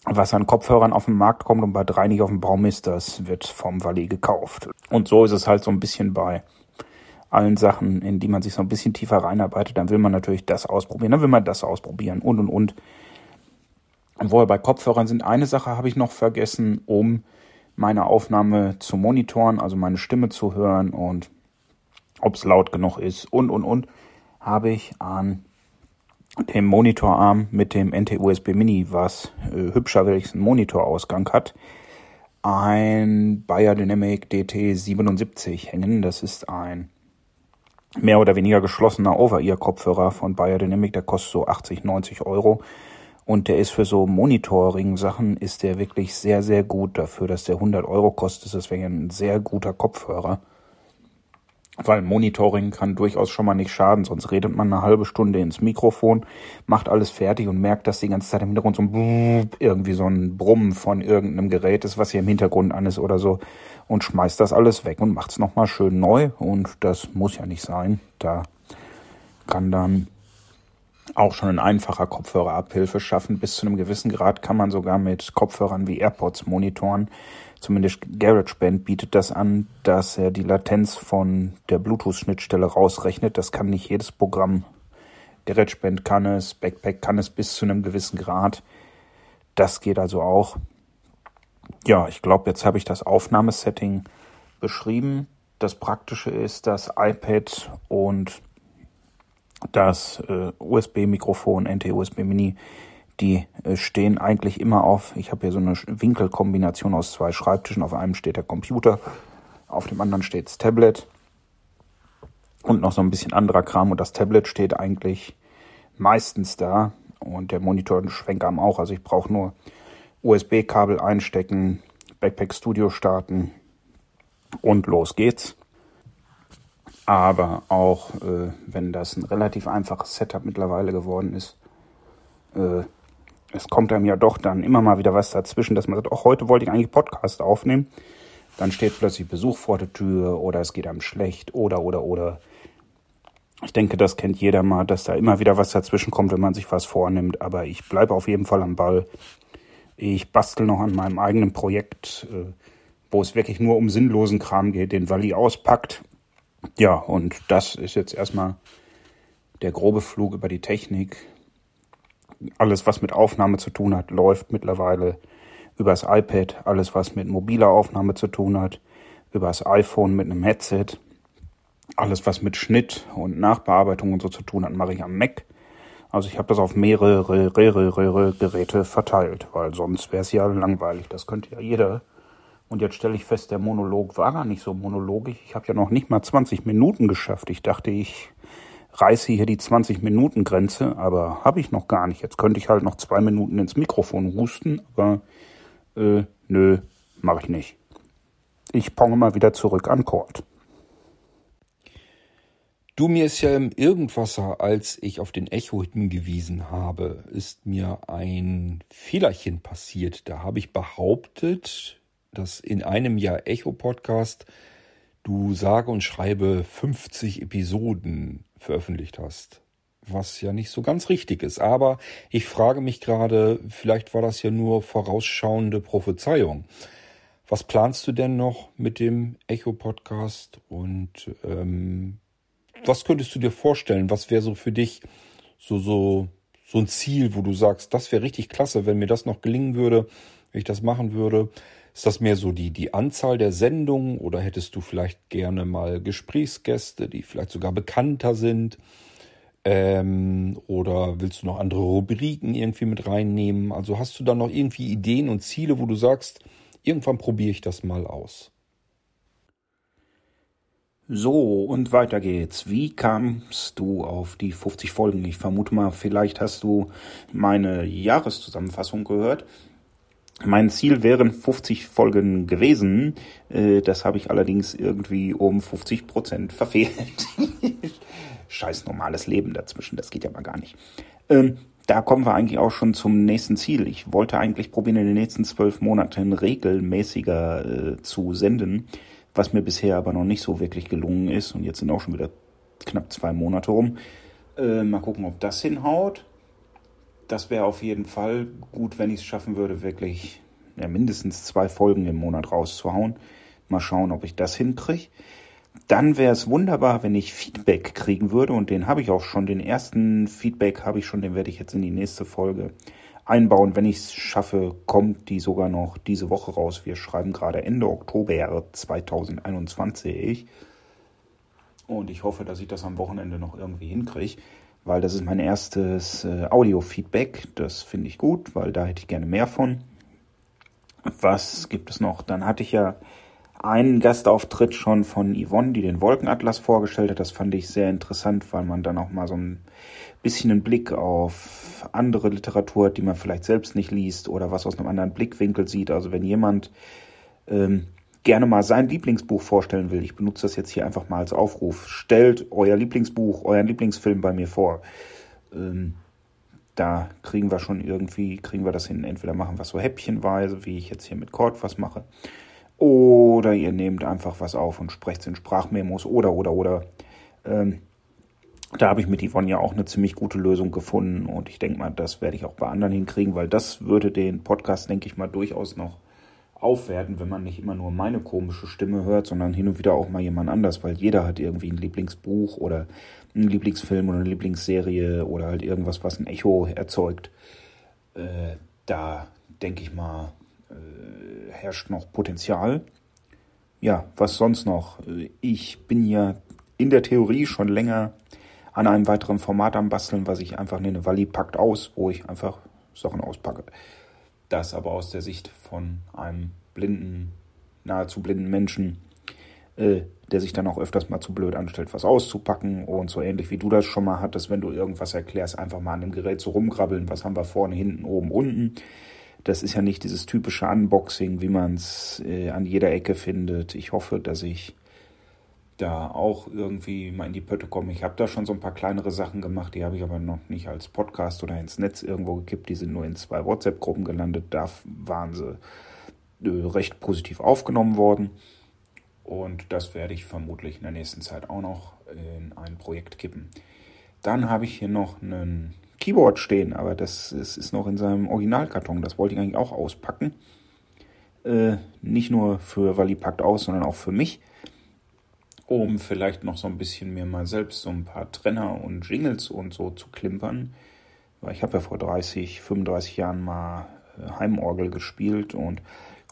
was an Kopfhörern auf den Markt kommt und bei drei nicht auf dem Baum ist, das wird vom Walli gekauft. Und so ist es halt so ein bisschen bei allen Sachen, in die man sich so ein bisschen tiefer reinarbeitet. Dann will man natürlich das ausprobieren, dann will man das ausprobieren und und und. Und wo wir bei Kopfhörern sind, eine Sache habe ich noch vergessen, um meine Aufnahme zu monitoren, also meine Stimme zu hören und ob es laut genug ist und und und, habe ich an dem Monitorarm mit dem NT-USB Mini, was äh, hübscher welches einen Monitorausgang hat, ein Biodynamic DT77 hängen. Das ist ein mehr oder weniger geschlossener Over-Ear-Kopfhörer von Biodynamic, der kostet so 80, 90 Euro. Und der ist für so Monitoring-Sachen ist der wirklich sehr, sehr gut dafür, dass der 100 Euro kostet. Ist deswegen ein sehr guter Kopfhörer. Weil Monitoring kann durchaus schon mal nicht schaden, sonst redet man eine halbe Stunde ins Mikrofon, macht alles fertig und merkt, dass die ganze Zeit im Hintergrund so ein irgendwie so ein Brummen von irgendeinem Gerät ist, was hier im Hintergrund an ist oder so und schmeißt das alles weg und macht's nochmal schön neu und das muss ja nicht sein. Da kann dann auch schon ein einfacher Kopfhörer Abhilfe schaffen. Bis zu einem gewissen Grad kann man sogar mit Kopfhörern wie AirPods monitoren. Zumindest GarageBand bietet das an, dass er die Latenz von der Bluetooth-Schnittstelle rausrechnet. Das kann nicht jedes Programm. GarageBand kann es, Backpack kann es bis zu einem gewissen Grad. Das geht also auch. Ja, ich glaube, jetzt habe ich das Aufnahmesetting beschrieben. Das Praktische ist, das iPad und das äh, USB-Mikrofon, NT-USB Mini, die äh, stehen eigentlich immer auf. Ich habe hier so eine Winkelkombination aus zwei Schreibtischen. Auf einem steht der Computer, auf dem anderen steht das Tablet und noch so ein bisschen anderer Kram. Und das Tablet steht eigentlich meistens da und der Monitor und Schwenkarm auch. Also ich brauche nur USB-Kabel einstecken, Backpack Studio starten und los geht's. Aber auch äh, wenn das ein relativ einfaches Setup mittlerweile geworden ist, äh, es kommt einem ja doch dann immer mal wieder was dazwischen, dass man sagt, auch heute wollte ich eigentlich Podcast aufnehmen. Dann steht plötzlich Besuch vor der Tür oder es geht einem schlecht oder oder oder. Ich denke, das kennt jeder mal, dass da immer wieder was dazwischen kommt, wenn man sich was vornimmt. Aber ich bleibe auf jeden Fall am Ball. Ich bastel noch an meinem eigenen Projekt, äh, wo es wirklich nur um sinnlosen Kram geht, den Wally auspackt ja, und das ist jetzt erstmal der grobe Flug über die Technik. Alles, was mit Aufnahme zu tun hat, läuft mittlerweile übers iPad. Alles, was mit mobiler Aufnahme zu tun hat, übers iPhone mit einem Headset. Alles, was mit Schnitt und Nachbearbeitung und so zu tun hat, mache ich am Mac. Also ich habe das auf mehrere, mehrere Geräte verteilt, weil sonst wäre es ja langweilig. Das könnte ja jeder und jetzt stelle ich fest, der Monolog war gar nicht so monologisch. Ich habe ja noch nicht mal 20 Minuten geschafft. Ich dachte, ich reiße hier die 20-Minuten-Grenze, aber habe ich noch gar nicht. Jetzt könnte ich halt noch zwei Minuten ins Mikrofon husten, aber äh, nö, mache ich nicht. Ich ponge mal wieder zurück an Kord. Du, mir ist ja im Irgendwasser, als ich auf den Echo hingewiesen habe, ist mir ein Fehlerchen passiert. Da habe ich behauptet, dass in einem Jahr Echo-Podcast du sage und schreibe 50 Episoden veröffentlicht hast. Was ja nicht so ganz richtig ist. Aber ich frage mich gerade, vielleicht war das ja nur vorausschauende Prophezeiung. Was planst du denn noch mit dem Echo-Podcast? Und ähm, was könntest du dir vorstellen? Was wäre so für dich so, so so ein Ziel, wo du sagst, das wäre richtig klasse, wenn mir das noch gelingen würde, wenn ich das machen würde? Ist das mehr so die, die Anzahl der Sendungen oder hättest du vielleicht gerne mal Gesprächsgäste, die vielleicht sogar bekannter sind? Ähm, oder willst du noch andere Rubriken irgendwie mit reinnehmen? Also hast du da noch irgendwie Ideen und Ziele, wo du sagst, irgendwann probiere ich das mal aus? So, und weiter geht's. Wie kamst du auf die 50 Folgen? Ich vermute mal, vielleicht hast du meine Jahreszusammenfassung gehört. Mein Ziel wären 50 Folgen gewesen. Äh, das habe ich allerdings irgendwie um 50 Prozent verfehlt. Scheiß normales Leben dazwischen, das geht ja mal gar nicht. Ähm, da kommen wir eigentlich auch schon zum nächsten Ziel. Ich wollte eigentlich probieren, in den nächsten zwölf Monaten regelmäßiger äh, zu senden, was mir bisher aber noch nicht so wirklich gelungen ist. Und jetzt sind auch schon wieder knapp zwei Monate rum. Äh, mal gucken, ob das hinhaut. Das wäre auf jeden Fall gut, wenn ich es schaffen würde, wirklich ja, mindestens zwei Folgen im Monat rauszuhauen. Mal schauen, ob ich das hinkriege dann wäre es wunderbar, wenn ich Feedback kriegen würde und den habe ich auch schon. Den ersten Feedback habe ich schon, den werde ich jetzt in die nächste Folge einbauen. Wenn ich es schaffe, kommt die sogar noch diese Woche raus. Wir schreiben gerade Ende Oktober 2021 und ich hoffe, dass ich das am Wochenende noch irgendwie hinkriege, weil das ist mein erstes äh, Audio-Feedback. Das finde ich gut, weil da hätte ich gerne mehr von. Was gibt es noch? Dann hatte ich ja einen Gastauftritt schon von Yvonne, die den Wolkenatlas vorgestellt hat. Das fand ich sehr interessant, weil man dann auch mal so ein bisschen einen Blick auf andere Literatur hat, die man vielleicht selbst nicht liest oder was aus einem anderen Blickwinkel sieht. Also wenn jemand ähm, gerne mal sein Lieblingsbuch vorstellen will, ich benutze das jetzt hier einfach mal als Aufruf, stellt euer Lieblingsbuch, euren Lieblingsfilm bei mir vor. Ähm, da kriegen wir schon irgendwie, kriegen wir das hin. Entweder machen wir so häppchenweise, wie ich jetzt hier mit Cord was mache, oder ihr nehmt einfach was auf und sprecht in Sprachmemos oder, oder, oder. Ähm, da habe ich mit Yvonne ja auch eine ziemlich gute Lösung gefunden und ich denke mal, das werde ich auch bei anderen hinkriegen, weil das würde den Podcast, denke ich mal, durchaus noch aufwerten, wenn man nicht immer nur meine komische Stimme hört, sondern hin und wieder auch mal jemand anders, weil jeder hat irgendwie ein Lieblingsbuch oder einen Lieblingsfilm oder eine Lieblingsserie oder halt irgendwas, was ein Echo erzeugt. Äh, da denke ich mal, äh, herrscht noch Potenzial. Ja, was sonst noch? Ich bin ja in der Theorie schon länger an einem weiteren Format am Basteln, was ich einfach nenne, Walli packt aus, wo ich einfach Sachen auspacke. Das aber aus der Sicht von einem blinden, nahezu blinden Menschen, äh, der sich dann auch öfters mal zu blöd anstellt, was auszupacken und so ähnlich wie du das schon mal hattest, wenn du irgendwas erklärst, einfach mal an dem Gerät so rumgrabbeln, was haben wir vorne, hinten, oben, unten. Das ist ja nicht dieses typische Unboxing, wie man es äh, an jeder Ecke findet. Ich hoffe, dass ich da auch irgendwie mal in die Pötte komme. Ich habe da schon so ein paar kleinere Sachen gemacht, die habe ich aber noch nicht als Podcast oder ins Netz irgendwo gekippt. Die sind nur in zwei WhatsApp-Gruppen gelandet. Da waren sie äh, recht positiv aufgenommen worden. Und das werde ich vermutlich in der nächsten Zeit auch noch in ein Projekt kippen. Dann habe ich hier noch einen Keyboard stehen, aber das ist, ist noch in seinem Originalkarton. Das wollte ich eigentlich auch auspacken. Äh, nicht nur für Wally packt aus, sondern auch für mich. Um vielleicht noch so ein bisschen mir mal selbst so ein paar Trenner und Jingles und so zu klimpern. Ich habe ja vor 30, 35 Jahren mal äh, Heimorgel gespielt und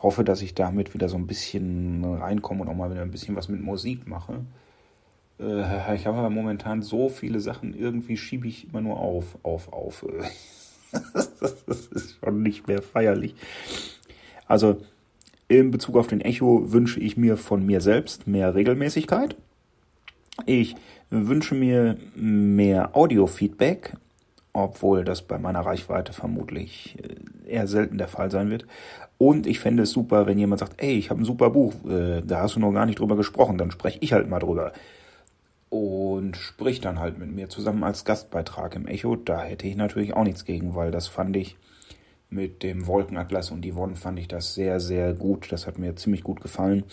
hoffe, dass ich damit wieder so ein bisschen reinkomme und auch mal wieder ein bisschen was mit Musik mache. Äh, ich habe aber momentan so viele Sachen, irgendwie schiebe ich immer nur auf, auf, auf. das ist schon nicht mehr feierlich. Also in Bezug auf den Echo wünsche ich mir von mir selbst mehr Regelmäßigkeit. Ich wünsche mir mehr Audio-Feedback, obwohl das bei meiner Reichweite vermutlich äh, eher selten der Fall sein wird. Und ich fände es super, wenn jemand sagt, ey, ich habe ein super Buch, äh, da hast du noch gar nicht drüber gesprochen, dann spreche ich halt mal drüber und spricht dann halt mit mir zusammen als Gastbeitrag im Echo. Da hätte ich natürlich auch nichts gegen, weil das fand ich mit dem Wolkenatlas und Yvonne fand ich das sehr, sehr gut. Das hat mir ziemlich gut gefallen.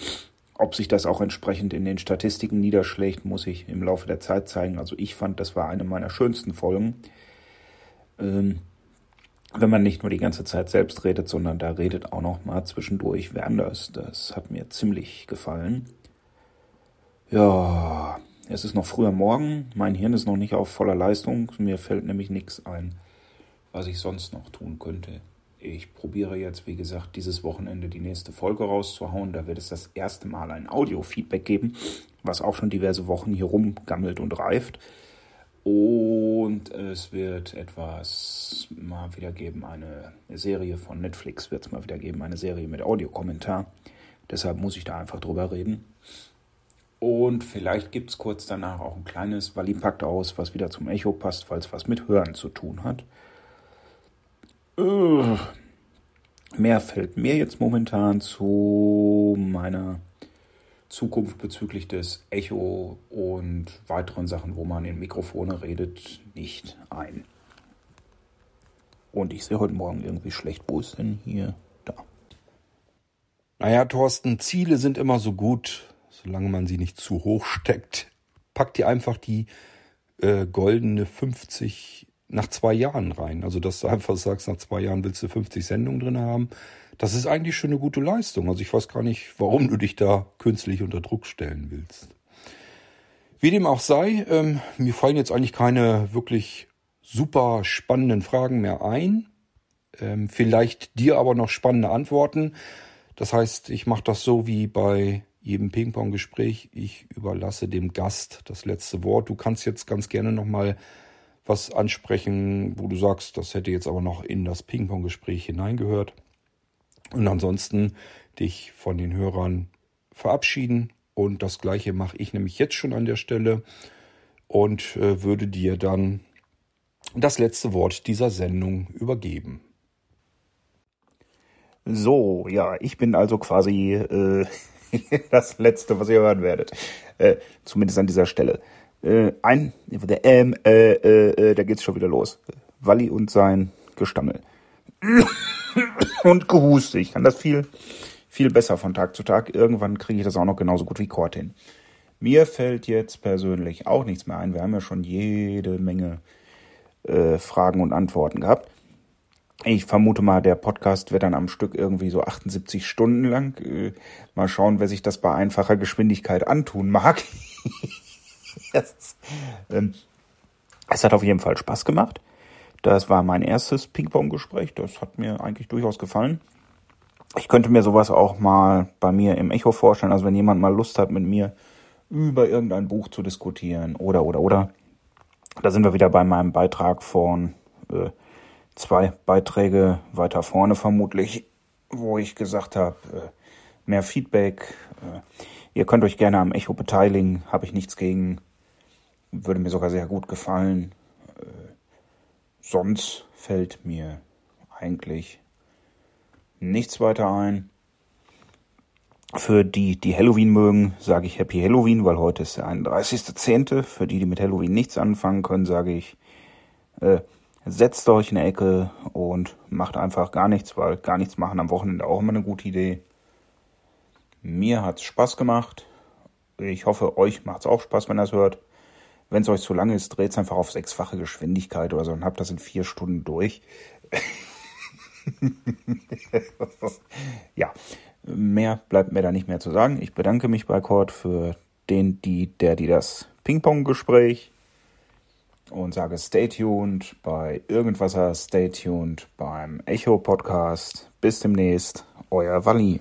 Ob sich das auch entsprechend in den Statistiken niederschlägt, muss ich im Laufe der Zeit zeigen. Also ich fand, das war eine meiner schönsten Folgen. Ähm, wenn man nicht nur die ganze Zeit selbst redet, sondern da redet auch noch mal zwischendurch wer anders. Das hat mir ziemlich gefallen. Ja, es ist noch früher Morgen, mein Hirn ist noch nicht auf voller Leistung, mir fällt nämlich nichts ein. Was ich sonst noch tun könnte. Ich probiere jetzt, wie gesagt, dieses Wochenende die nächste Folge rauszuhauen. Da wird es das erste Mal ein Audio-Feedback geben, was auch schon diverse Wochen hier rumgammelt und reift. Und es wird etwas mal wieder geben, eine Serie von Netflix wird es mal wieder geben, eine Serie mit Audiokommentar. Deshalb muss ich da einfach drüber reden. Und vielleicht gibt es kurz danach auch ein kleines Wally packt aus, was wieder zum Echo passt, falls was mit Hören zu tun hat. Uh, mehr fällt mir jetzt momentan zu meiner Zukunft bezüglich des Echo und weiteren Sachen, wo man in Mikrofone redet, nicht ein. Und ich sehe heute Morgen irgendwie schlecht. Wo ist denn hier? Da. Naja, Thorsten, Ziele sind immer so gut, solange man sie nicht zu hoch steckt. Pack dir einfach die äh, goldene 50 nach zwei Jahren rein. Also, dass du einfach sagst, nach zwei Jahren willst du 50 Sendungen drin haben. Das ist eigentlich schon eine gute Leistung. Also ich weiß gar nicht, warum du dich da künstlich unter Druck stellen willst. Wie dem auch sei, ähm, mir fallen jetzt eigentlich keine wirklich super spannenden Fragen mehr ein. Ähm, vielleicht dir aber noch spannende Antworten. Das heißt, ich mache das so wie bei jedem Ping-Pong-Gespräch. Ich überlasse dem Gast das letzte Wort. Du kannst jetzt ganz gerne nochmal was ansprechen, wo du sagst, das hätte jetzt aber noch in das Ping-Pong-Gespräch hineingehört. Und ansonsten dich von den Hörern verabschieden. Und das gleiche mache ich nämlich jetzt schon an der Stelle und äh, würde dir dann das letzte Wort dieser Sendung übergeben. So, ja, ich bin also quasi äh, das Letzte, was ihr hören werdet. Äh, zumindest an dieser Stelle. Äh, ein, der ähm, äh, äh, äh, da geht's schon wieder los. Walli und sein Gestammel. und Gehuste. Ich kann das viel, viel besser von Tag zu Tag. Irgendwann kriege ich das auch noch genauso gut wie Kort hin. Mir fällt jetzt persönlich auch nichts mehr ein. Wir haben ja schon jede Menge äh, Fragen und Antworten gehabt. Ich vermute mal, der Podcast wird dann am Stück irgendwie so 78 Stunden lang. Äh, mal schauen, wer sich das bei einfacher Geschwindigkeit antun mag. es, ähm, es hat auf jeden Fall Spaß gemacht. Das war mein erstes Ping-Pong-Gespräch. Das hat mir eigentlich durchaus gefallen. Ich könnte mir sowas auch mal bei mir im Echo vorstellen. Also wenn jemand mal Lust hat, mit mir über irgendein Buch zu diskutieren oder, oder, oder. Da sind wir wieder bei meinem Beitrag von äh, zwei Beiträge weiter vorne vermutlich, wo ich gesagt habe, äh, mehr Feedback. Äh, ihr könnt euch gerne am Echo beteiligen, habe ich nichts gegen. Würde mir sogar sehr gut gefallen sonst fällt mir eigentlich nichts weiter ein. Für die, die Halloween mögen, sage ich Happy Halloween, weil heute ist der 31.10. Für die, die mit Halloween nichts anfangen können, sage ich, äh, setzt euch in eine Ecke und macht einfach gar nichts, weil gar nichts machen am Wochenende auch immer eine gute Idee. Mir hat's Spaß gemacht. Ich hoffe, euch macht's auch Spaß, wenn ihr es hört. Wenn es euch zu lange ist, dreht es einfach auf sechsfache Geschwindigkeit oder so und habt das in vier Stunden durch. ja, mehr bleibt mir da nicht mehr zu sagen. Ich bedanke mich bei Cord für den, die, der, die das Ping-Pong-Gespräch und sage stay tuned bei Irgendwasser, stay tuned beim Echo Podcast. Bis demnächst, euer Wally.